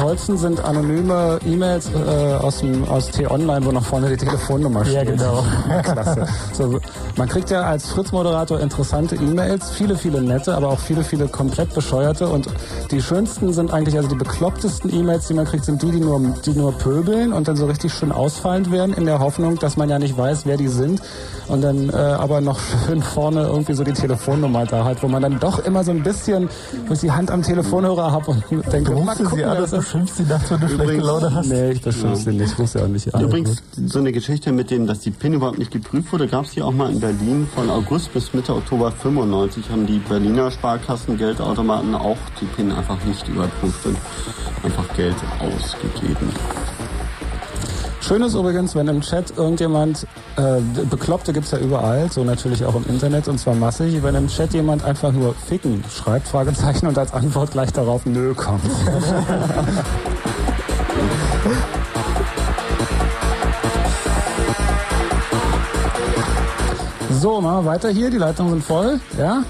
Tollsten sind anonyme E-Mails äh, aus, dem- aus T-Online, wo noch vorne die Telefonnummer steht. Ja, genau. Klasse. So, man kriegt ja als Fritz-Moderator interessante E-Mails, viele, viele nette, aber auch viele, viele komplett bescheuerte. Und die schönsten sind eigentlich, also die beklopptesten E-Mails, die man kriegt, sind die, die nur, die nur pöbeln und dann so richtig schön ausfallend werden, in der Hoffnung, dass man ja nicht weiß, wer die sind. Und dann äh, aber noch schön vorne irgendwie so die Telefonnummer da hat, wo man dann doch immer so ein bisschen, wo ich die Hand am Telefonhörer habe und denke, mal sie gucken, wer und das ist. Beschimpfst sie nachts, wenn du schlechte Laune hast. Nee, ich beschimpfe sie nicht. Ich rufe sie auch nicht an. Übrigens, so eine Geschichte mit dem, dass die PIN überhaupt nicht geprüft wurde, gab es hier auch mal in Berlin. Von August bis Mitte Oktober 95 haben die Berliner Sparkassen Geldautomaten auch die PIN einfach nicht überprüft und einfach Geld ausgegeben. Schön ist übrigens, wenn im Chat irgendjemand, äh, Bekloppte gibt's ja überall, so natürlich auch im Internet und zwar massig, wenn im Chat jemand einfach nur ficken schreibt, Fragezeichen und als Antwort gleich darauf nö kommt. so, wir weiter hier, die Leitungen sind voll, ja?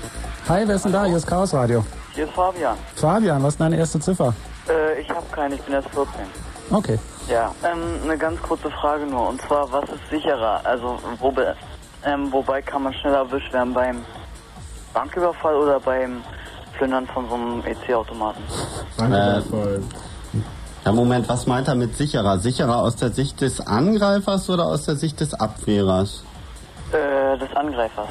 Hi, wer ist denn da? Hier ist Chaos Radio. Hier ist Fabian. Fabian, was ist deine erste Ziffer? Äh, ich habe keine, ich bin erst 14. Okay. Ja, ähm, eine ganz kurze Frage nur. Und zwar, was ist sicherer? Also, wobei, ähm, wobei kann man schneller erwischt werden? Beim Banküberfall oder beim Plündern von so einem EC-Automaten. Äh, ja, Moment, was meint er mit sicherer? Sicherer aus der Sicht des Angreifers oder aus der Sicht des Abwehrers? Äh, des Angreifers.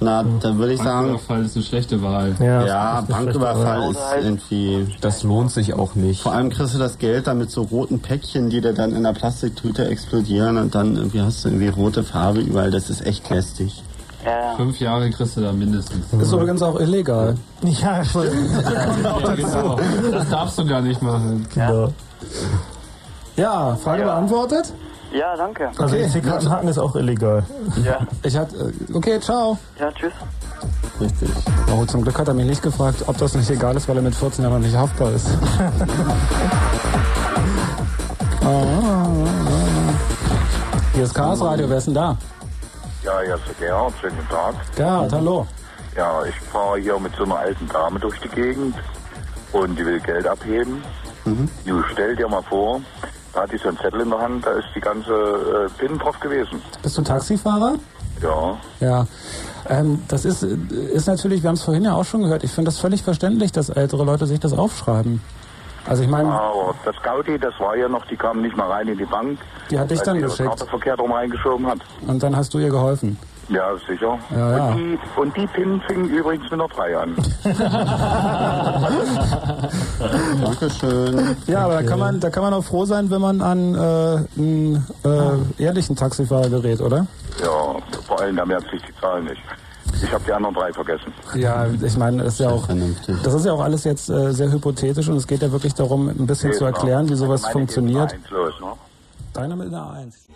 Na, dann würde ich sagen. Banküberfall ist eine schlechte Wahl. Ja, Ja, Banküberfall ist irgendwie. Das lohnt sich auch nicht. Vor allem kriegst du das Geld dann mit so roten Päckchen, die dir dann in der Plastiktüte explodieren und dann irgendwie hast du irgendwie rote Farbe überall. Das ist echt lästig. Ja, Fünf Jahre kriegst du da mindestens. Ist übrigens auch illegal. Ja, Ja, genau. Das darfst du gar nicht machen. Genau. Ja, Frage beantwortet? Ja, danke. Also Okay. EC-Kartenhaken ist auch illegal. Ja. Ich hatte, okay, ciao. Ja, tschüss. Richtig. Oh, zum Glück hat er mich nicht gefragt, ob das nicht egal ist, weil er mit 14 Jahren noch nicht haftbar ist. Ah, Hier ist Chaos Radio, wer ist denn da? Ja, hier ist der Gerhard, schönen guten Tag. Gerhard, hallo. Ja, ich fahre hier mit so einer alten Dame durch die Gegend und die will Geld abheben. Du stell dir mal vor, da hat die so einen Zettel in der Hand, da ist die ganze äh, PIN drauf gewesen. Bist du Taxifahrer? Ja, Ja. Ähm, das ist, ist natürlich, wir haben es vorhin ja auch schon gehört, ich finde das völlig verständlich, dass ältere Leute sich das aufschreiben. Also ich meine, aber das Gaudi, das war ja noch, die kam nicht mal rein in die Bank. Die hat dich dann die geschickt. Karte verkehrt rum reingeschoben hat. und dann hast du ihr geholfen. Ja, sicher. Ja, ja. Und, die, und die PIN fingen übrigens mit einer 3 an. Dankeschön. Ja, aber okay. da kann, man, da kann man auch froh sein, wenn man an äh, einen äh, ah. ehrlichen Taxifahrer gerät, oder? Ja, vor allem, da merkt sich die Zahl nicht. Ich habe die anderen drei vergessen. Ja, ich meine, das ist ja auch, das ist ja auch alles jetzt äh, sehr hypothetisch und es geht ja wirklich darum, ein bisschen nee, zu erklären, wie sowas funktioniert. Los, ne? Deiner mit einer 1.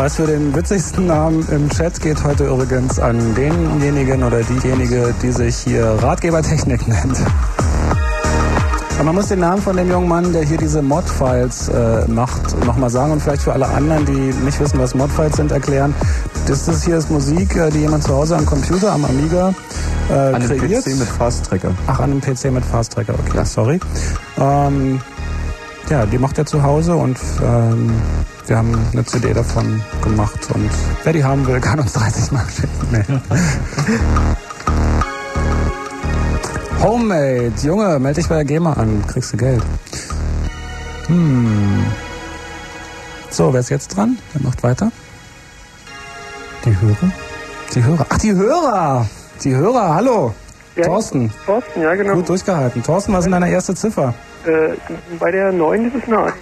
Preis für den witzigsten Namen im Chat geht heute übrigens an denjenigen oder diejenige, die sich hier Ratgebertechnik nennt. Aber man muss den Namen von dem jungen Mann, der hier diese Mod-Files äh, macht, nochmal sagen und vielleicht für alle anderen, die nicht wissen, was Mod-Files sind, erklären. Das ist hier ist Musik, äh, die jemand zu Hause am Computer, am Amiga äh, An einem kreiert. PC mit Fast Tracker. Ach, an einem PC mit Fast Tracker, okay, sorry. Ähm, ja, die macht er zu Hause und ähm, wir haben eine CD davon gemacht und wer die haben will, kann uns 30 Mark schicken. Homemade, Junge, melde dich bei der GEMA an, kriegst du Geld. Hm. So, wer ist jetzt dran? Wer macht weiter? Die Hörer? Die Hörer. Ach, die Hörer! Die Hörer, hallo! Ja, Thorsten. Thorsten, ja genau. Gut durchgehalten. Thorsten, was ist denn deine erste Ziffer? Äh, bei der neuen ist es eine 1.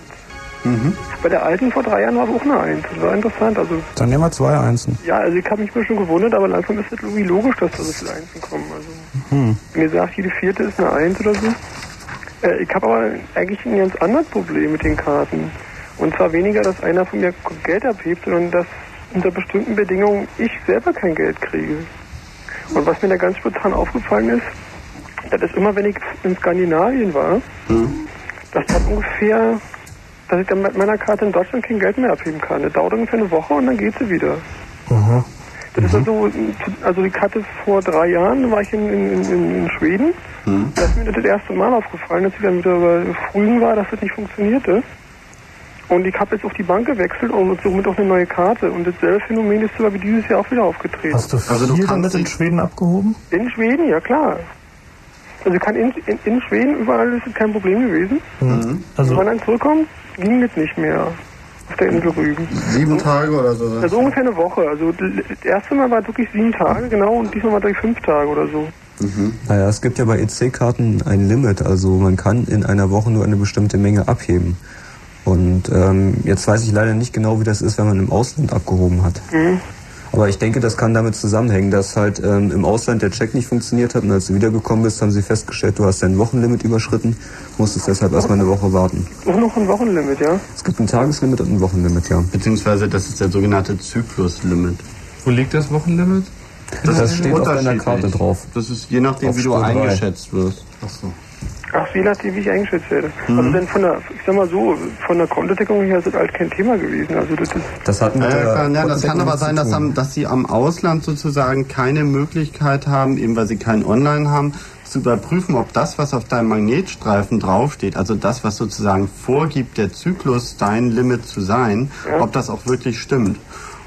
Mhm. Bei der alten vor drei Jahren war es auch eine 1. Das war interessant. Also, Dann nehmen wir zwei Einsen. ja, also ich habe mich schon gewundert, aber langsam ist es irgendwie logisch, dass da so viele Einsen kommen. Also, Hm. wenn ihr sagt, jede vierte ist eine 1 oder so. Äh, ich habe aber eigentlich ein ganz anderes Problem mit den Karten. Und zwar weniger, dass einer von mir Geld abhebt, sondern dass unter bestimmten Bedingungen ich selber kein Geld kriege. Und was mir da ganz spontan aufgefallen ist, das ist immer, wenn ich in Skandinavien war, dass das ungefähr, dass ich dann mit meiner Karte in Deutschland kein Geld mehr abheben kann. Das dauert ungefähr eine Woche und dann geht sie wieder. Aha. Das ist also, also die Karte vor drei Jahren, war ich in, in, in, in Schweden. Da ist mir das, das erste Mal aufgefallen, dass ich dann wieder überfrühen war, dass das nicht funktionierte. Und ich habe jetzt auf die Bank gewechselt und somit auch eine neue Karte. Und dasselbe Phänomen ist sogar wie dieses Jahr auch wieder aufgetreten. Hast du viel damit in Schweden abgehoben? In Schweden, ja klar. Also ich kann in, in, in Schweden überall ist es kein Problem gewesen. Mhm. Also wenn man dann zurückkommt, ging das nicht mehr auf der Insel Rügen. Sieben Tage oder so. Also ungefähr eine Woche. Also das erste Mal war wirklich sieben Tage, genau, und diesmal war durch fünf Tage oder so. Naja, es gibt ja bei EC-Karten ein Limit, also man kann in einer Woche nur eine bestimmte Menge abheben. Und ähm, jetzt weiß ich leider nicht genau, wie das ist, wenn man im Ausland abgehoben hat. Mhm. Aber ich denke, das kann damit zusammenhängen, dass halt ähm, im Ausland der Check nicht funktioniert hat und als du wiedergekommen bist, haben sie festgestellt, du hast dein Wochenlimit überschritten, musstest deshalb erstmal eine Woche warten. Auch noch ein Wochenlimit, ja? Es gibt ein Tageslimit und ein Wochenlimit, ja. Beziehungsweise das ist der sogenannte Zykluslimit. Wo liegt das Wochenlimit? Das, ist steht auf deiner. Karte drauf. Das ist je nachdem, Auf wie du eingeschätzt wirst. Achso. Ach, je nachdem, wie ich eingeschätzt werde. Mhm. Also dann von der, ich sag mal so, von der Kontodeckung her ist das halt kein Thema gewesen. Also das ist. Das hat Ja, ja, klar, ja, das kann aber sein, dass, am, dass sie am Ausland sozusagen keine Möglichkeit haben, eben weil sie kein Online haben, zu überprüfen, ob das, was auf deinem Magnetstreifen draufsteht, also das, was sozusagen vorgibt, der Zyklus dein Limit zu sein, ob das auch wirklich stimmt.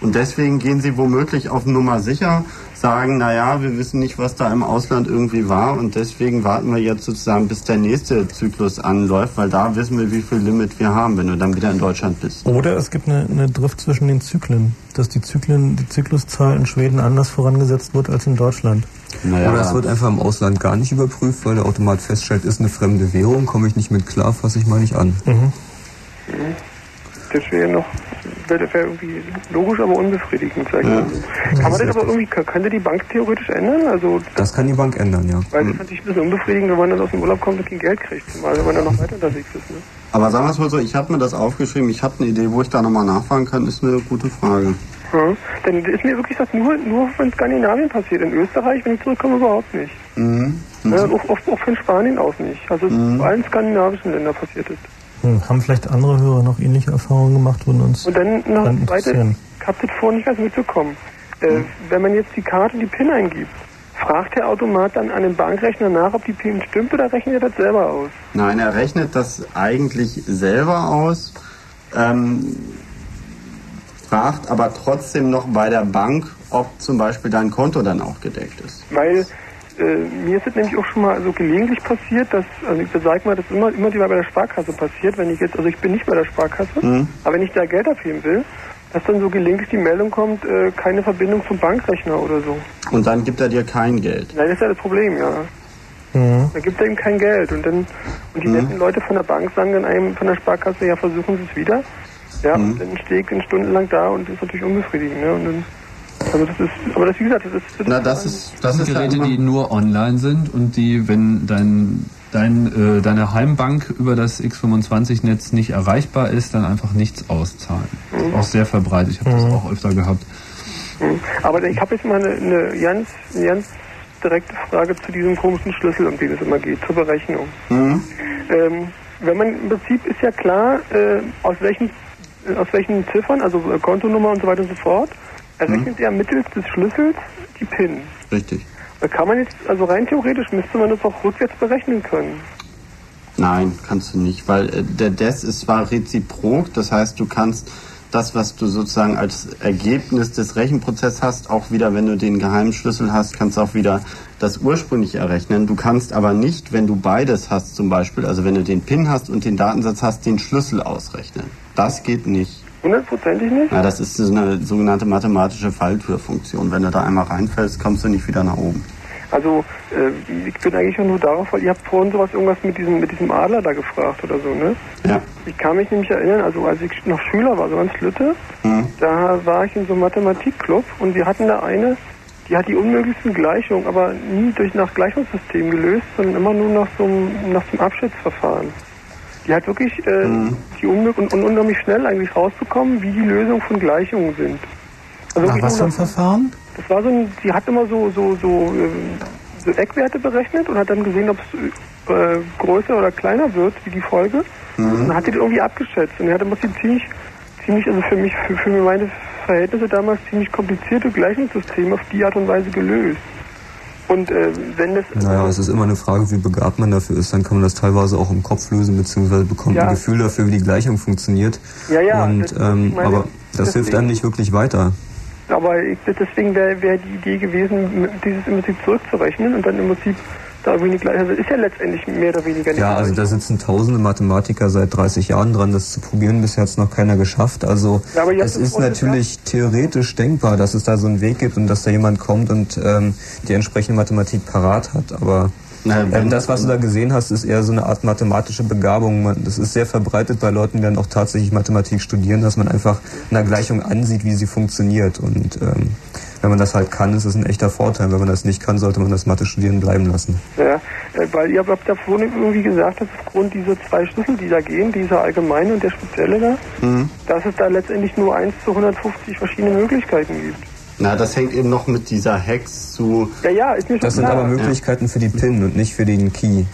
Und deswegen gehen sie womöglich auf Nummer sicher, sagen, naja, wir wissen nicht, was da im Ausland irgendwie war und deswegen warten wir jetzt sozusagen, bis der nächste Zyklus anläuft, weil da wissen wir, wie viel Limit wir haben, wenn du dann wieder in Deutschland bist. Oder es gibt eine, eine Drift zwischen den Zyklen, dass die Zyklen, die Zykluszahl in Schweden anders vorangesetzt wird als in Deutschland. Oder es wird einfach im Ausland gar nicht überprüft, weil der Automat feststellt, ist eine fremde Währung, komme ich nicht mit klar, fasse ich mal nicht an. Mhm. Das wäre noch, wäre wäre irgendwie logisch, aber unbefriedigend, sag ich so. Kann man das aber irgendwie, kann- könnte die Bank theoretisch ändern? Also, Das kann die Bank ändern, ja. weil das ist natürlich ein bisschen unbefriedigend, wenn man dann aus dem Urlaub kommt und kein Geld kriegt, zumal wenn man dann noch weiter unterwegs ist. Ne? Aber sagen wir es mal so, ich habe mir das aufgeschrieben, ich habe eine Idee, wo ich da nochmal nachfragen kann, ist eine gute Frage. Ja. Denn ist mir wirklich das nur, nur von Skandinavien passiert. In Österreich, wenn ich zurückkomme, überhaupt nicht. Mhm. Ja, und auch, auch, auch von Spanien aus nicht. Also Mhm. in allen skandinavischen Ländern passiert ist. Hm, haben vielleicht andere Hörer noch ähnliche Erfahrungen gemacht, würden uns Und dann noch dann eine zweite, interessieren. ich habe das vorhin nicht ganz mitbekommen. Äh, Wenn man jetzt die Karte, die PIN eingibt, fragt der Automat dann an den Bankrechner nach, ob die PIN stimmt oder rechnet er das selber aus? Nein, er rechnet das eigentlich selber aus, ähm, fragt aber trotzdem noch bei der Bank, ob zum Beispiel dein Konto dann auch gedeckt ist. Weil äh, mir ist es nämlich auch schon mal so gelegentlich passiert, dass, also ich sag mal, das ist immer, immer die bei der Sparkasse passiert, wenn ich jetzt, also ich bin nicht bei der Sparkasse, Mhm. aber wenn ich da Geld abheben will, dass dann so gelegentlich die Meldung kommt, äh, keine Verbindung zum Bankrechner oder so. Und dann gibt er dir kein Geld. Nein, das ist ja das Problem, ja. Da gibt er ihm kein Geld und dann und die Mhm. netten Leute von der Bank sagen dann einem von der Sparkasse, ja versuchen Sie es wieder. Ja, Mhm. und dann stehe ich dann stundenlang da und das ist natürlich unbefriedigend, ne? Und dann, also das ist, aber das wie gesagt, das ist, das Na, das ist, Das sind Geräte, die nur online sind und die, wenn dein dein, äh, deine Heimbank über das X25-Netz nicht erreichbar ist, dann einfach nichts auszahlen. Ist auch sehr verbreitet. Ich habe das auch öfter gehabt. Hm. Aber ich habe jetzt mal eine, eine ganz, eine ganz direkte Frage zu diesem komischen Schlüssel, um den es immer geht, zur Berechnung. Mhm. Ähm, wenn man im Prinzip ist ja klar, äh, aus welchen aus welchen Ziffern, also äh, Kontonummer und so weiter und so fort, errechnet er mittels des Schlüssels die PIN. Richtig. Da kann man jetzt, also rein theoretisch müsste man das auch rückwärts berechnen können. Nein, kannst du nicht, weil äh, der DES ist zwar reziprok, das heißt, du kannst das, was du sozusagen als Ergebnis des Rechenprozesses hast, auch wieder, wenn du den geheimen Schlüssel hast, kannst du auch wieder das ursprünglich errechnen. Du kannst aber nicht, wenn du beides hast zum Beispiel, also wenn du den PIN hast und den Datensatz hast, den Schlüssel ausrechnen. Das geht nicht. Hundertprozentig nicht? Ja, das ist eine sogenannte mathematische Falltürfunktion. Wenn du da einmal reinfällst, kommst du nicht wieder nach oben. Also äh, ich bin eigentlich auch nur darauf, weil ihr habt vorhin sowas irgendwas mit diesem mit diesem Adler da gefragt oder so, ne? Ja. Ich kann mich nämlich erinnern, also als ich noch Schüler war, so ganz Lütte, Mhm. da war ich in so einem Mathematikclub und wir hatten da eine, die hat die unmöglichsten Gleichungen, aber nie durch nach Gleichungssystem gelöst, sondern immer nur nach so einem, nach einem Abschätzverfahren. Die hat wirklich äh, die unmöglich und, und unheimlich schnell eigentlich rausbekommen, wie die Lösung von Gleichungen sind. Also Nach was für ein Verfahren? das war so ein, die hat immer so, so, so, ähm, so Eckwerte berechnet und hat dann gesehen, ob es äh, größer oder kleiner wird, wie die Folge. Und dann hat die das irgendwie abgeschätzt. Und er hat im Prinzip ziemlich, ziemlich, also für mich, für, für meine Verhältnisse damals ziemlich komplizierte Gleichungssysteme auf die Art und Weise gelöst. Und äh, wenn das Naja, es ist immer eine Frage, wie begabt man dafür ist. Dann kann man das teilweise auch im Kopf lösen, beziehungsweise bekommt Ja. ein Gefühl dafür, wie die Gleichung funktioniert. Ja, ja, Und, das- ähm, meine, aber das hilft deswegen- einem nicht wirklich weiter. Aber ich, deswegen wäre wär die Idee gewesen, dieses im Prinzip zurückzurechnen und dann im Prinzip da irgendwie gleich, also ist ja letztendlich mehr oder weniger Ja, also da sitzen tausende Mathematiker seit 30 Jahren dran, das zu probieren. Bisher hat es noch keiner geschafft. Also Ja, es ist natürlich theoretisch denkbar, dass es da so einen Weg gibt und dass da jemand kommt und ähm, die entsprechende Mathematik parat hat. Aber ähm, das, was du da gesehen hast, ist eher so eine Art mathematische Begabung. Das ist sehr verbreitet bei Leuten, die dann auch tatsächlich Mathematik studieren, dass man einfach einer Gleichung ansieht, wie sie funktioniert. Und ähm, wenn man das halt kann, ist es ein echter Vorteil. Wenn man das nicht kann, sollte man das Mathe-Studieren bleiben lassen. Ja, äh, weil ihr habt da vorhin irgendwie gesagt, dass aufgrund dieser zwei Schlüssel, die da gehen, dieser allgemeine und der spezielle da, Mhm. dass es da letztendlich nur 1 zu 150 verschiedene Möglichkeiten gibt. Na, das hängt eben noch mit dieser Hex zu. Ja, ja, ist mir schon Das sind klar. aber Möglichkeiten für die PIN und nicht für den Key.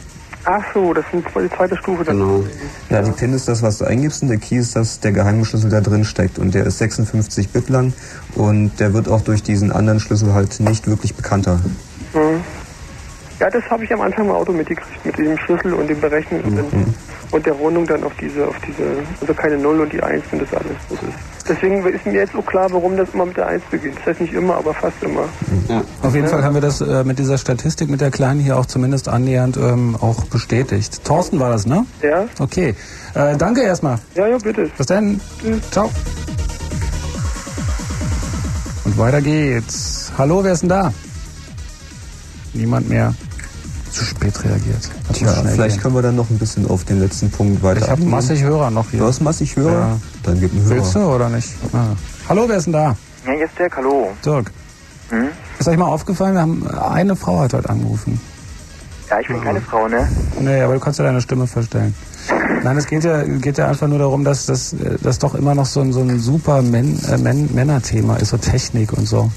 Ach so, das sind die zweite Stufe. Genau. Ja, die PIN ist das, was du eingibst und der Key ist das, der geheime Schlüssel da drin steckt und der ist 56 Bit lang und der wird auch durch diesen anderen Schlüssel halt nicht wirklich bekannter. Mhm. Ja, das habe ich am Anfang im Auto mitgekriegt, mit dem Schlüssel und dem Berechnen und, Mhm. dann, und der Rundung dann auf diese, auf diese, also keine Null und die Eins und das alles. Das ist. Deswegen ist mir jetzt so klar, warum das immer mit der Eins beginnt. Das heißt nicht immer, aber fast immer. Auf jeden Fall haben wir das äh, mit dieser Statistik mit der Kleinen hier auch zumindest annähernd ähm, auch bestätigt. Thorsten war das, ne? Ja. Okay. Äh, danke erstmal. Ja, ja, bitte. Bis dann. Ciao. Und weiter geht's. Hallo, wer ist denn da? Niemand mehr. Zu spät reagiert. Tja, vielleicht gehen. können wir dann noch ein bisschen auf den letzten Punkt weiter Ich habe massig Hörer noch hier. Du hast massig Hörer? Ja. Dann gib einen Hörer. Willst du oder nicht? Ah. Hallo, wer ist denn da? Ja, jetzt der Hallo. Dirk. Hm? Ist euch mal aufgefallen, wir haben eine Frau hat heute angerufen. Ja, ich bin keine Frau, ne? Nee, aber du kannst ja deine Stimme verstellen. Nein, es geht ja, geht ja einfach nur darum, dass das äh, das doch immer noch so ein, so ein super Män, äh, Män, Männerthema ist, so Technik und so.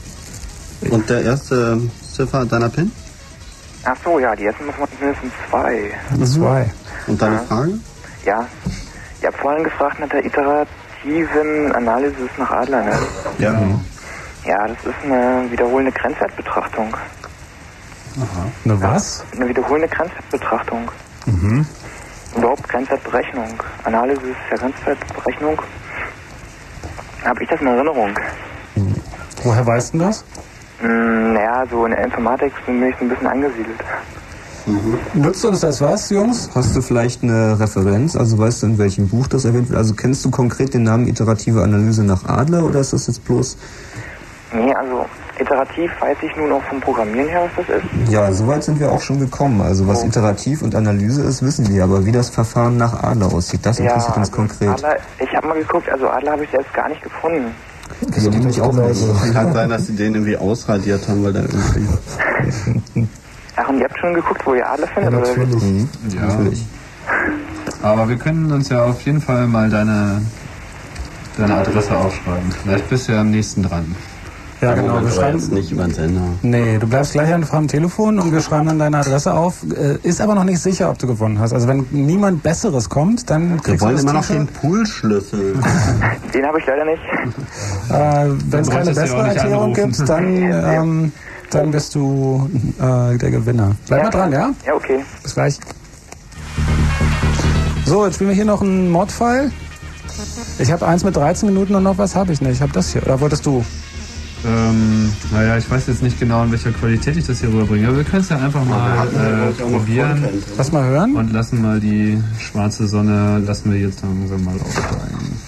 Und der erste Ziffer deiner PIN? Ach so, ja, die ersten muss man mindestens zwei. Zwei. Und deine Frage? Ja. Ich habe vorhin gefragt nach der iterativen Analysis nach Adler, ne? Ja. Ja, das ist eine wiederholende Grenzwertbetrachtung. Eine was? Eine wiederholende Grenzwertbetrachtung. Mhm. Überhaupt Grenzwertberechnung. Analysis der Grenzwertberechnung. Habe ich das in Erinnerung? Woher weißt du das? Hm, naja, so in der Informatik bin ich so ein bisschen angesiedelt. Nutzt uns das was, Jungs? Hast du vielleicht eine Referenz? Also weißt du, in welchem Buch das erwähnt wird? Also kennst du konkret den Namen iterative Analyse nach Adler oder ist das jetzt bloß... Nee, also iterativ weiß ich nun auch vom Programmieren her, was das ist. Ja, soweit sind wir auch schon gekommen. Also was iterativ und Analyse ist, wissen wir. Aber wie das Verfahren nach Adler aussieht, das interessiert uns konkret. Adler, ich habe mal geguckt, also Adler habe ich selbst gar nicht gefunden. Das geht mich auch mal so. Kann sein, dass sie den irgendwie ausradiert haben, weil der irgendwie. Ach, und ihr habt schon geguckt, wo ihr Adler findet? Ja, oder? natürlich. Mhm. Ja. Natürlich. Aber wir können uns ja auf jeden Fall mal deine, deine Adresse aufschreiben. Vielleicht bist du ja am nächsten dran. Ja, genau. Wir schreiben, jetzt nicht über den Sender. Nee, du bleibst gleich einfach am Telefon und wir schreiben dann deine Adresse auf. Äh, Ist aber noch nicht sicher, ob du gewonnen hast. Also wenn niemand Besseres kommt, dann Wir kriegst wollen du das immer noch den. Poolschlüssel. Den habe ich leider nicht. Äh, wenn es keine ja bessere Erklärung anrufen. gibt, dann, ähm, dann bist du äh, der Gewinner. Bleib mal dran, ja? Ja, okay. Bis gleich. So, jetzt spielen wir hier noch einen Modfile. Ich habe eins mit 13 Minuten und noch was habe ich nicht. Ich habe das hier. Oder wolltest du? Ähm, naja, ich weiß jetzt nicht genau, in welcher Qualität ich das hier rüberbringe. Aber wir können es ja einfach mal äh, probieren. Lass mal hören. Und lassen mal die schwarze Sonne, lassen wir jetzt langsam mal aufsteigen.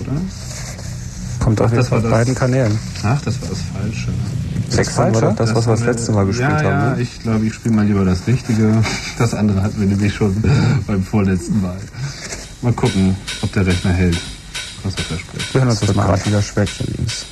Oder? Kommt auf jeden das Fall war auf das- beiden Kanälen. Ach, das war das Falsche. Sechsmal war doch das, was wir das letzte Mal gespielt ja, haben. Ja, Ne? ich glaube, ich spiele mal lieber das Richtige. Das andere hatten wir nämlich schon beim vorletzten Mal. Mal gucken, ob der Rechner hält, was er verspricht. Wir hören uns das mal an. Gerade wieder links.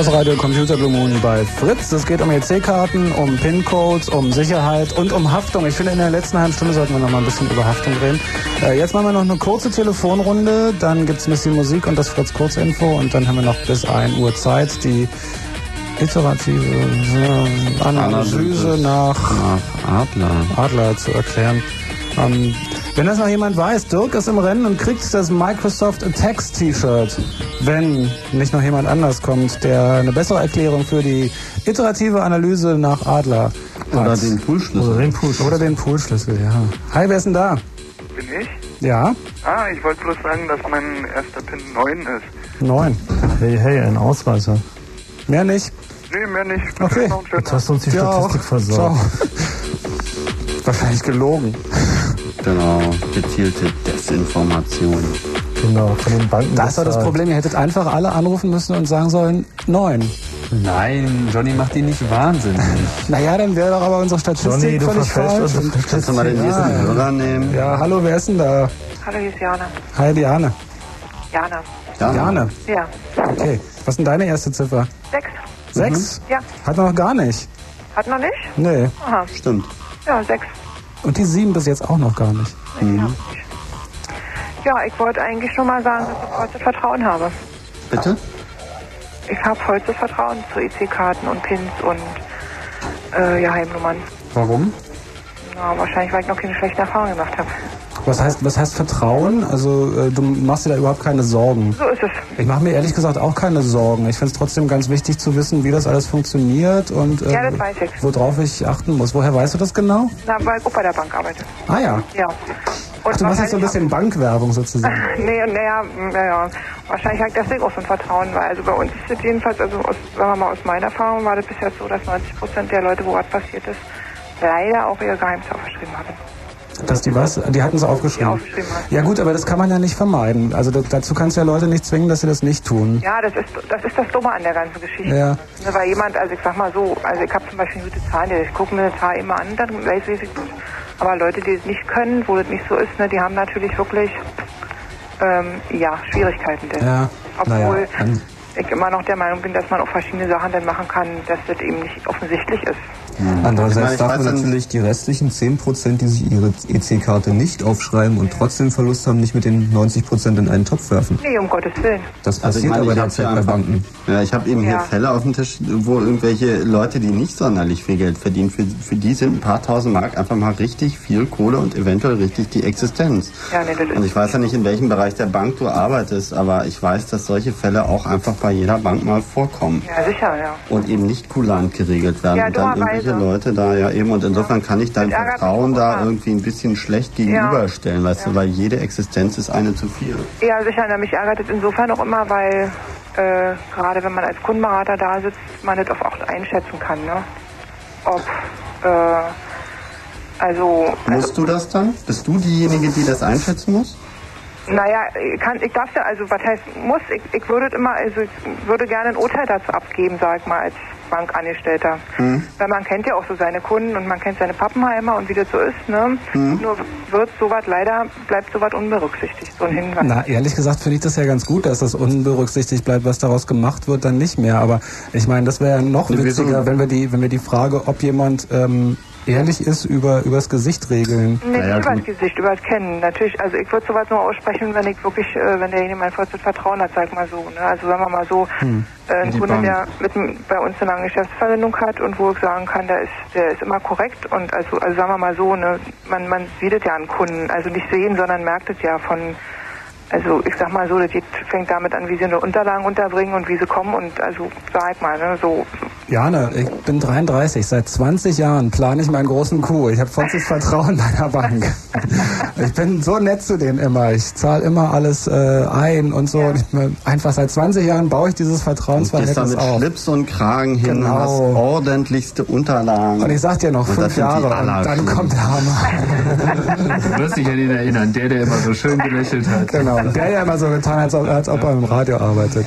Chaos Radio Computer Blue Moon bei Fritz. Es geht um EC-Karten, um PIN-Codes, um Sicherheit und um Haftung. Ich finde, in der letzten halben Stunde sollten wir noch mal ein bisschen über Haftung reden. Äh, jetzt machen wir noch eine kurze Telefonrunde, dann gibt's ein bisschen Musik und das Fritz Kurzinfo und dann haben wir noch bis 1 Uhr Zeit, die iterative äh, Analyse nach Nach Adler. Adler zu erklären. Ähm, Wenn das noch jemand weiß, Dirk ist im Rennen und kriegt das Microsoft Attacks T-Shirt. Wenn nicht noch jemand anders kommt, der eine bessere Erklärung für die iterative Analyse nach Adler hat. Oder den Poolschlüssel. Oder den Poolschlüssel. Oder den Poolschlüssel, ja. Hi, wer ist denn da? Bin ich? Ja? Ah, ich wollte bloß sagen, dass mein erster Pin 9 ist. Neun. Hey, hey, ein Ausreißer. Mehr nicht? Nee, mehr nicht. Okay. Jetzt hast du uns die Ja, Statistik auch. versorgt. Wahrscheinlich gelogen. Genau, gezielte Desinformation. Genau, von den Banken. Das war das. Problem. Ihr hättet einfach alle anrufen müssen und sagen sollen, neun. Nein, Johnny macht die nicht wahnsinnig. Naja, dann wäre doch aber unsere Statistik Johnny, du völlig verfälschst falsch. Kannst du mal den nächsten Hörer nehmen? Ja, hallo, wer ist denn da? Hallo, hier ist Jana. Hi, Diane. Jana. Ja. Diane. Ja. Okay. Was ist denn deine erste Ziffer? Sechs. Sechs? Ja. Hat er noch gar nicht. Hat noch nicht? Nee. Aha. Stimmt. Ja, sechs. Und die sieben bis jetzt auch noch gar nicht. Ja, ich wollte eigentlich schon mal sagen, dass ich vollstes Vertrauen habe. Bitte? Ich habe vollstes Vertrauen zu EC-Karten und Pins und äh, ja, Heimnummern. Warum? Na, wahrscheinlich, weil ich noch keine schlechten Erfahrungen gemacht habe. Was heißt, was heißt Vertrauen? Also äh, du machst dir da überhaupt keine Sorgen. So ist es. Ich mache mir ehrlich gesagt auch keine Sorgen. Ich finde es trotzdem ganz wichtig zu wissen, wie das alles funktioniert und äh, Ja, das weiß ich. worauf ich achten muss. Woher weißt du das genau? Na, weil ich auch bei der Bank arbeite. Ah ja. Ja. Ach, du machst jetzt so ein bisschen Bankwerbung sozusagen. Nee, und naja, naja, wahrscheinlich habe ich deswegen auch ein Vertrauen, weil also bei uns ist es jedenfalls, also aus, sagen wir mal aus meiner Erfahrung war das bis jetzt so, dass 90 Prozent der Leute, wo was passiert ist, leider auch ihre Geheimnisse aufgeschrieben haben. Dass die was? Die hatten es aufgeschrieben. Ja gut, aber das kann man ja nicht vermeiden. Also da, dazu kannst du ja Leute nicht zwingen, dass sie das nicht tun. Ja, das ist das ist das Dumme an der ganzen Geschichte. Ja. Ne, weil jemand, also ich sag mal so, also ich habe zum Beispiel gute Zahl, ich gucke mir eine Zahl immer an, dann weiß ich. Aber Leute, die es nicht können, wo das nicht so ist, ne, die haben natürlich wirklich ähm, ja, Schwierigkeiten. Denn. Ja, Obwohl dann- ich immer noch der Meinung bin, dass man auch verschiedene Sachen dann machen kann, dass das eben nicht offensichtlich ist. Andererseits Ich darf man natürlich die restlichen 10%, die sich ihre EC-Karte nicht aufschreiben und trotzdem Verlust haben, nicht mit den 90% in einen Topf werfen. Nee, um Gottes Willen. Das Also passiert meine, aber derzeit hier bei Banken. Ja, ich habe eben hier Ja. Fälle auf dem Tisch, wo irgendwelche Leute, die nicht sonderlich viel Geld verdienen, für, für die sind ein paar tausend Mark einfach mal richtig viel Kohle und eventuell richtig die Existenz. Ja, nee, das ist Und ich weiß ja nicht, in welchem Bereich der Bank du arbeitest, aber ich weiß, dass solche Fälle auch einfach bei jeder Bank mal vorkommen. Ja, sicher, ja. Und eben nicht kulant geregelt werden. Ja, und dummerweise. Leute da ja eben, und insofern kann ich dein Vertrauen da irgendwie ein bisschen schlecht gegenüberstellen, weißt du, weil jede Existenz ist eine zu viel. Ja, sicher. Na, mich ärgert es insofern auch immer, weil äh, gerade wenn man als Kundenberater da sitzt, man das auch einschätzen kann. Ne? Ob, äh, also, Musst du das dann? Bist du diejenige, die das einschätzen muss? Naja, ich kann, ich darf ja, also was heißt muss, ich, ich würde immer, also ich würde gerne ein Urteil dazu abgeben, sag ich mal, als Bankangestellter. Hm? Weil man kennt ja auch so seine Kunden und man kennt seine Pappenheimer und wie das so ist, ne? Hm? Nur wird sowas leider, bleibt sowas unberücksichtigt, so ein Hinweis. Na, ehrlich gesagt finde ich das ja ganz gut, dass das unberücksichtigt bleibt, was daraus gemacht wird, dann nicht mehr. Aber ich meine, das wäre ja noch witziger, wenn wir die, wenn wir die Frage, ob jemand ähm, ehrlich ist, über übers Gesicht regeln. Nee, nicht über das Gesicht, über das Kennen. Natürlich, also ich würde sowas nur aussprechen, wenn ich wirklich, äh, wenn derjenige mein vollstes Vertrauen hat, sag mal so. Ne? Also sagen wir mal so, Hm. äh, ein Die Kunde, Bank. der mit, bei uns eine lange Geschäftsverbindung hat und wo ich sagen kann, der ist, der ist immer korrekt und also, also sagen wir mal so, ne, man, man sieht es ja an Kunden, also nicht sehen, sondern merkt es ja von, also ich sag mal so, das geht, fängt damit an, wie sie ihre Unterlagen unterbringen und wie sie kommen und also sag mal, ne, so Jana, ich bin 33. Seit 20 Jahren plane ich meinen großen Coup. Ich habe vollstes Vertrauen meiner Bank. Ich bin so nett zu denen immer. Ich zahle immer alles äh, ein und so. Und ich, einfach seit 20 Jahren baue ich dieses Gehst da Vertrauensverhältnis mit auf. Schlips und Kragen hin, Genau. hast ordentlichste Unterlagen. Und ich sag dir noch, Und fünf Jahre und dann kommt der Hammer. Du wirst dich an ihn erinnern, der, der immer so schön gelächelt hat. Genau. Der ja immer so getan, als ob, als ob er im Radio arbeitet.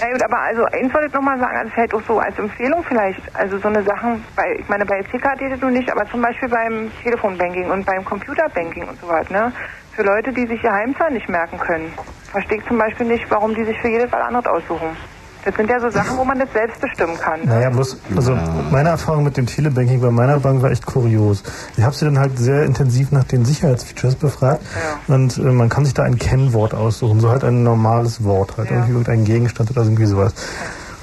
Ja gut, aber also eins wollte ich nochmal sagen, also vielleicht auch so als Empfehlung vielleicht, also so eine Sachen, bei, ich meine bei EC-Card geht es nun nicht, aber zum Beispiel beim Telefonbanking und beim Computerbanking und so weiter, ne? Für Leute, die sich ihr Heimzahl nicht merken können, verstehe ich zum Beispiel nicht, warum die sich für jedes was anderes aussuchen. Das sind ja so Sachen, wo man das selbst bestimmen kann. Naja, bloß, also meine Erfahrung mit dem Telebanking bei meiner Bank war echt kurios. Ich habe sie dann halt sehr intensiv nach den Sicherheitsfeatures befragt und äh, man kann sich da ein Kennwort aussuchen, so halt ein normales Wort, halt irgendwie irgendein Gegenstand oder irgendwie sowas.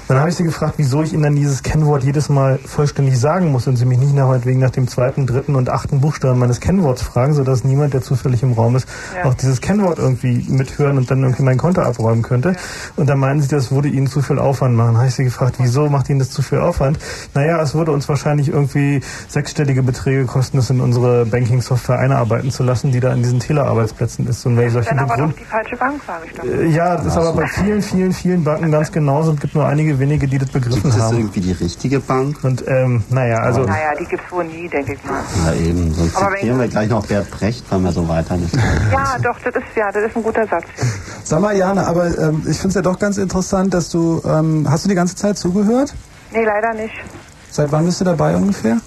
Dann habe ich sie gefragt, wieso ich ihnen dann dieses Kennwort jedes Mal vollständig sagen muss und sie mich nicht nach, wegen nach dem zweiten, dritten und achten Buchstaben meines Kennworts fragen, sodass niemand, der zufällig im Raum ist, Ja. auch dieses Kennwort irgendwie mithören und dann irgendwie mein Konto abräumen könnte. Und dann meinen sie, das würde ihnen zu viel Aufwand machen. Dann habe ich sie gefragt, wieso macht ihnen das zu viel Aufwand? Naja, es würde uns wahrscheinlich irgendwie sechsstellige Beträge kosten, das in unsere Banking-Software einarbeiten zu lassen, die da in diesen Telearbeitsplätzen ist. Und wenn ich solche Dann aber Begründ doch die falsche Bank, sage ich doch. äh, ja, das ist aber bei vielen, vielen, vielen Banken ganz genauso. Es gibt nur einige wenige, die das begriffen Gibt es haben. irgendwie die richtige Bank? Und ähm, naja, also naja, die gibt's wohl nie, denke ich mal. Ja, eben. Sonst Aber wenn- zitieren wir gleich noch Bert Brecht, wenn wir so weiter nicht. Ja, doch, das ist ja, das ist ein guter Satz. Sag mal, Jana, aber ähm, ich finde es ja doch ganz interessant, dass du, ähm, hast du die ganze Zeit zugehört? Nee, leider nicht. Seit wann bist du dabei ungefähr?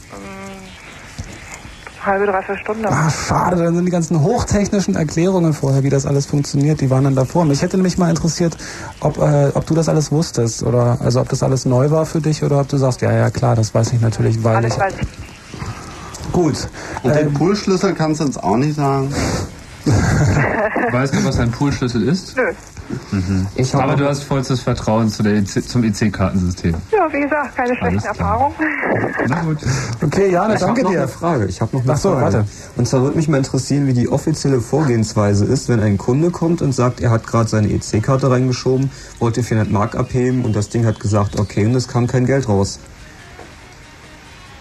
Halbe, dreiviertel Stunde. Ah, schade, dann sind die ganzen hochtechnischen Erklärungen vorher, wie das alles funktioniert, die waren dann davor. Mich hätte nämlich mal interessiert, ob, äh, ob du das alles wusstest oder also ob das alles neu war für dich oder ob du sagst, ja, ja, klar, das weiß ich natürlich, weil Alles ich. weiß ich. Gut. Und Ähm, den Poolschlüssel kannst du uns auch nicht sagen. Weißt du, was ein Poolschlüssel ist? Nö. Mhm. Aber du hast vollstes Vertrauen zu der EC, zum EC-Kartensystem. Ja, wie gesagt, keine schlechten. Erfahrungen. Na gut. Okay, Jana, ich danke dir. Eine Frage. Ich habe noch eine Ach so, Frage. warte. Und zwar würde mich mal interessieren, wie die offizielle Vorgehensweise ist, wenn ein Kunde kommt und sagt, er hat gerade seine EC-Karte reingeschoben, wollte 400 Mark abheben und das Ding hat gesagt, okay, und es kam kein Geld raus.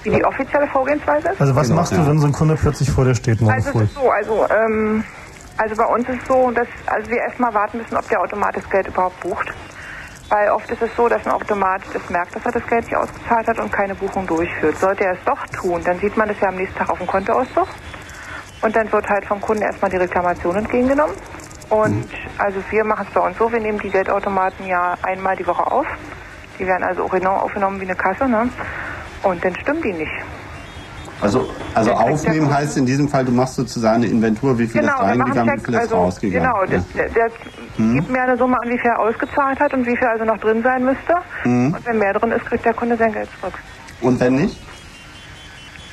Wie die offizielle Vorgehensweise ist? Also was Genau, machst ja. du, wenn so ein Kunde plötzlich vor dir steht morgen Also früh? es ist so, also, ähm, also bei uns ist es so, dass also wir erstmal warten müssen, ob der Automat das Geld überhaupt bucht. Weil oft ist es so, dass ein Automat das merkt, dass er das Geld nicht ausgezahlt hat und keine Buchung durchführt. Sollte er es doch tun, dann sieht man das ja am nächsten Tag auf dem Kontoauszug. Und dann wird halt vom Kunden erstmal die Reklamation entgegengenommen. Und also wir machen es bei uns so, wir nehmen die Geldautomaten ja einmal die Woche auf. Die werden also auch genau aufgenommen wie eine Kasse, ne? Und dann stimmen die nicht. Also, also aufnehmen heißt in diesem Fall, du machst sozusagen eine Inventur, wie viel Genau, ist reingegangen, wie viel ist also rausgegangen. genau, Ja. der, der Mhm. gibt mir eine Summe an, wie viel er ausgezahlt hat und wie viel also noch drin sein müsste. Mhm. Und wenn mehr drin ist, kriegt der Kunde sein Geld zurück. Und wenn nicht?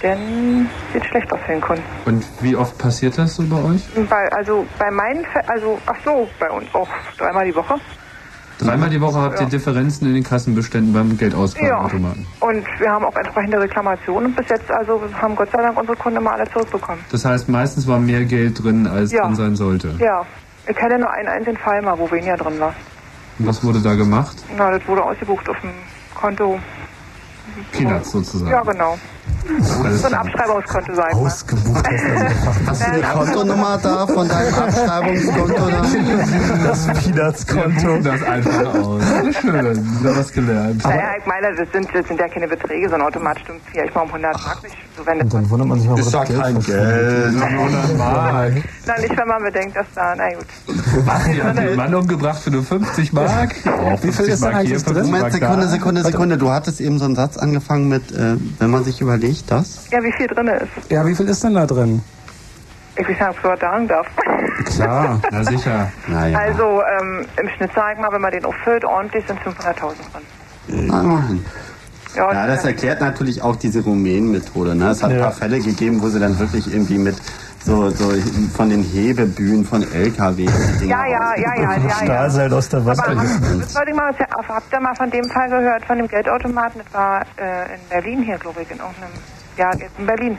Dann sieht schlecht aus für den Kunden. Und wie oft passiert das so bei euch? Bei, also bei meinen, also ach so, bei uns auch dreimal die Woche. Dreimal die Woche habt ihr Differenzen in den Kassenbeständen beim Geldausgabeautomaten. Und wir haben auch entsprechende Reklamationen bis jetzt also haben Gott sei Dank unsere Kunden immer alle zurückbekommen. Das heißt, meistens war mehr Geld drin, als Ja. drin sein sollte. Ja, ich kenne nur einen einzigen Fall mal, wo weniger drin war. Und was wurde da gemacht? Na, das wurde ausgebucht auf dem Konto. Peanuts sozusagen. Ja, genau. Alles So ein. Abschreibungskonto sein. Ausgebucht Hast du eine Kontonummer da von deinem Abschreibungskonto? Da? Das Peanuts-Konto. Das einfach aus. Schön, wieder was gelernt. Naja, ich meine, das sind, das sind ja keine Beträge, so ein Automat stimmt vielleicht mal um 100 Mark nicht. So, wenn Und dann wundert man sich mal, Ist doch das Geld kein. Geld. Na, nicht, wenn man bedenkt, dass da, na gut. Was, habt den Mann umgebracht für nur 50 Mark? Oh, Wie viel 50 ist denn Mark eigentlich hier, drin? 50 Moment, Mark Sekunde, da. Sekunde, Sekunde. Du hattest eben so einen Satz angefangen mit, äh, wenn man sich überlegt, das? Ja, wie viel drin ist. Ja, wie viel ist denn da drin? Ich weiß nicht, ob ich sowas sagen darf. Klar. Na sicher. Naja. Also, ähm, im Schnitt, sag ich mal, wenn man den auffüllt, ordentlich sind 500.000 drin. Na, immerhin. Ja, Ja, das erklärt natürlich auch diese Rumänen-Methode. Ne? Es hat ein Ja. paar Fälle gegeben, wo sie dann wirklich irgendwie mit so, so von den Hebebühnen von LKW. die Dinger ja, ja, ja, ja, ja, ja. Stahlseil aus der Wand. Aber habt, ich mal, ihr mal von dem Fall gehört, von dem Geldautomaten? Das war äh, in Berlin hier, glaube ich, in irgendeinem, ja, jetzt in Berlin.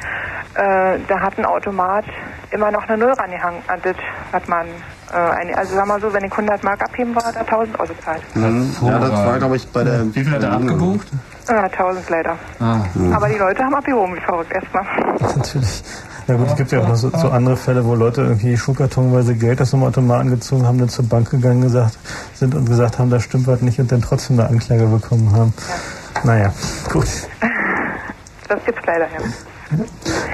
Äh, da hat ein Automat immer noch eine Null rangehangen an das, was man, äh, eine, also sagen wir mal so, wenn Kunde 100 Mark abheben wollte, hat er 1000 Euro gezahlt. Mhm. Ja, das war, glaube ich, bei der. Wie viel hat er abgebucht? Ja, 1000 leider. Ah. Aber die Leute haben abgehoben, wie verrückt erstmal. Natürlich. Ja gut, es gibt ja auch noch so, so andere Fälle, wo Leute irgendwie schuhkartonweise Geld aus dem Automaten gezogen haben, dann zur Bank gegangen gesagt, sind und gesagt haben, da stimmt was nicht und dann trotzdem eine Anklage bekommen haben. Naja, gut. Das gibt's leider, ja.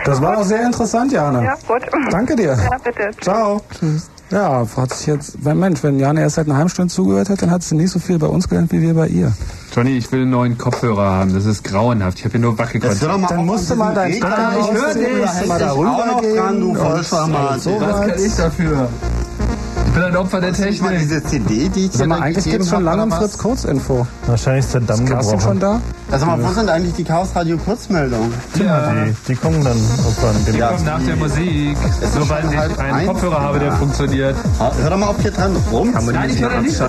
Das war auch sehr interessant, Jana. Ja, gut. Danke dir. Ja, bitte. Ciao. Tschüss. Ja, hat sich jetzt, wenn Mensch, wenn Jana erst seit einer halben Stunde zugehört hat, dann hat sie nicht so viel bei uns gelernt wie wir bei ihr. Johnny, ich will einen neuen Kopfhörer haben. Das ist grauenhaft. Ich habe hier nur Wackelkontakt. Dann auf, musst du mal rausziehen, da musst du hält mal dich da auch noch dran, du und Vollschwarmat. so Was kann ich dafür? Ich bin ein Opfer der du mal Technik. diese CD, die ich Sag mal, eigentlich gegeben gibt's schon lange ein was? Fritz Kurz Info. Wahrscheinlich ist der Damm Ist schon da? Also mal, wo sind eigentlich die Chaos Radio Kurzmeldungen? Ja, die, die kommen dann irgendwann. Die Dem kommen nach der Musik. schon ich einen eins. Kopfhörer habe, der Ja. funktioniert. Ah, Hör doch mal auf hier dran rum. Nein, ich höre nicht.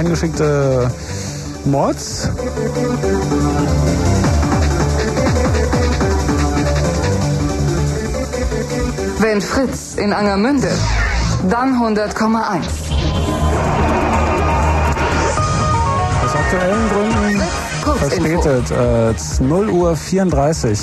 Eingeschickte Mods. Wenn Fritz in Angermünde, dann 100,1. Aus aktuellen Gründen verspätet. Äh, 0 Uhr 34.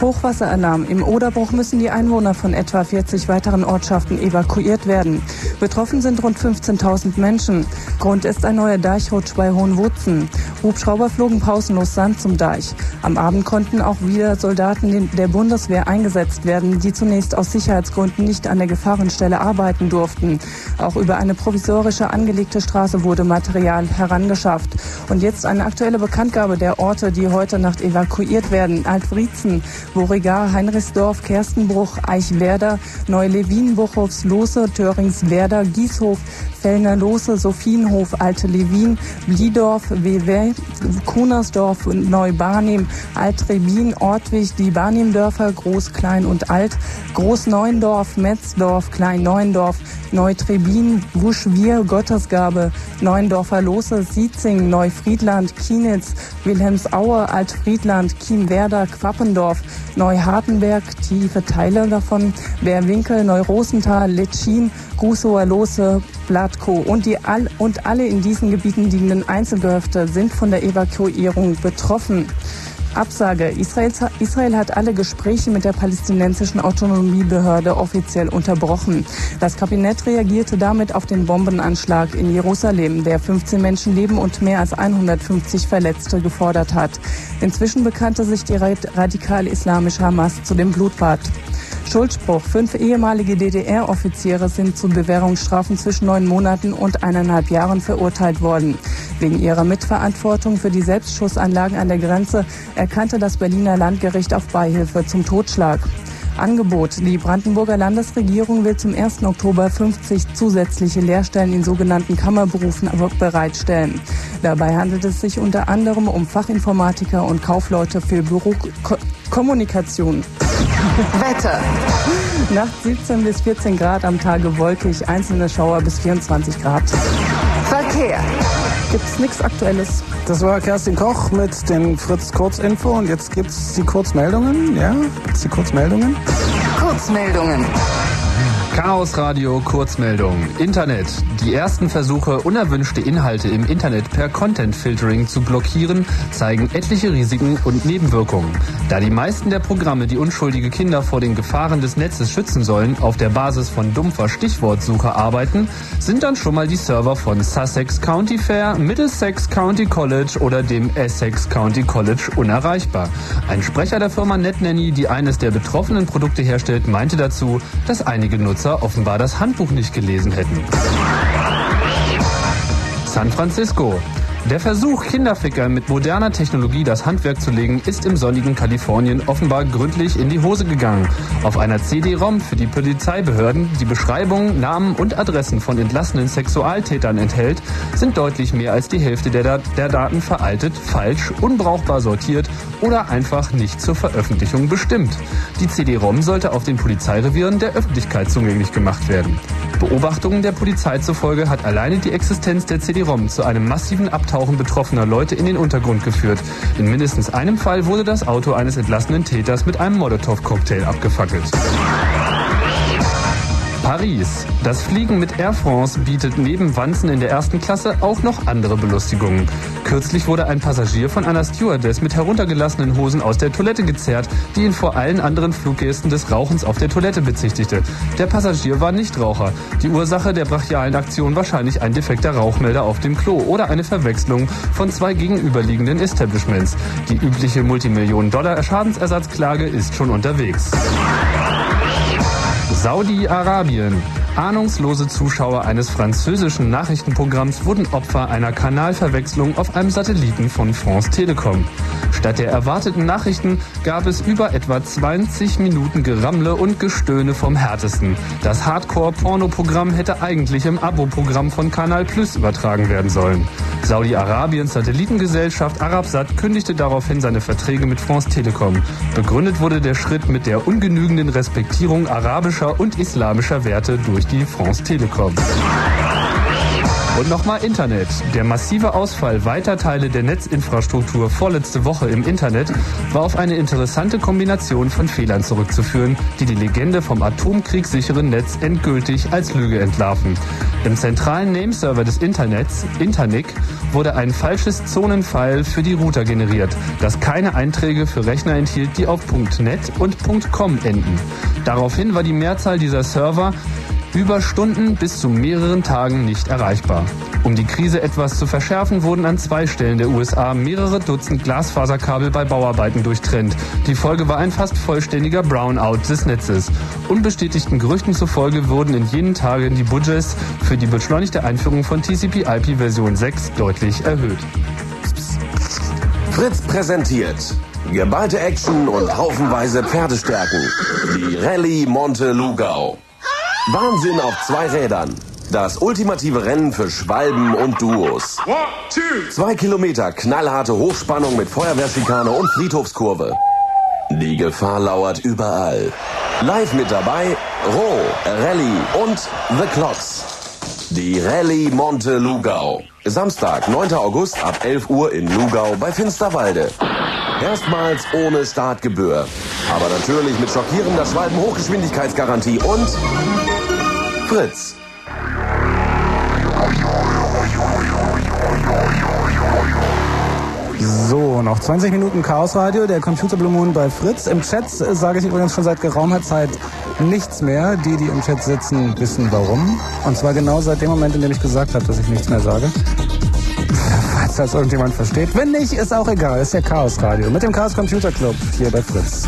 Hochwasseralarm. Im Oderbruch müssen die Einwohner von etwa 40 weiteren Ortschaften evakuiert werden. Betroffen sind rund 15.000 Menschen. Grund ist ein neuer Deichrutsch bei Hohenwutzen. Hubschrauber flogen pausenlos Sand zum Deich. Am Abend konnten auch wieder Soldaten der Bundeswehr eingesetzt werden, die zunächst aus Sicherheitsgründen nicht an der Gefahrenstelle arbeiten durften. Auch über eine provisorische angelegte Straße wurde Material herangeschafft. Und jetzt eine aktuelle Bekanntgabe der Orte, die heute Nacht evakuiert werden. Altwriezen, Worigar, Heinrichsdorf, Kerstenbruch, Eichwerder, Neulewin, Buchhofs, Lose, Töringswerder, Gieshof, Fellner Lose, Sophienhof, Alte Lewin, Bliedorf, Wewe, Kunersdorf und Neubarnim, Altrebin, Ortwig, die Barnimdörfer, Groß, Klein und Alt, Groß-Neuendorf, Metzdorf, Klein-Neuendorf, Neutrebin, Wuschwier, Gottesgabe, Neuendorfer Lose, Sietzing, Neufriedland, Kienitz, Wilhelmsaue, Altfriedland, Chiemwerder, Quappendorf, Neuhartenberg, tiefe Teile davon, Bärwinkel, Neurosenthal, Litschin, Gusower Lose, Blatko und, die all, und alle in diesen Gebieten liegenden Einzelgehöfte sind von der Evakuierung betroffen. Absage. Israel, Israel hat alle Gespräche mit der palästinensischen Autonomiebehörde offiziell unterbrochen. Das Kabinett reagierte damit auf den Bombenanschlag in Jerusalem, der 15 Menschenleben und mehr als 150 Verletzte gefordert hat. Inzwischen bekannte sich die radikal-islamische Hamas zu dem Blutbad. Schuldspruch. Fünf ehemalige DDR-Offiziere sind zu Bewährungsstrafen zwischen neun Monaten und eineinhalb Jahren verurteilt worden. Wegen ihrer Mitverantwortung für die Selbstschussanlagen an der Grenze erkannte das Berliner Landgericht auf Beihilfe zum Totschlag. Angebot. Die Brandenburger Landesregierung will zum 1. Oktober 50 zusätzliche Lehrstellen in sogenannten Kammerberufen bereitstellen. Dabei handelt es sich unter anderem um Fachinformatiker und Kaufleute für Bürokommunikation. Wetter. Nacht 17 bis 14 Grad, am Tage wolkig, einzelne Schauer bis 24 Grad. Verkehr. Gibt's nichts Aktuelles. Das war Kerstin Koch mit den Fritz Kurzinfo und jetzt gibt's die Kurzmeldungen. Ja, gibt's die Kurzmeldungen? Kurzmeldungen. Chaos Radio Kurzmeldung. Internet. Die ersten Versuche, unerwünschte Inhalte im Internet per Content Filtering zu blockieren, zeigen etliche Risiken und Nebenwirkungen. Da die meisten der Programme die unschuldige Kinder vor den Gefahren des Netzes schützen sollen, auf der Basis von dumpfer Stichwortsuche arbeiten, sind dann schon mal die Server von Sussex County Fair, Middlesex County College oder dem Essex County College unerreichbar. Ein Sprecher der Firma NetNanny, die eines der betroffenen Produkte herstellt, meinte dazu, dass einige Nutzer offenbar das Handbuch nicht gelesen hätten. San Francisco. Der Versuch, Kinderfickern mit moderner Technologie das Handwerk zu legen, ist im sonnigen Kalifornien offenbar gründlich in die Hose gegangen. Auf einer CD-ROM für die Polizeibehörden, die Beschreibungen, Namen und Adressen von entlassenen Sexualtätern enthält, sind deutlich mehr als die Hälfte der, der Daten veraltet, falsch, unbrauchbar sortiert oder einfach nicht zur Veröffentlichung bestimmt. Die CD-ROM sollte auf den Polizeirevieren der Öffentlichkeit zugänglich gemacht werden. Beobachtungen der Polizei zufolge hat alleine die Existenz der CD-ROM zu einem massiven Abtauchen betroffener Leute in den Untergrund geführt. In mindestens einem Fall wurde das Auto eines entlassenen Täters mit einem Molotow-Cocktail abgefackelt. Paris. Das Fliegen mit Air France bietet neben Wanzen in der ersten Klasse auch noch andere Belustigungen. Kürzlich wurde ein Passagier von einer Stewardess mit heruntergelassenen Hosen aus der Toilette gezerrt, die ihn vor allen anderen Fluggästen des Rauchens auf der Toilette bezichtigte. Der Passagier war Nichtraucher. Die Ursache der brachialen Aktion wahrscheinlich ein defekter Rauchmelder auf dem Klo oder eine Verwechslung von zwei gegenüberliegenden Establishments. Die übliche Multimillionen-Dollar-Schadensersatzklage ist schon unterwegs. Saudi-Arabien. Ahnungslose Zuschauer eines französischen Nachrichtenprogramms wurden Opfer einer Kanalverwechslung auf einem Satelliten von France Telecom. Statt der erwarteten Nachrichten gab es über etwa 20 Minuten Gerammle und Gestöhne vom Härtesten. Das Hardcore-Porno-Programm hätte eigentlich im Abo-Programm von Kanal Plus übertragen werden sollen. Saudi-Arabiens Satellitengesellschaft Arabsat kündigte daraufhin seine Verträge mit France Telecom. Begründet wurde der Schritt mit der ungenügenden Respektierung arabischer und islamischer Werte durch die France Telecom. Und nochmal Internet. Der massive Ausfall weiter Teile der Netzinfrastruktur vorletzte Woche im Internet war auf eine interessante Kombination von Fehlern zurückzuführen, die die Legende vom atomkriegssicheren Netz endgültig als Lüge entlarven. Im zentralen Nameserver des Internets, Internic, wurde ein falsches Zonenfile für die Router generiert, das keine Einträge für Rechner enthielt, die auf .net und .com enden. Daraufhin war die Mehrzahl dieser Server über Stunden bis zu mehreren Tagen nicht erreichbar. Um die Krise etwas zu verschärfen, wurden an zwei Stellen der USA mehrere Dutzend Glasfaserkabel bei Bauarbeiten durchtrennt. Die Folge war ein fast vollständiger Brownout des Netzes. Unbestätigten Gerüchten zufolge wurden in jenen Tagen die Budgets für die beschleunigte Einführung von TCP/IP Version 6 deutlich erhöht. Fritz präsentiert geballte Action und haufenweise Pferdestärken. Die Rallye Monte Lugau. Wahnsinn auf zwei Rädern. Das ultimative Rennen für Schwalben und Duos. Zwei Kilometer knallharte Hochspannung mit Feuerwehrschikane und Friedhofskurve. Die Gefahr lauert überall. Live mit dabei Roh, Rallye und The Clocks. Die Rallye Monte Lugau. Samstag, 9. August ab 11 Uhr in Lugau bei Finsterwalde. Erstmals ohne Startgebühr. Aber natürlich mit schockierender Schwalben-Hochgeschwindigkeitsgarantie und Fritz. So, noch 20 Minuten Chaos Radio, der Computer Blue Moon bei Fritz. Im Chat sage ich übrigens schon seit geraumer Zeit nichts mehr. Die, die im Chat sitzen, wissen warum. Und zwar genau seit dem Moment, in dem ich gesagt habe, dass ich nichts mehr sage. Falls das irgendjemand versteht. Wenn nicht, ist auch egal. Ist ja Chaos Radio. Mit dem Chaos Computer Club hier bei Fritz.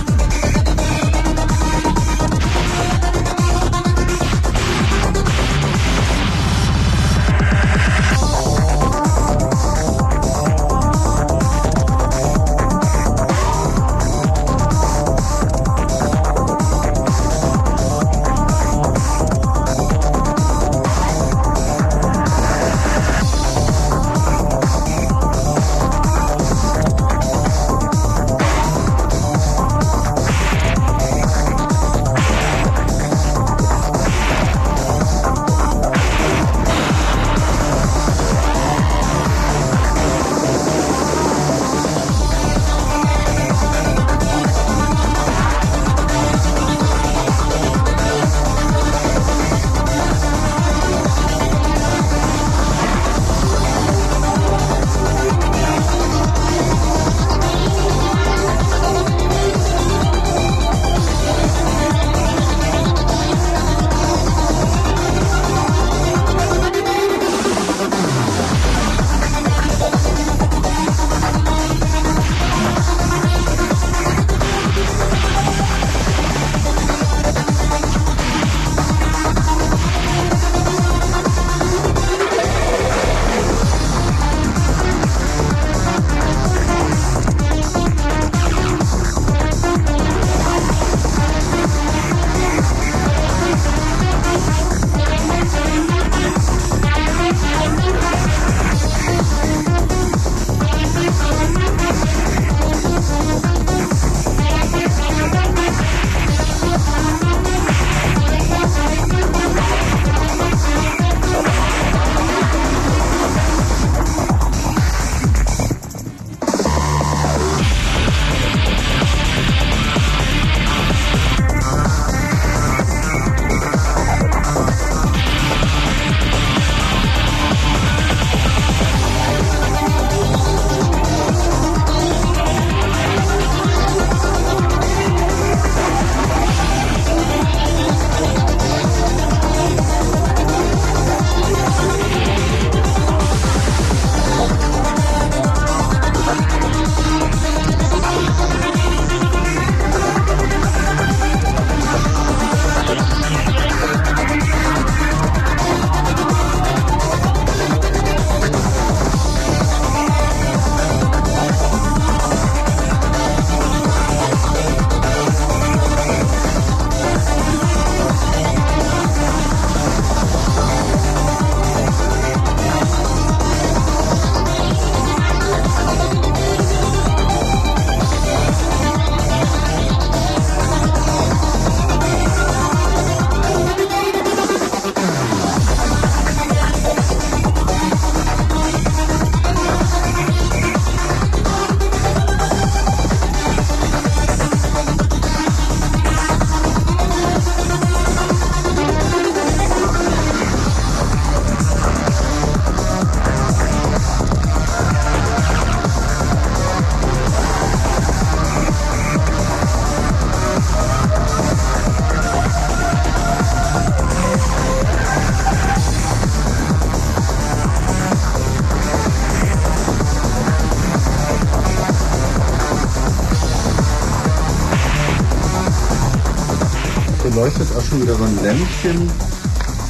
Leuchtet auch schon wieder so ein Lämpchen.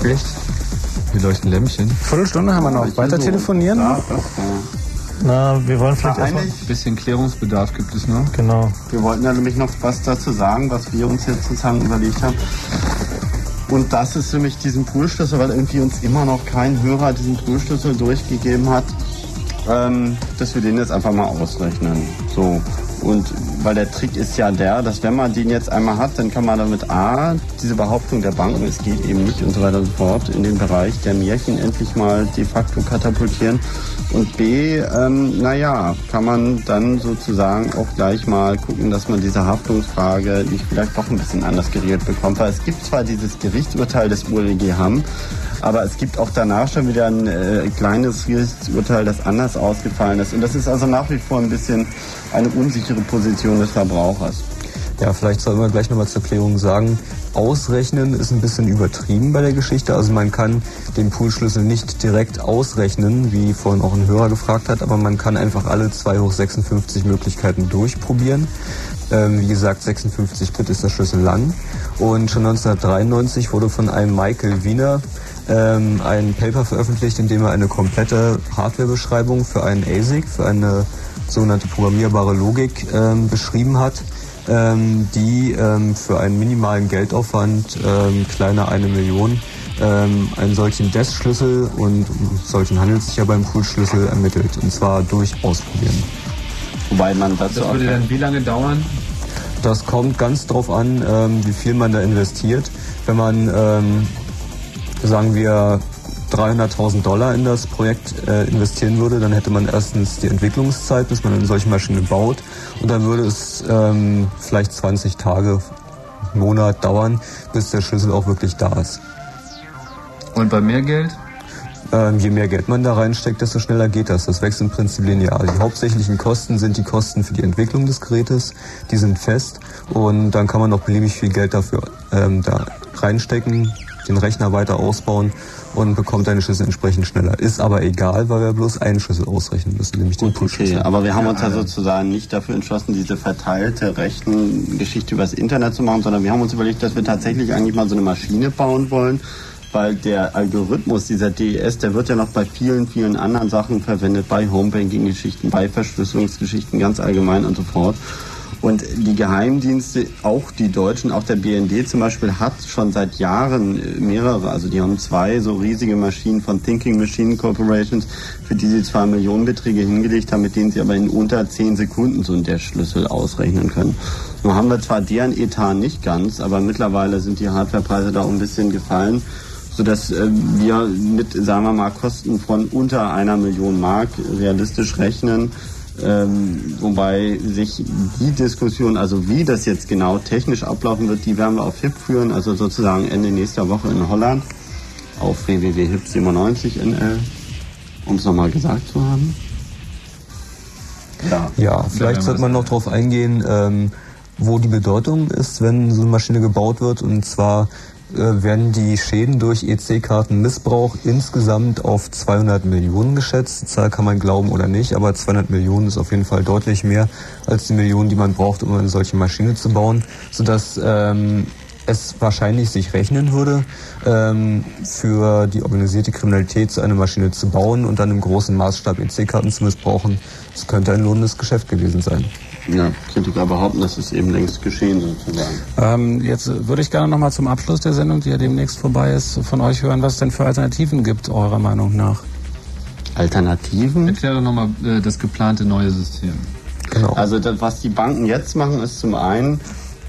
Echt? Hier leuchten Lämpchen. Viertelstunde haben wir noch. Weiter telefonieren? Ja, das, ja. Na, wir wollen vielleicht erstmal... Ein bisschen Klärungsbedarf gibt es noch. Genau. Wir wollten ja nämlich noch was dazu sagen, was wir uns jetzt sozusagen überlegt haben. Und das ist für mich diesen Poolschlüssel, weil irgendwie uns immer noch kein Hörer diesen Poolschlüssel durchgegeben hat, ähm, dass wir den jetzt einfach mal ausrechnen. So. Und weil der Trick ist ja der, dass wenn man den jetzt einmal hat, dann kann man damit A, diese Behauptung der Banken, es geht eben nicht und so weiter und so fort, in den Bereich der Märchen endlich mal de facto katapultieren. Und B, ähm, naja, kann man dann sozusagen auch gleich mal gucken, dass man diese Haftungsfrage nicht vielleicht doch ein bisschen anders geregelt bekommt. Weil es gibt zwar dieses Gerichtsurteil des ULG Hamm, aber es gibt auch danach schon wieder ein äh, kleines Gerichtsurteil, das anders ausgefallen ist. Und das ist also nach wie vor ein bisschen eine unsichere Position des Verbrauchers. Ja, vielleicht sollten wir gleich nochmal zur Klärung sagen, ausrechnen ist ein bisschen übertrieben bei der Geschichte. Also man kann den Poolschlüssel nicht direkt ausrechnen, wie vorhin auch ein Hörer gefragt hat, aber man kann einfach alle 2 hoch 56 Möglichkeiten durchprobieren. Ähm, wie gesagt, 56 Bit ist der Schlüssel lang. Und schon 1993 wurde von einem Michael Wiener ähm, ein Paper veröffentlicht, in dem er eine komplette Hardwarebeschreibung für einen ASIC, für eine sogenannte programmierbare Logik ähm, beschrieben hat ähm, die ähm, für einen minimalen Geldaufwand ähm, kleiner eine Million ähm, einen solchen DES-Schlüssel und solchen handelt es sich ja beim Pool-Schlüssel ermittelt. Und zwar durch Ausprobieren. Wobei man dazu das würde dann wie lange dauern? Das kommt ganz drauf an, ähm, wie viel man da investiert. Wenn man, ähm, sagen wir, 300.000 Dollar in das Projekt äh, investieren würde, dann hätte man erstens die Entwicklungszeit, bis man eine solche Maschine baut. Und dann würde es ähm, vielleicht 20 Tage, Monat dauern, bis der Schlüssel auch wirklich da ist. Und bei mehr Geld? Ähm, je mehr Geld man da reinsteckt, desto schneller geht das. Das wächst im Prinzip linear. Die hauptsächlichen Kosten sind die Kosten für die Entwicklung des Gerätes. Die sind fest und dann kann man noch beliebig viel Geld dafür ähm, da reinstecken, den Rechner weiter ausbauen und bekommt deine Schlüssel entsprechend schneller. Ist aber egal, weil wir bloß einen Schlüssel ausrechnen müssen, nämlich den Push-Schlüssel. Okay, aber wir haben uns ja sozusagen nicht dafür entschlossen, diese verteilte Rechengeschichte übers Internet zu machen, sondern wir haben uns überlegt, dass wir tatsächlich eigentlich mal so eine Maschine bauen wollen, weil der Algorithmus dieser DES, der wird ja noch bei vielen, vielen anderen Sachen verwendet, bei Homebanking-Geschichten, bei Verschlüsselungsgeschichten ganz allgemein und so fort. Und die Geheimdienste, auch die Deutschen, auch der BND zum Beispiel, hat schon seit Jahren äh, mehrere, also die haben zwei so riesige Maschinen von Thinking Machine Corporations, für die sie zwar Millionenbeträge hingelegt haben, mit denen sie aber in unter zehn Sekunden so einen Dash-Schlüssel ausrechnen können. Nun haben wir zwar deren Etat nicht ganz, aber mittlerweile sind die Hardwarepreise da auch ein bisschen gefallen sodass äh, wir mit, sagen wir mal, Kosten von unter einer Million Mark realistisch rechnen ähm, wobei sich die Diskussion, also wie das jetzt genau technisch ablaufen wird, die werden wir auf HIP führen, also sozusagen Ende nächster Woche in Holland auf www.hip97nl, um es nochmal gesagt zu haben. Ja, ja vielleicht sollte man noch darauf eingehen, ähm, wo die Bedeutung ist, wenn so eine Maschine gebaut wird. Und zwar werden die Schäden durch EC-Kartenmissbrauch insgesamt auf 200 Millionen geschätzt. Die Zahl kann man glauben oder nicht, aber 200 Millionen ist auf jeden Fall deutlich mehr als die Millionen, die man braucht, um eine solche Maschine zu bauen, sodass ähm, es wahrscheinlich sich rechnen würde, ähm, für die organisierte Kriminalität so eine Maschine zu bauen und dann im großen Maßstab EC-Karten zu missbrauchen. Das könnte ein lohnendes Geschäft gewesen sein. Ja, Kritiker behaupten, das ist eben längst geschehen sozusagen. Ähm, jetzt würde ich gerne nochmal zum Abschluss der Sendung, die ja demnächst vorbei ist, von euch hören, was es denn für Alternativen gibt, eurer Meinung nach. Alternativen? Erkläre nochmal äh, das geplante neue System. Genau. Also das, was die Banken jetzt machen, ist zum einen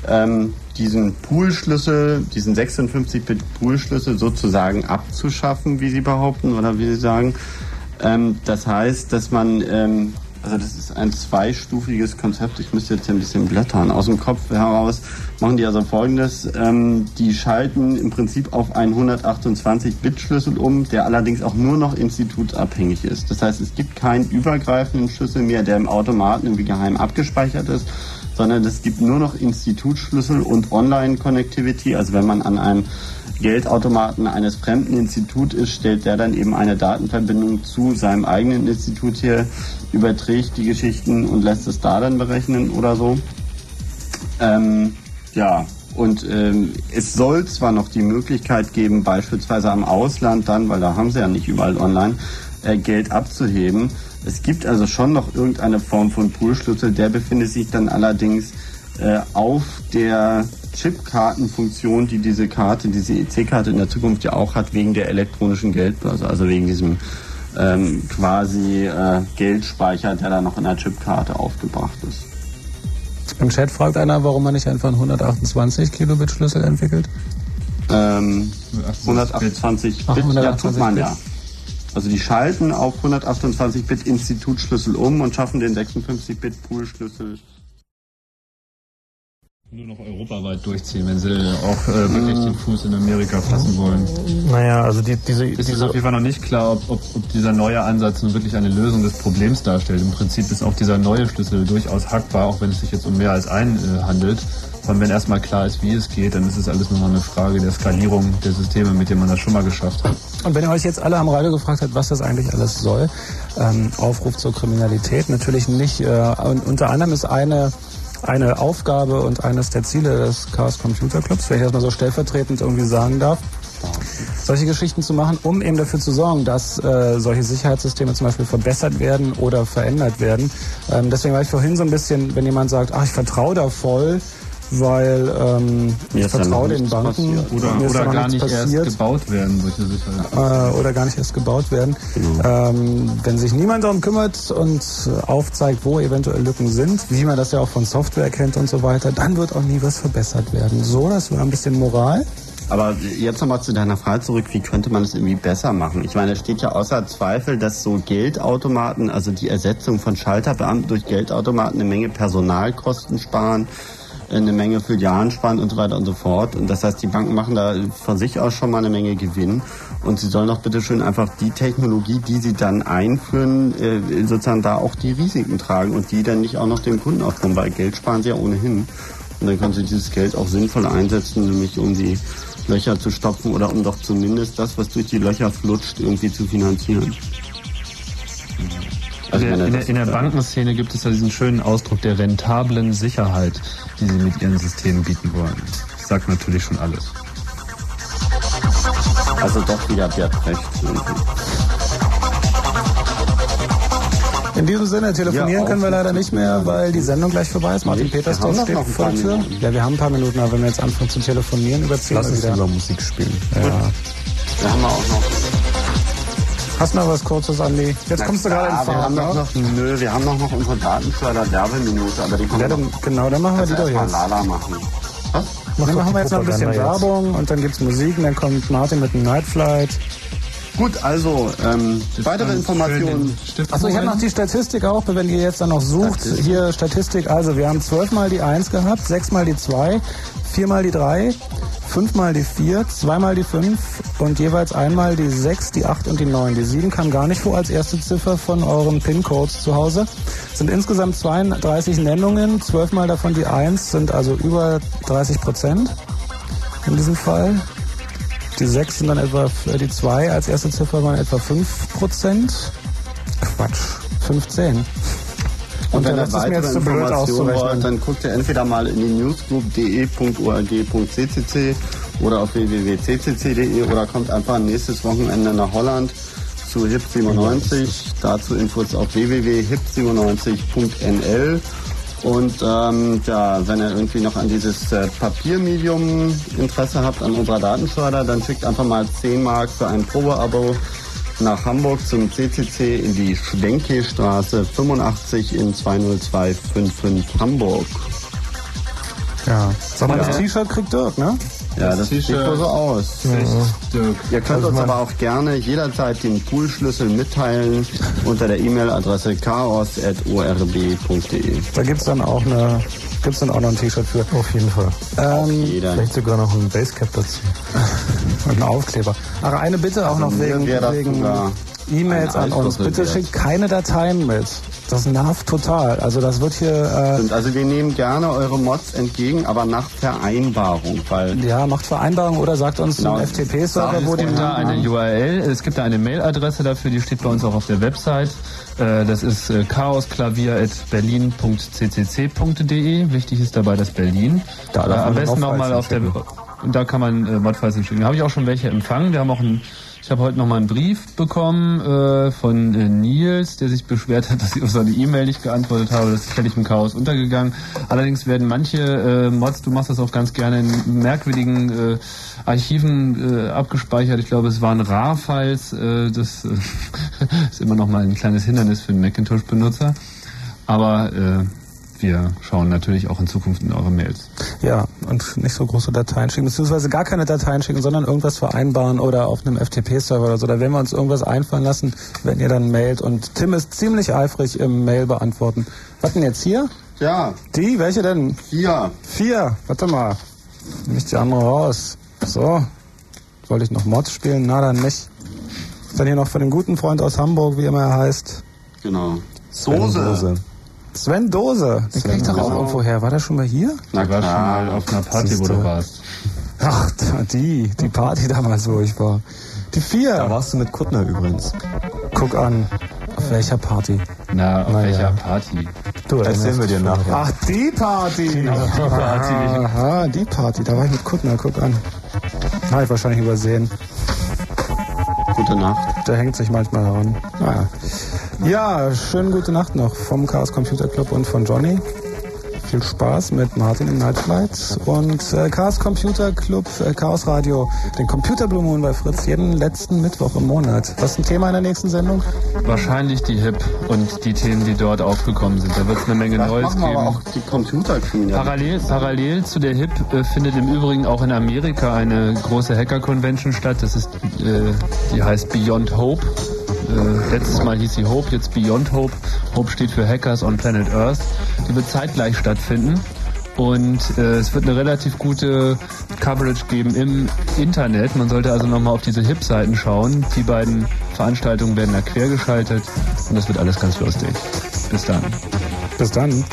ähm, diesen Poolschlüssel, diesen 56-Bit-Poolschlüssel sozusagen abzuschaffen, wie sie behaupten oder wie sie sagen. Ähm, das heißt, dass man ähm, also das ist ein zweistufiges Konzept. Ich müsste jetzt ein bisschen blättern. Aus dem Kopf heraus machen die also folgendes. Ähm, die schalten im Prinzip auf einen 128-Bit-Schlüssel um, der allerdings auch nur noch institutsabhängig ist. Das heißt, es gibt keinen übergreifenden Schlüssel mehr, der im Automaten irgendwie geheim abgespeichert ist, sondern es gibt nur noch Institutsschlüssel und Online-Connectivity. Also wenn man an einem Geldautomaten eines fremden Instituts ist, stellt der dann eben eine Datenverbindung zu seinem eigenen Institut hier, überträgt die Geschichten und lässt es da dann berechnen oder so. Ähm, ja, Und ähm, es soll zwar noch die Möglichkeit geben, beispielsweise am Ausland dann, weil da haben sie ja nicht überall online, äh, Geld abzuheben. Es gibt also schon noch irgendeine Form von Poolschlüssel. Der befindet sich dann allerdings äh, auf der Chipkartenfunktion, die diese Karte, diese EC-Karte in der Zukunft ja auch hat, wegen der elektronischen Geldbörse, also wegen diesem ähm, quasi äh, Geldspeicher, der da noch in der Chipkarte aufgebracht ist. Im Chat fragt einer, warum man nicht einfach einen 128 Kilobit Schlüssel entwickelt. Ähm, 128 Bit, ja, tut man ja. Also die schalten auf 128 Bit Institutschlüssel um und schaffen den 56 Bit Poolschlüssel nur noch europaweit durchziehen, wenn sie auch äh, wirklich den Fuß in Amerika fassen wollen. Naja, also die, diese... Es ist auf jeden Fall noch nicht klar, ob, ob, ob dieser neue Ansatz nun wirklich eine Lösung des Problems darstellt. Im Prinzip ist auch dieser neue Schlüssel durchaus hackbar, auch wenn es sich jetzt um mehr als einen äh, handelt. Und wenn erstmal klar ist, wie es geht, dann ist es alles nur noch eine Frage der Skalierung der Systeme, mit denen man das schon mal geschafft hat. Und wenn ihr euch jetzt alle am Radio gefragt habt, was das eigentlich alles soll, ähm, Aufruf zur Kriminalität, natürlich nicht. Äh, unter anderem ist eine eine Aufgabe und eines der Ziele des Chaos Computer Clubs, wenn ich das mal so stellvertretend irgendwie sagen darf, solche Geschichten zu machen, um eben dafür zu sorgen, dass äh, solche Sicherheitssysteme zum Beispiel verbessert werden oder verändert werden. Ähm, deswegen war ich vorhin so ein bisschen, wenn jemand sagt, ach, ich vertraue da voll, weil ähm, ich vertraue den Banken. Oder, oder gar nicht passiert. erst gebaut werden, solche Sicherheiten. Äh, oder gar nicht erst gebaut werden. Genau. Ähm, wenn sich niemand darum kümmert und aufzeigt, wo eventuell Lücken sind, wie man das ja auch von Software kennt und so weiter, dann wird auch nie was verbessert werden. So, das war ein bisschen Moral. Aber jetzt nochmal zu deiner Frage zurück, wie könnte man es irgendwie besser machen? Ich meine, es steht ja außer Zweifel, dass so Geldautomaten, also die Ersetzung von Schalterbeamten durch Geldautomaten eine Menge Personalkosten sparen eine Menge Filialen sparen und so weiter und so fort. Und das heißt, die Banken machen da von sich aus schon mal eine Menge Gewinn. Und sie sollen doch bitte schön einfach die Technologie, die sie dann einführen, äh, sozusagen da auch die Risiken tragen und die dann nicht auch noch dem Kunden aufkommen, weil Geld sparen sie ja ohnehin. Und dann können sie dieses Geld auch sinnvoll einsetzen, nämlich um die Löcher zu stopfen oder um doch zumindest das, was durch die Löcher flutscht, irgendwie zu finanzieren. Also in, der, in der Bankenszene gibt es ja diesen schönen Ausdruck der rentablen Sicherheit, die sie mit ihren Systemen bieten wollen. Das sagt natürlich schon alles. Also doch wieder Bert Brecht. In diesem Sinne, telefonieren ja, können wir leider nicht mehr, weil die Sendung gleich vorbei ist. Martin Petersdorf steht vor der Tür. Ja, wir haben ein paar Minuten, aber wenn wir jetzt anfangen zu telefonieren, überziehen Lass wir wieder. Lass uns Musik spielen. Ja. Wir haben auch noch Hast du noch was Kurzes, Andi? Jetzt Na kommst du gerade in Fahrt, wir haben noch, noch, Nö, wir haben noch, noch unsere Datenförder Werbeminute, aber die kommen ja, dann, Genau, dann machen wir die doch jetzt. Lala machen. Was? Mach dann machen wir jetzt noch ein bisschen. Werbung und dann gibt's Musik und dann kommt Martin mit einem Nightflight. Gut, also ähm, weitere Informationen. Achso, ich habe noch die Statistik auch, wenn ihr jetzt dann noch sucht. Statistik. Hier Statistik, also wir haben zwölfmal die 1 gehabt, sechsmal die 2, viermal die 3, fünfmal die 4, zweimal die 5 und jeweils einmal die 6, die 8 und die 9. Die 7 kam gar nicht vor als erste Ziffer von euren PIN-Codes zu Hause. Es sind insgesamt 32 Nennungen, 12 mal davon die 1 sind also über 30 Prozent in diesem Fall. Die 6 sind dann etwa, äh, die 2 als erste Ziffer waren etwa 5 Prozent. Quatsch, 15. Und, wenn ihr weitere so Informationen wollt, dann guckt ihr entweder mal in die newsgroup.de.org.ccc oder auf www.ccc.de oder kommt einfach nächstes Wochenende nach Holland zu HIP 97. Dazu Infos auf www.hip97.nl. Und ähm, ja, wenn ihr irgendwie noch an dieses äh, Papiermedium Interesse habt, an unserer Datenschleuder, dann schickt einfach mal 10 Mark für ein Probeabo nach Hamburg zum CCC in die Schwenke-Straße 85 in 20255 Hamburg. Ja, sag mal, das T-Shirt kriegt Dirk, ne? Ja, das, das sieht so aus. Ja. Ihr könnt also uns aber auch gerne jederzeit den Poolschlüssel mitteilen unter der E-Mail-Adresse chaos.orb.de. Da gibt es dann auch eine Gibt es dann auch noch ein T-Shirt für? Auf jeden Fall. Ähm, vielleicht sogar noch ein Basecap dazu. Und ein Aufkleber. Ach, eine Bitte auch also noch wegen, wegen E-Mails an uns. Bitte schickt keine Dateien mit. Das nervt total. Also das wird hier. Äh also wir nehmen gerne eure Mods entgegen, aber nach Vereinbarung, weil. Ja, macht Vereinbarung oder sagt uns genau, einen FTP-Server, wo die. Es gibt da eine URL, es gibt da eine Mailadresse dafür, die steht bei uns auch auf der Website. Äh, das ist äh, chaosklavier.berlin.ccc.de. Wichtig ist dabei das Berlin. Da äh, am besten nochmal auf der. Und da kann man Modfiles schicken. Da habe ich auch schon welche empfangen. Wir haben auch ein ich habe heute noch mal einen Brief bekommen äh, von äh, Nils, der sich beschwert hat, dass ich auf seine E-Mail nicht geantwortet habe. Das ist völlig im Chaos untergegangen. Allerdings werden manche äh, Mods, du machst das auch ganz gerne, in merkwürdigen äh, Archiven äh, abgespeichert. Ich glaube, es waren RAR-Files. Äh, das ist immer noch mal ein kleines Hindernis für einen Macintosh-Benutzer. Aber wir schauen natürlich auch in Zukunft in eure Mails. Ja, und nicht so große Dateien schicken, beziehungsweise gar keine Dateien schicken, sondern irgendwas vereinbaren oder auf einem FTP-Server oder so. Da werden wir uns irgendwas einfallen lassen, wenn ihr dann mailt. Und Tim ist ziemlich eifrig im Mail beantworten. Was denn jetzt hier? Ja. Die? Welche denn? Vier. Vier? Warte mal. Nehme ich die andere raus. So. Soll ich noch Mods spielen? Na, dann nicht. Dann hier noch von dem guten Freund aus Hamburg, wie immer er heißt. Genau. Soße. Soße. Sven Dose. Den kenn ich doch auch irgendwo her. War der schon mal hier? Na, war schon mal auf einer Party, wo du warst. Ach, die, die Party damals, wo ich war. Die vier. Da warst du mit Kuttner übrigens. Guck an. Auf welcher Party? Na, auf Na, welcher ja. Party? Du, erzählen wir dir nachher. Ach, die Party. Die Party. Aha, die Party. Da war ich mit Kuttner. Guck an. Habe ich wahrscheinlich übersehen. Gute Nacht. Der hängt sich manchmal daran. Naja. Ja, schönen gute Nacht noch vom Chaos Computer Club und von Johnny. Viel Spaß mit Martin im Nightflight und äh, Chaos Computer Club, äh, Chaos Radio, den Computer Blue Moon bei Fritz, jeden letzten Mittwoch im Monat. Was ist ein Thema in der nächsten Sendung? Wahrscheinlich die HIP und die Themen, die dort aufgekommen sind. Da wird es eine Menge das Neues geben. auch die Computer parallel, parallel zu der HIP äh, findet im Übrigen auch in Amerika eine große Hacker-Convention statt. Das ist, äh, die heißt Beyond Hope äh, letztes Mal hieß sie Hope, jetzt Beyond Hope. Hope steht für Hackers on Planet Earth. Die wird zeitgleich stattfinden. Und äh, es wird eine relativ gute Coverage geben im Internet. Man sollte also nochmal auf diese Hip-Seiten schauen. Die beiden Veranstaltungen werden da quer geschaltet und das wird alles ganz lustig. Bis dann. Bis dann.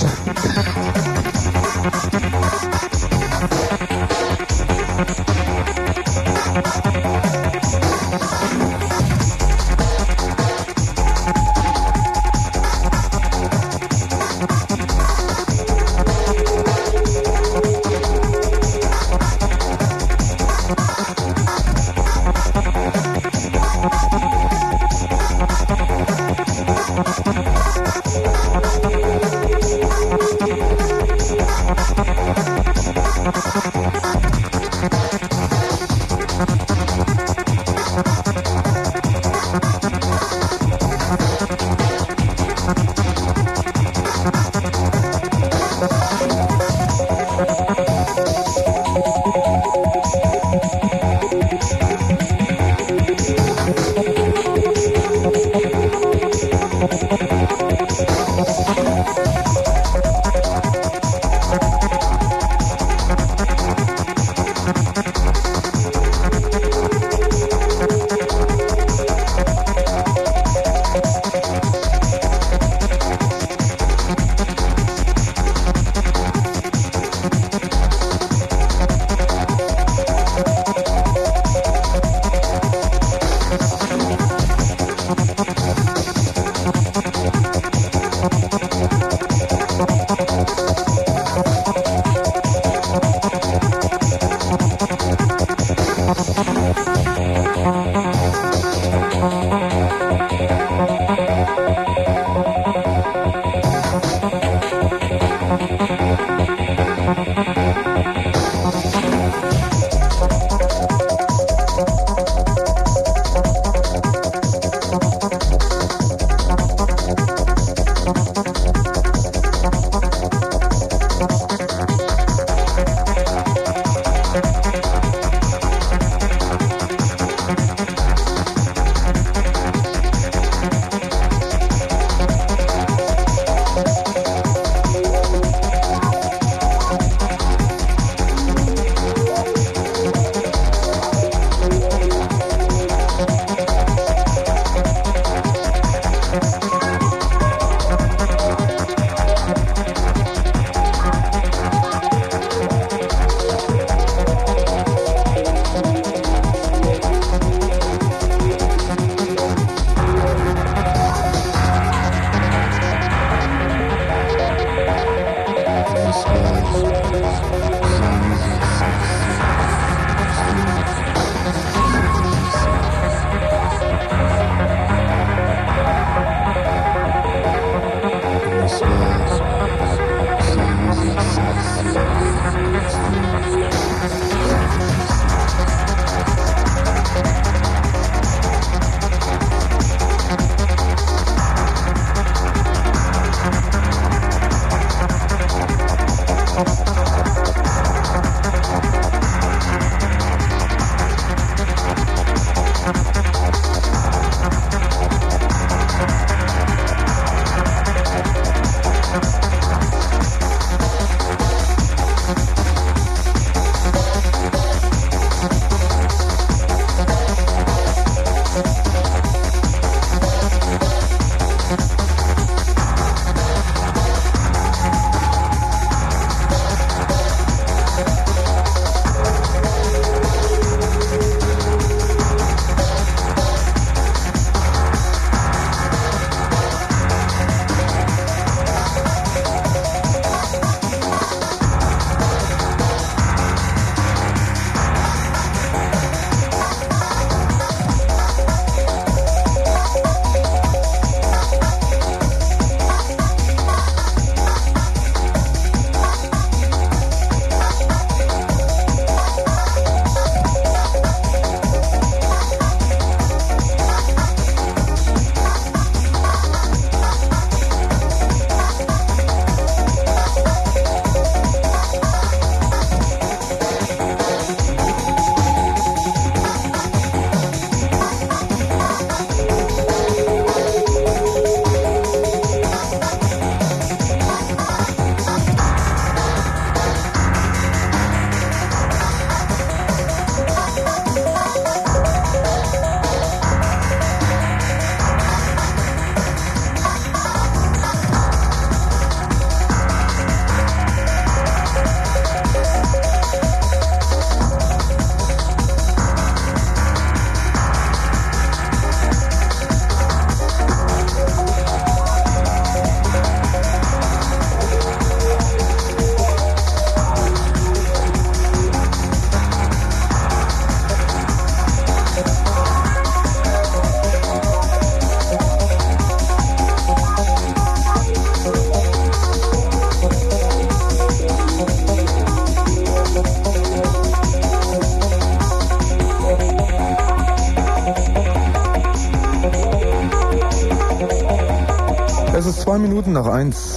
Minuten nach eins.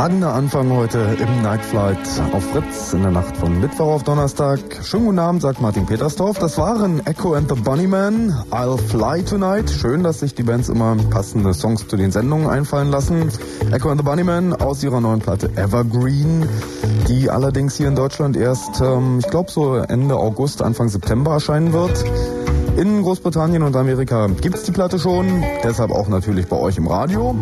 Getragener Anfang heute im Nightflight auf Fritz in der Nacht von Mittwoch auf Donnerstag. Schönen guten Abend, sagt Martin Petersdorf. Das waren Echo and the Bunnymen, I'll Fly Tonight. Schön, dass sich die Bands immer passende Songs zu den Sendungen einfallen lassen. Echo and the Bunnymen aus ihrer neuen Platte Evergreen, die allerdings hier in Deutschland erst, ähm, ich glaube so Ende August, Anfang September erscheinen wird. In Großbritannien und Amerika gibt es die Platte schon, deshalb auch natürlich bei euch im Radio.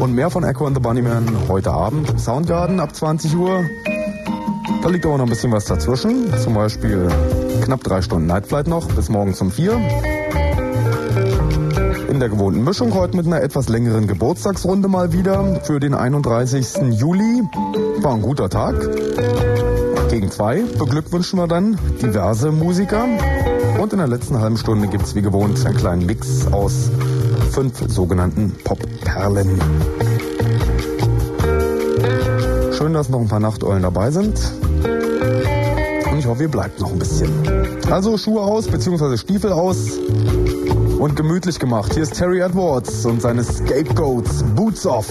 Und mehr von Echo and the Bunnyman heute Abend Soundgarden ab 20 Uhr. Da liegt aber noch ein bisschen was dazwischen. Zum Beispiel knapp drei Stunden Nightflight noch bis morgens um vier. In der gewohnten Mischung heute mit einer etwas längeren Geburtstagsrunde mal wieder für den 31. Juli. War ein guter Tag. Gegen zwei beglückwünschen wir dann diverse Musiker. Und in der letzten halben Stunde gibt es wie gewohnt einen kleinen Mix aus fünf sogenannten Pop-Perlen. Schön, dass noch ein paar Nachteulen dabei sind. Und ich hoffe, ihr bleibt noch ein bisschen. Also Schuhe aus, beziehungsweise Stiefel aus und gemütlich gemacht. Hier ist Terry Edwards und seine Scapegoats Boots Off.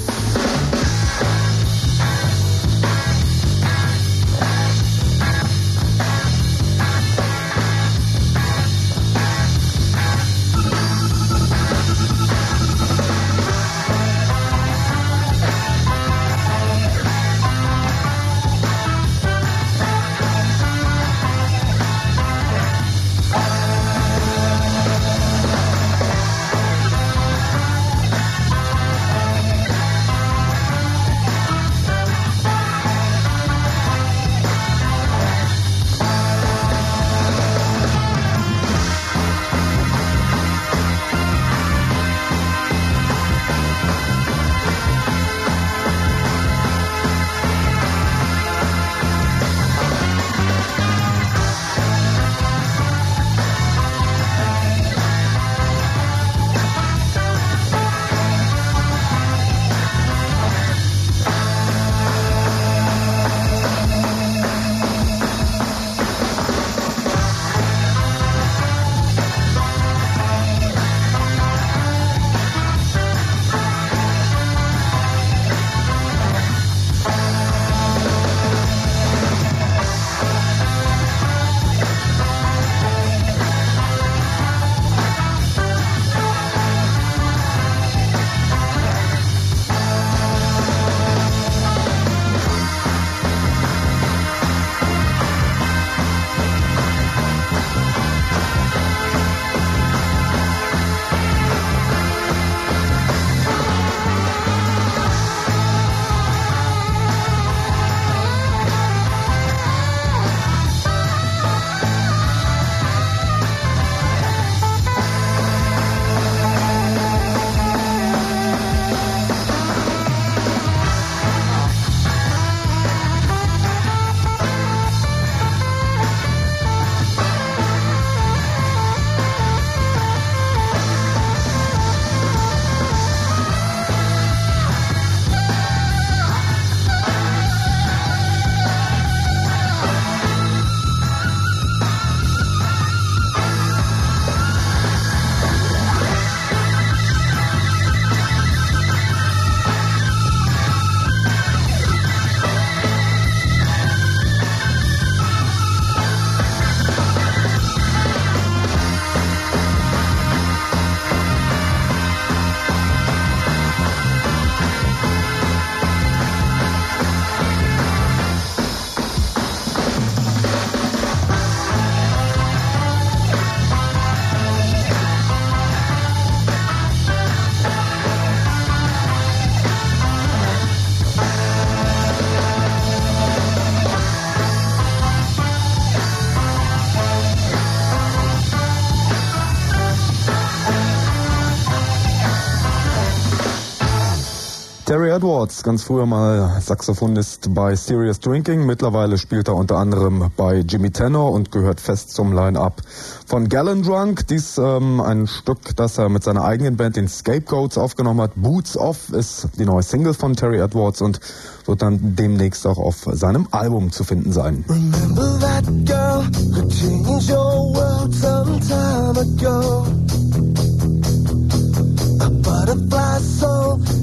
Edwards, ganz früher mal Saxophonist bei Serious Drinking. Mittlerweile spielt er unter anderem bei Jimmy Tenor und gehört fest zum Line-Up von Gallon Drunk. Dies ähm, ein Stück, das er mit seiner eigenen Band, den Scapegoats, aufgenommen hat. Boots Off ist die neue Single von Terry Edwards und wird dann demnächst auch auf seinem Album zu finden sein. Remember that girl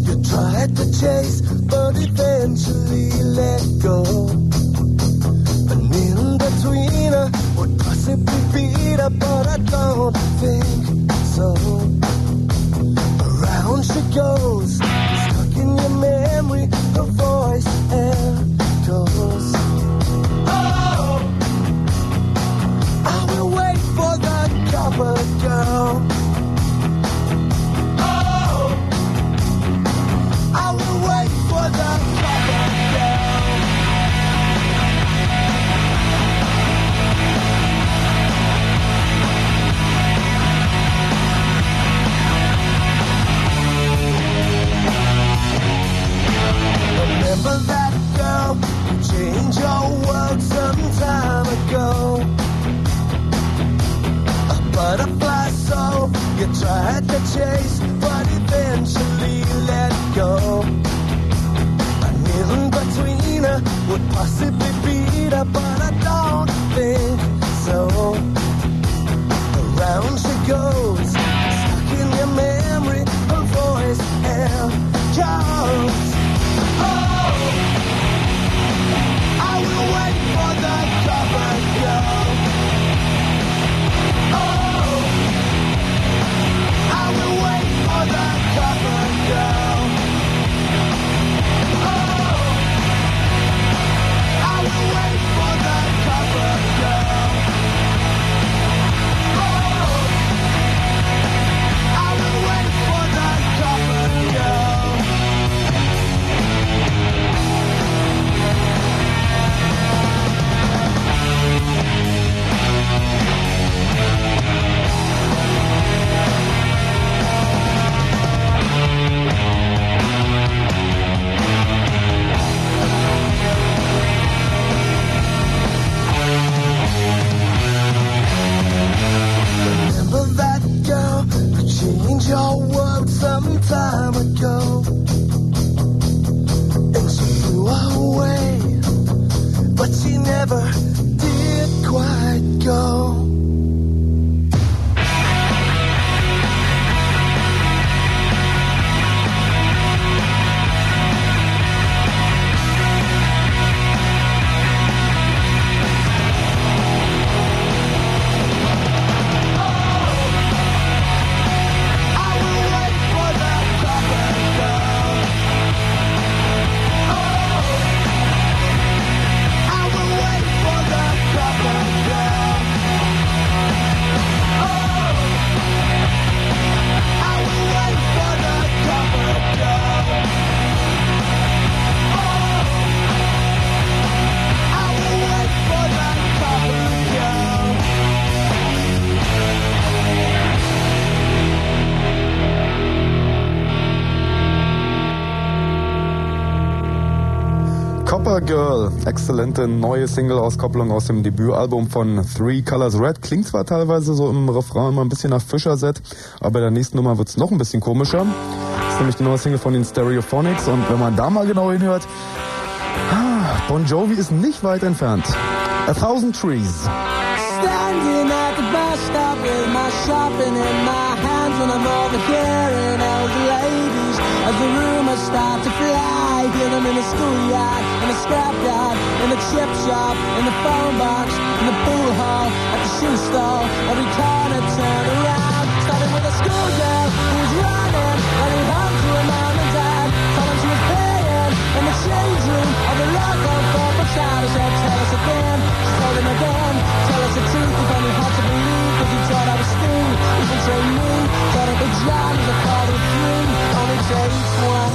you tried to chase, but eventually let go. And in between, uh, would possibly beat her, but I don't think so. Around she goes, stuck in your memory, her voice echoes. Oh, I will wait for the for that girl. You changed your world some time ago. A butterfly soul you tried to chase, but eventually let go. A million between her would possibly. Exzellente neue Single-Auskopplung aus dem Debütalbum von Three Colors Red. Klingt zwar teilweise so im Refrain immer ein bisschen nach Fischer-Set, aber bei der nächsten Nummer wird's noch ein bisschen komischer. Das ist nämlich die neue Single von den Stereophonics und wenn man da mal genau hinhört, ah, Bon Jovi ist nicht weit entfernt. A Thousand Trees. Standing at the bus stop with my shopping in my hands when I'm overhearing elder ladies as the rumors start to fly. Hear them in the schoolyard, in the scrapyard, in the chip shop, in the phone box, in the pool hall, at the shoe store. Every corner turn around. Starting with a schoolgirl who was running, running home to her mom and dad. Told them she was paying in the change room of the local corporate child. She said, tell us again. She told him again. Tell us the truth. If only hard to believe. Cause he thought I was Stu. Even say me. Thought Uncle John was a of three. Only takes one.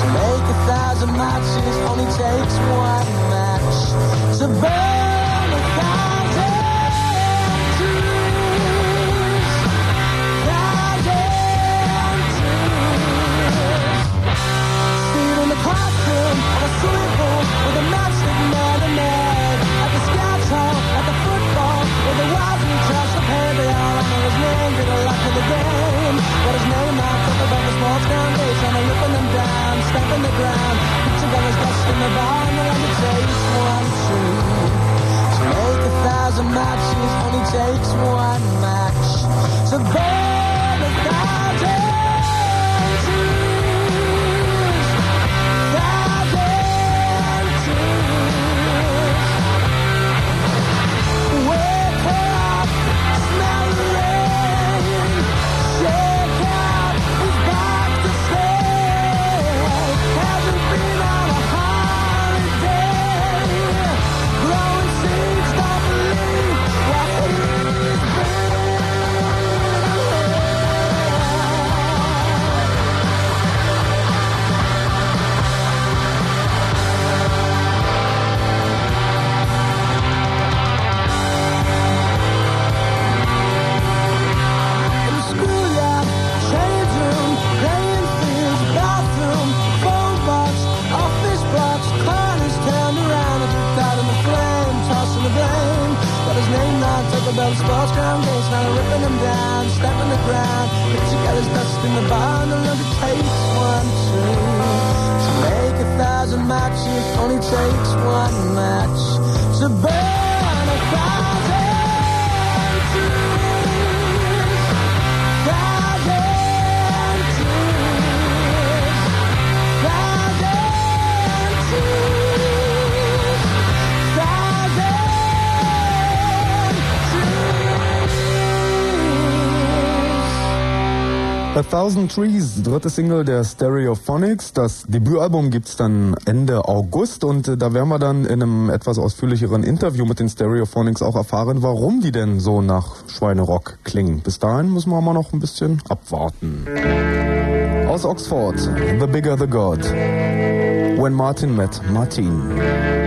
To make a thousand matches. Only takes one match. To burn man, did a lot for the game. What is known now, talk about the small foundation. I'm ripping them down, stamping the ground. Picture that is dust in the barn, and I takes one shoe. To make a thousand matches only takes one match. So, baby. Name now, Taco sports ground gates, now ripping them down, stamping the ground. Put together's dust in the barn, look, it takes one, two. To make a thousand matches, only takes one match to burn A Thousand Trees, dritte Single der Stereophonics. Das Debütalbum gibt's dann Ende August und äh, da werden wir dann in einem etwas ausführlicheren Interview mit den Stereophonics auch erfahren, warum die denn so nach Schweinerock klingen. Bis dahin müssen wir mal noch ein bisschen abwarten. Aus Oxford, The Bigger the God. When Martin met Martin.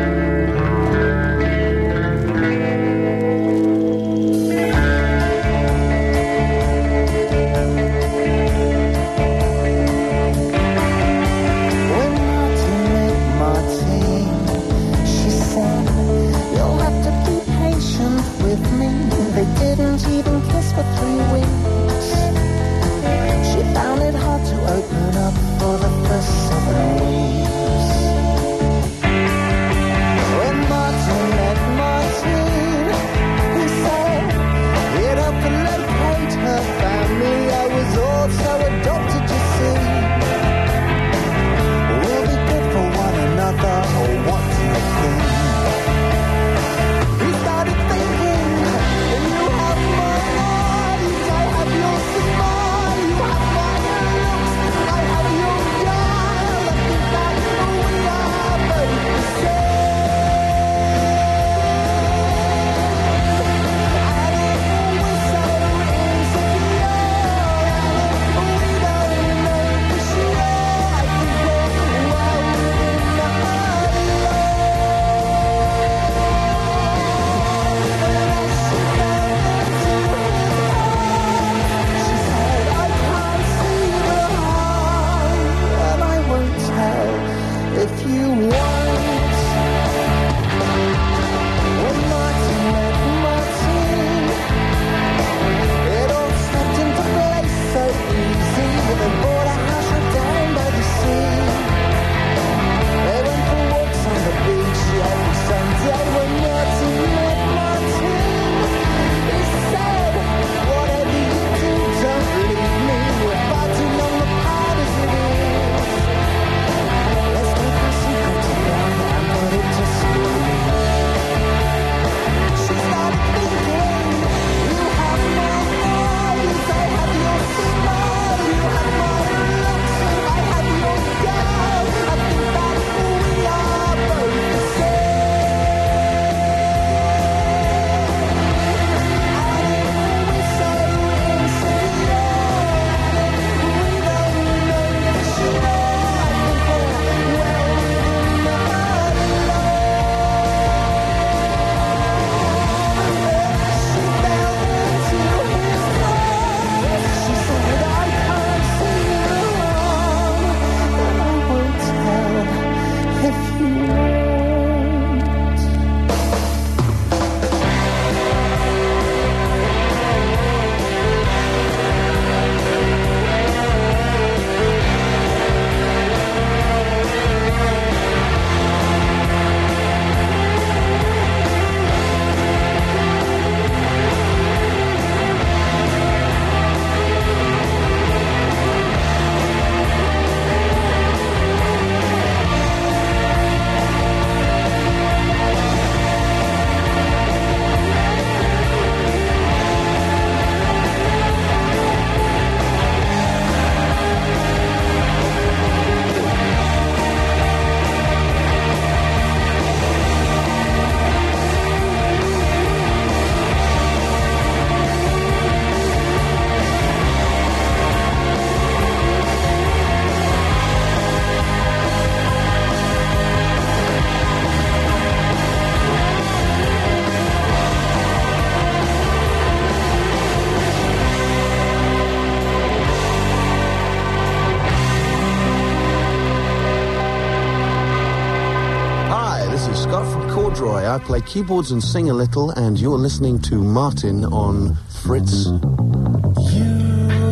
I play keyboards and sing a little, and you're listening to Martin on Fritz. You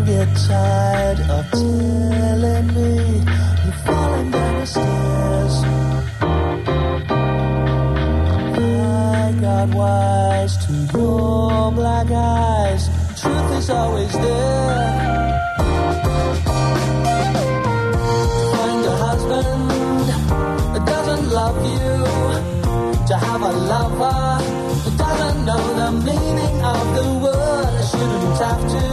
get tired of telling me you're falling down the stairs. I got wise to your black eyes. Truth is always there. after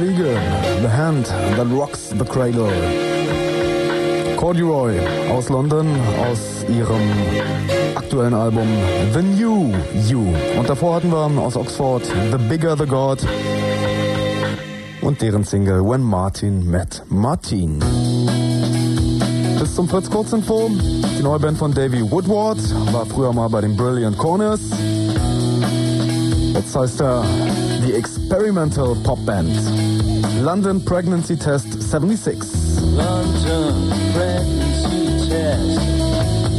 Wiege. The Hand That Rocks the Cradle. Corduroy aus London, aus ihrem aktuellen Album The New You. Und davor hatten wir aus Oxford The Bigger the God und deren Single When Martin Met Martin. Bis zum Fritz Kurzinfo. Die neue Band von Davey Woodward war früher mal bei den Brilliant Corners. Jetzt heißt er Experimental Pop Band. London Pregnancy Test 76. London pregnancy test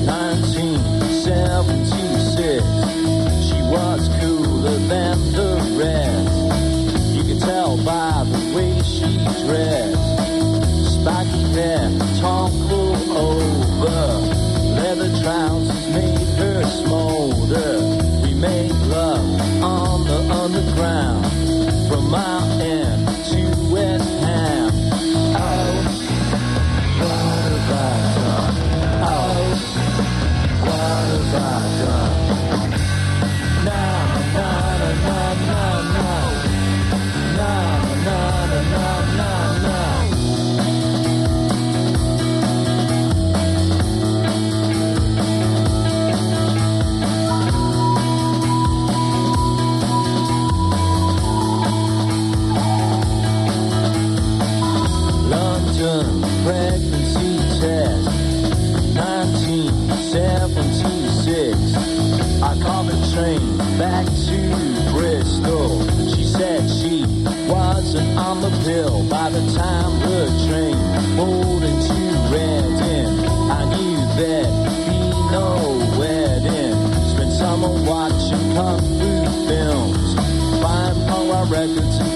1976. She was cooler than the rest. You could tell by the way she dressed. Spiky hair, tumble over. Leather trousers made her smolder. We made love on the ground. From Mile train back to Bristol. She said she wasn't on the pill by the time the train pulled into Reading, I knew there'd be no wedding. Spent summer watching kung fu films, buying Polaroid records and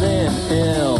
feeling ill.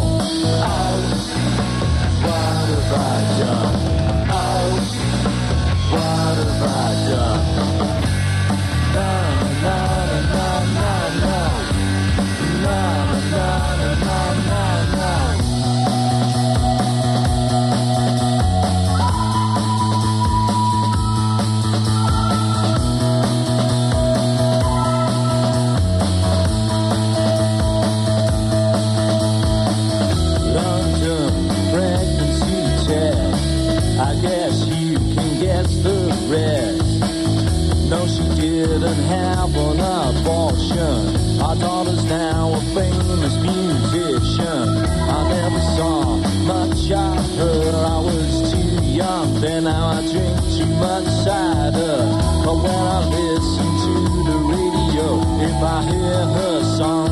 Much cider. But when I listen to the radio, if I hear her songs,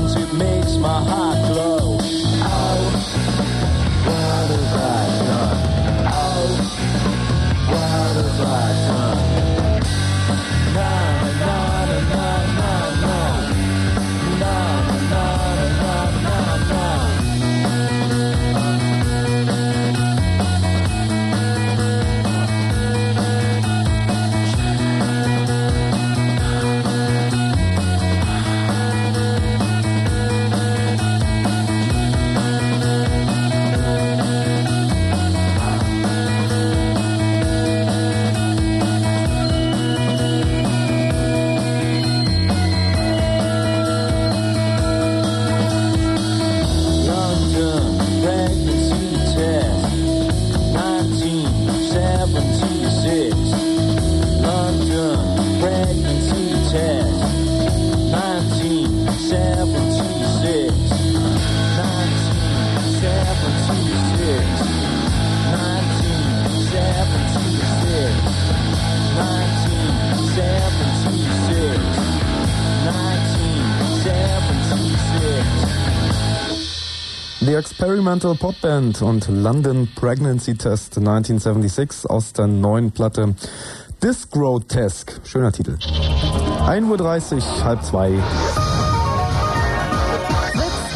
Experimental Pop Band und London Pregnancy Test 1976 aus der neuen Platte Disc-Grotesque. Schöner Titel. 1.30 Uhr, halb zwei.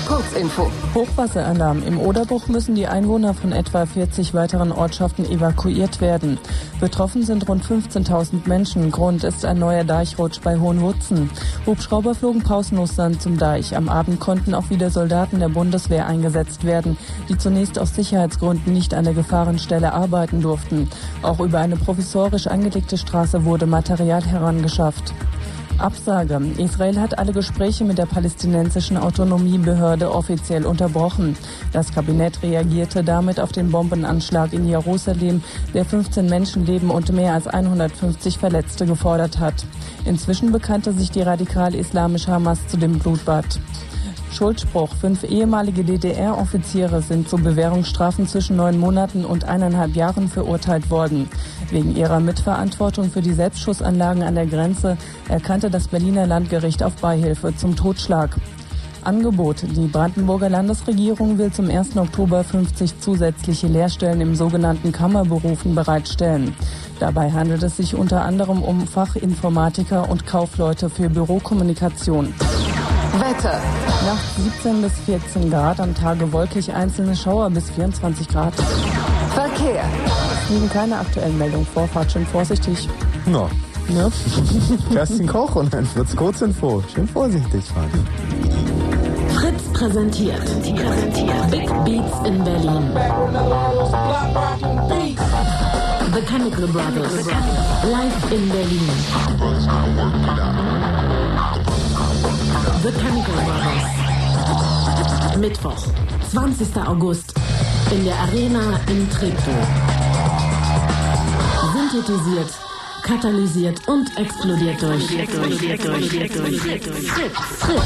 Kurzinfo. Hochwasseralarm. Im Oderbruch müssen die Einwohner von etwa 40 weiteren Ortschaften evakuiert werden. Betroffen sind rund 15.000 Menschen. Grund ist ein neuer Deichrutsch bei Hohenwutzen. Hubschrauber flogen pausenlos dann zum Deich. Am Abend konnten auch wieder Soldaten der Bundeswehr eingesetzt werden, die zunächst aus Sicherheitsgründen nicht an der Gefahrenstelle arbeiten durften. Auch über eine provisorisch angelegte Straße wurde Material herangeschafft. Absage. Israel hat alle Gespräche mit der palästinensischen Autonomiebehörde offiziell unterbrochen. Das Kabinett reagierte damit auf den Bombenanschlag in Jerusalem, der 15 Menschenleben und mehr als 150 Verletzte gefordert hat. Inzwischen bekannte sich die radikal-islamische Hamas zu dem Blutbad. Schuldspruch. Fünf ehemalige DDR-Offiziere sind zu Bewährungsstrafen zwischen neun Monaten und eineinhalb Jahren verurteilt worden. Wegen ihrer Mitverantwortung für die Selbstschussanlagen an der Grenze erkannte das Berliner Landgericht auf Beihilfe zum Totschlag. Angebot. Die Brandenburger Landesregierung will zum 1. Oktober 50 zusätzliche Lehrstellen im sogenannten Kammerberufen bereitstellen. Dabei handelt es sich unter anderem um Fachinformatiker und Kaufleute für Bürokommunikation. Wetter. Nachts 17 bis 14 Grad, am Tage wolkig, einzelne Schauer bis 24 Grad. Verkehr. Es liegen keine aktuellen Meldungen vor, fahrt schön vorsichtig. No. Ne? Kerstin Koch und ein Fritz Kurzinfo. Schön vorsichtig fahren. Fritz präsentiert. präsentiert. Big Beats in Berlin. The Chemical Brothers. Live in Berlin. The Chemical Brothers. Mittwoch, 20. August. In der Arena in Treptow. Synthetisiert, katalysiert und explodiert durch. Fritz.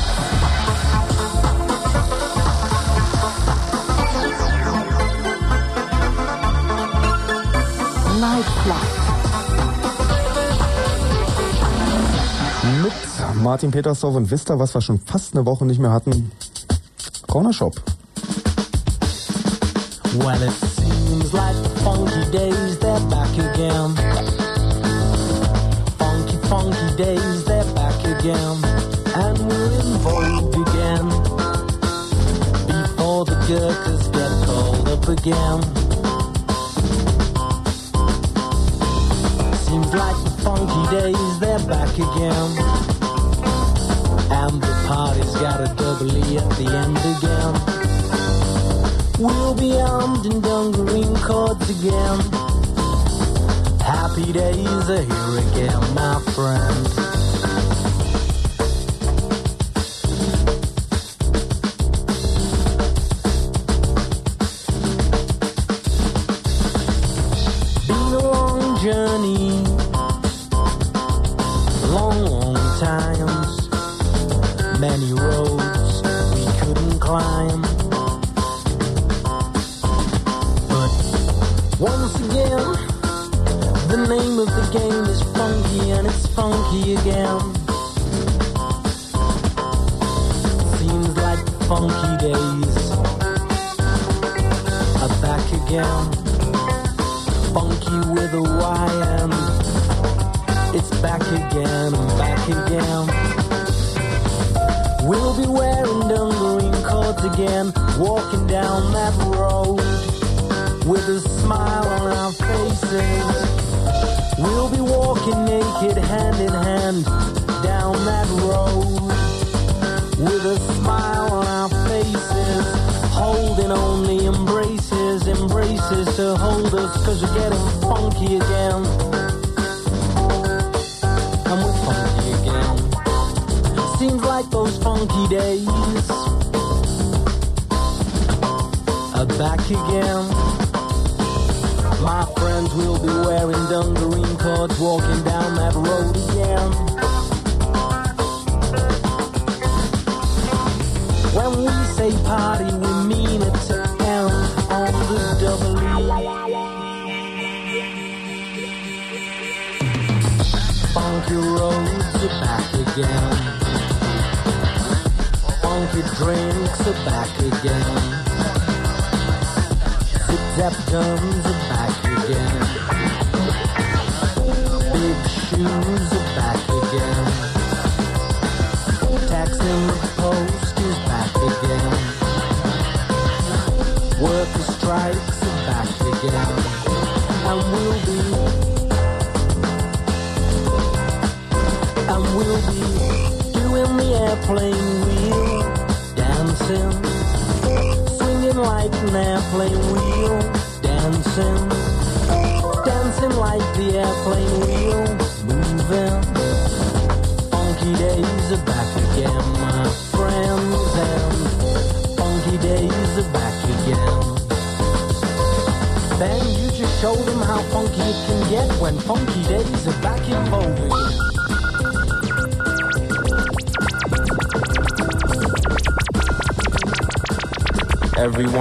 Nightflight. Martin Petersdorf und Vista, was wir schon fast eine Woche nicht mehr hatten. Corner Shop. Well, it seems like the funky days, they're back again. Funky, funky days, they're back again. And we're in vogue again. Before the Gurkhas get called up again. Seems like the funky days, they're back again. And the party's got a double E at the end again. We'll be armed and dungaree cords again. Happy days are here again, my friend.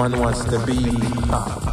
One wants to be uh,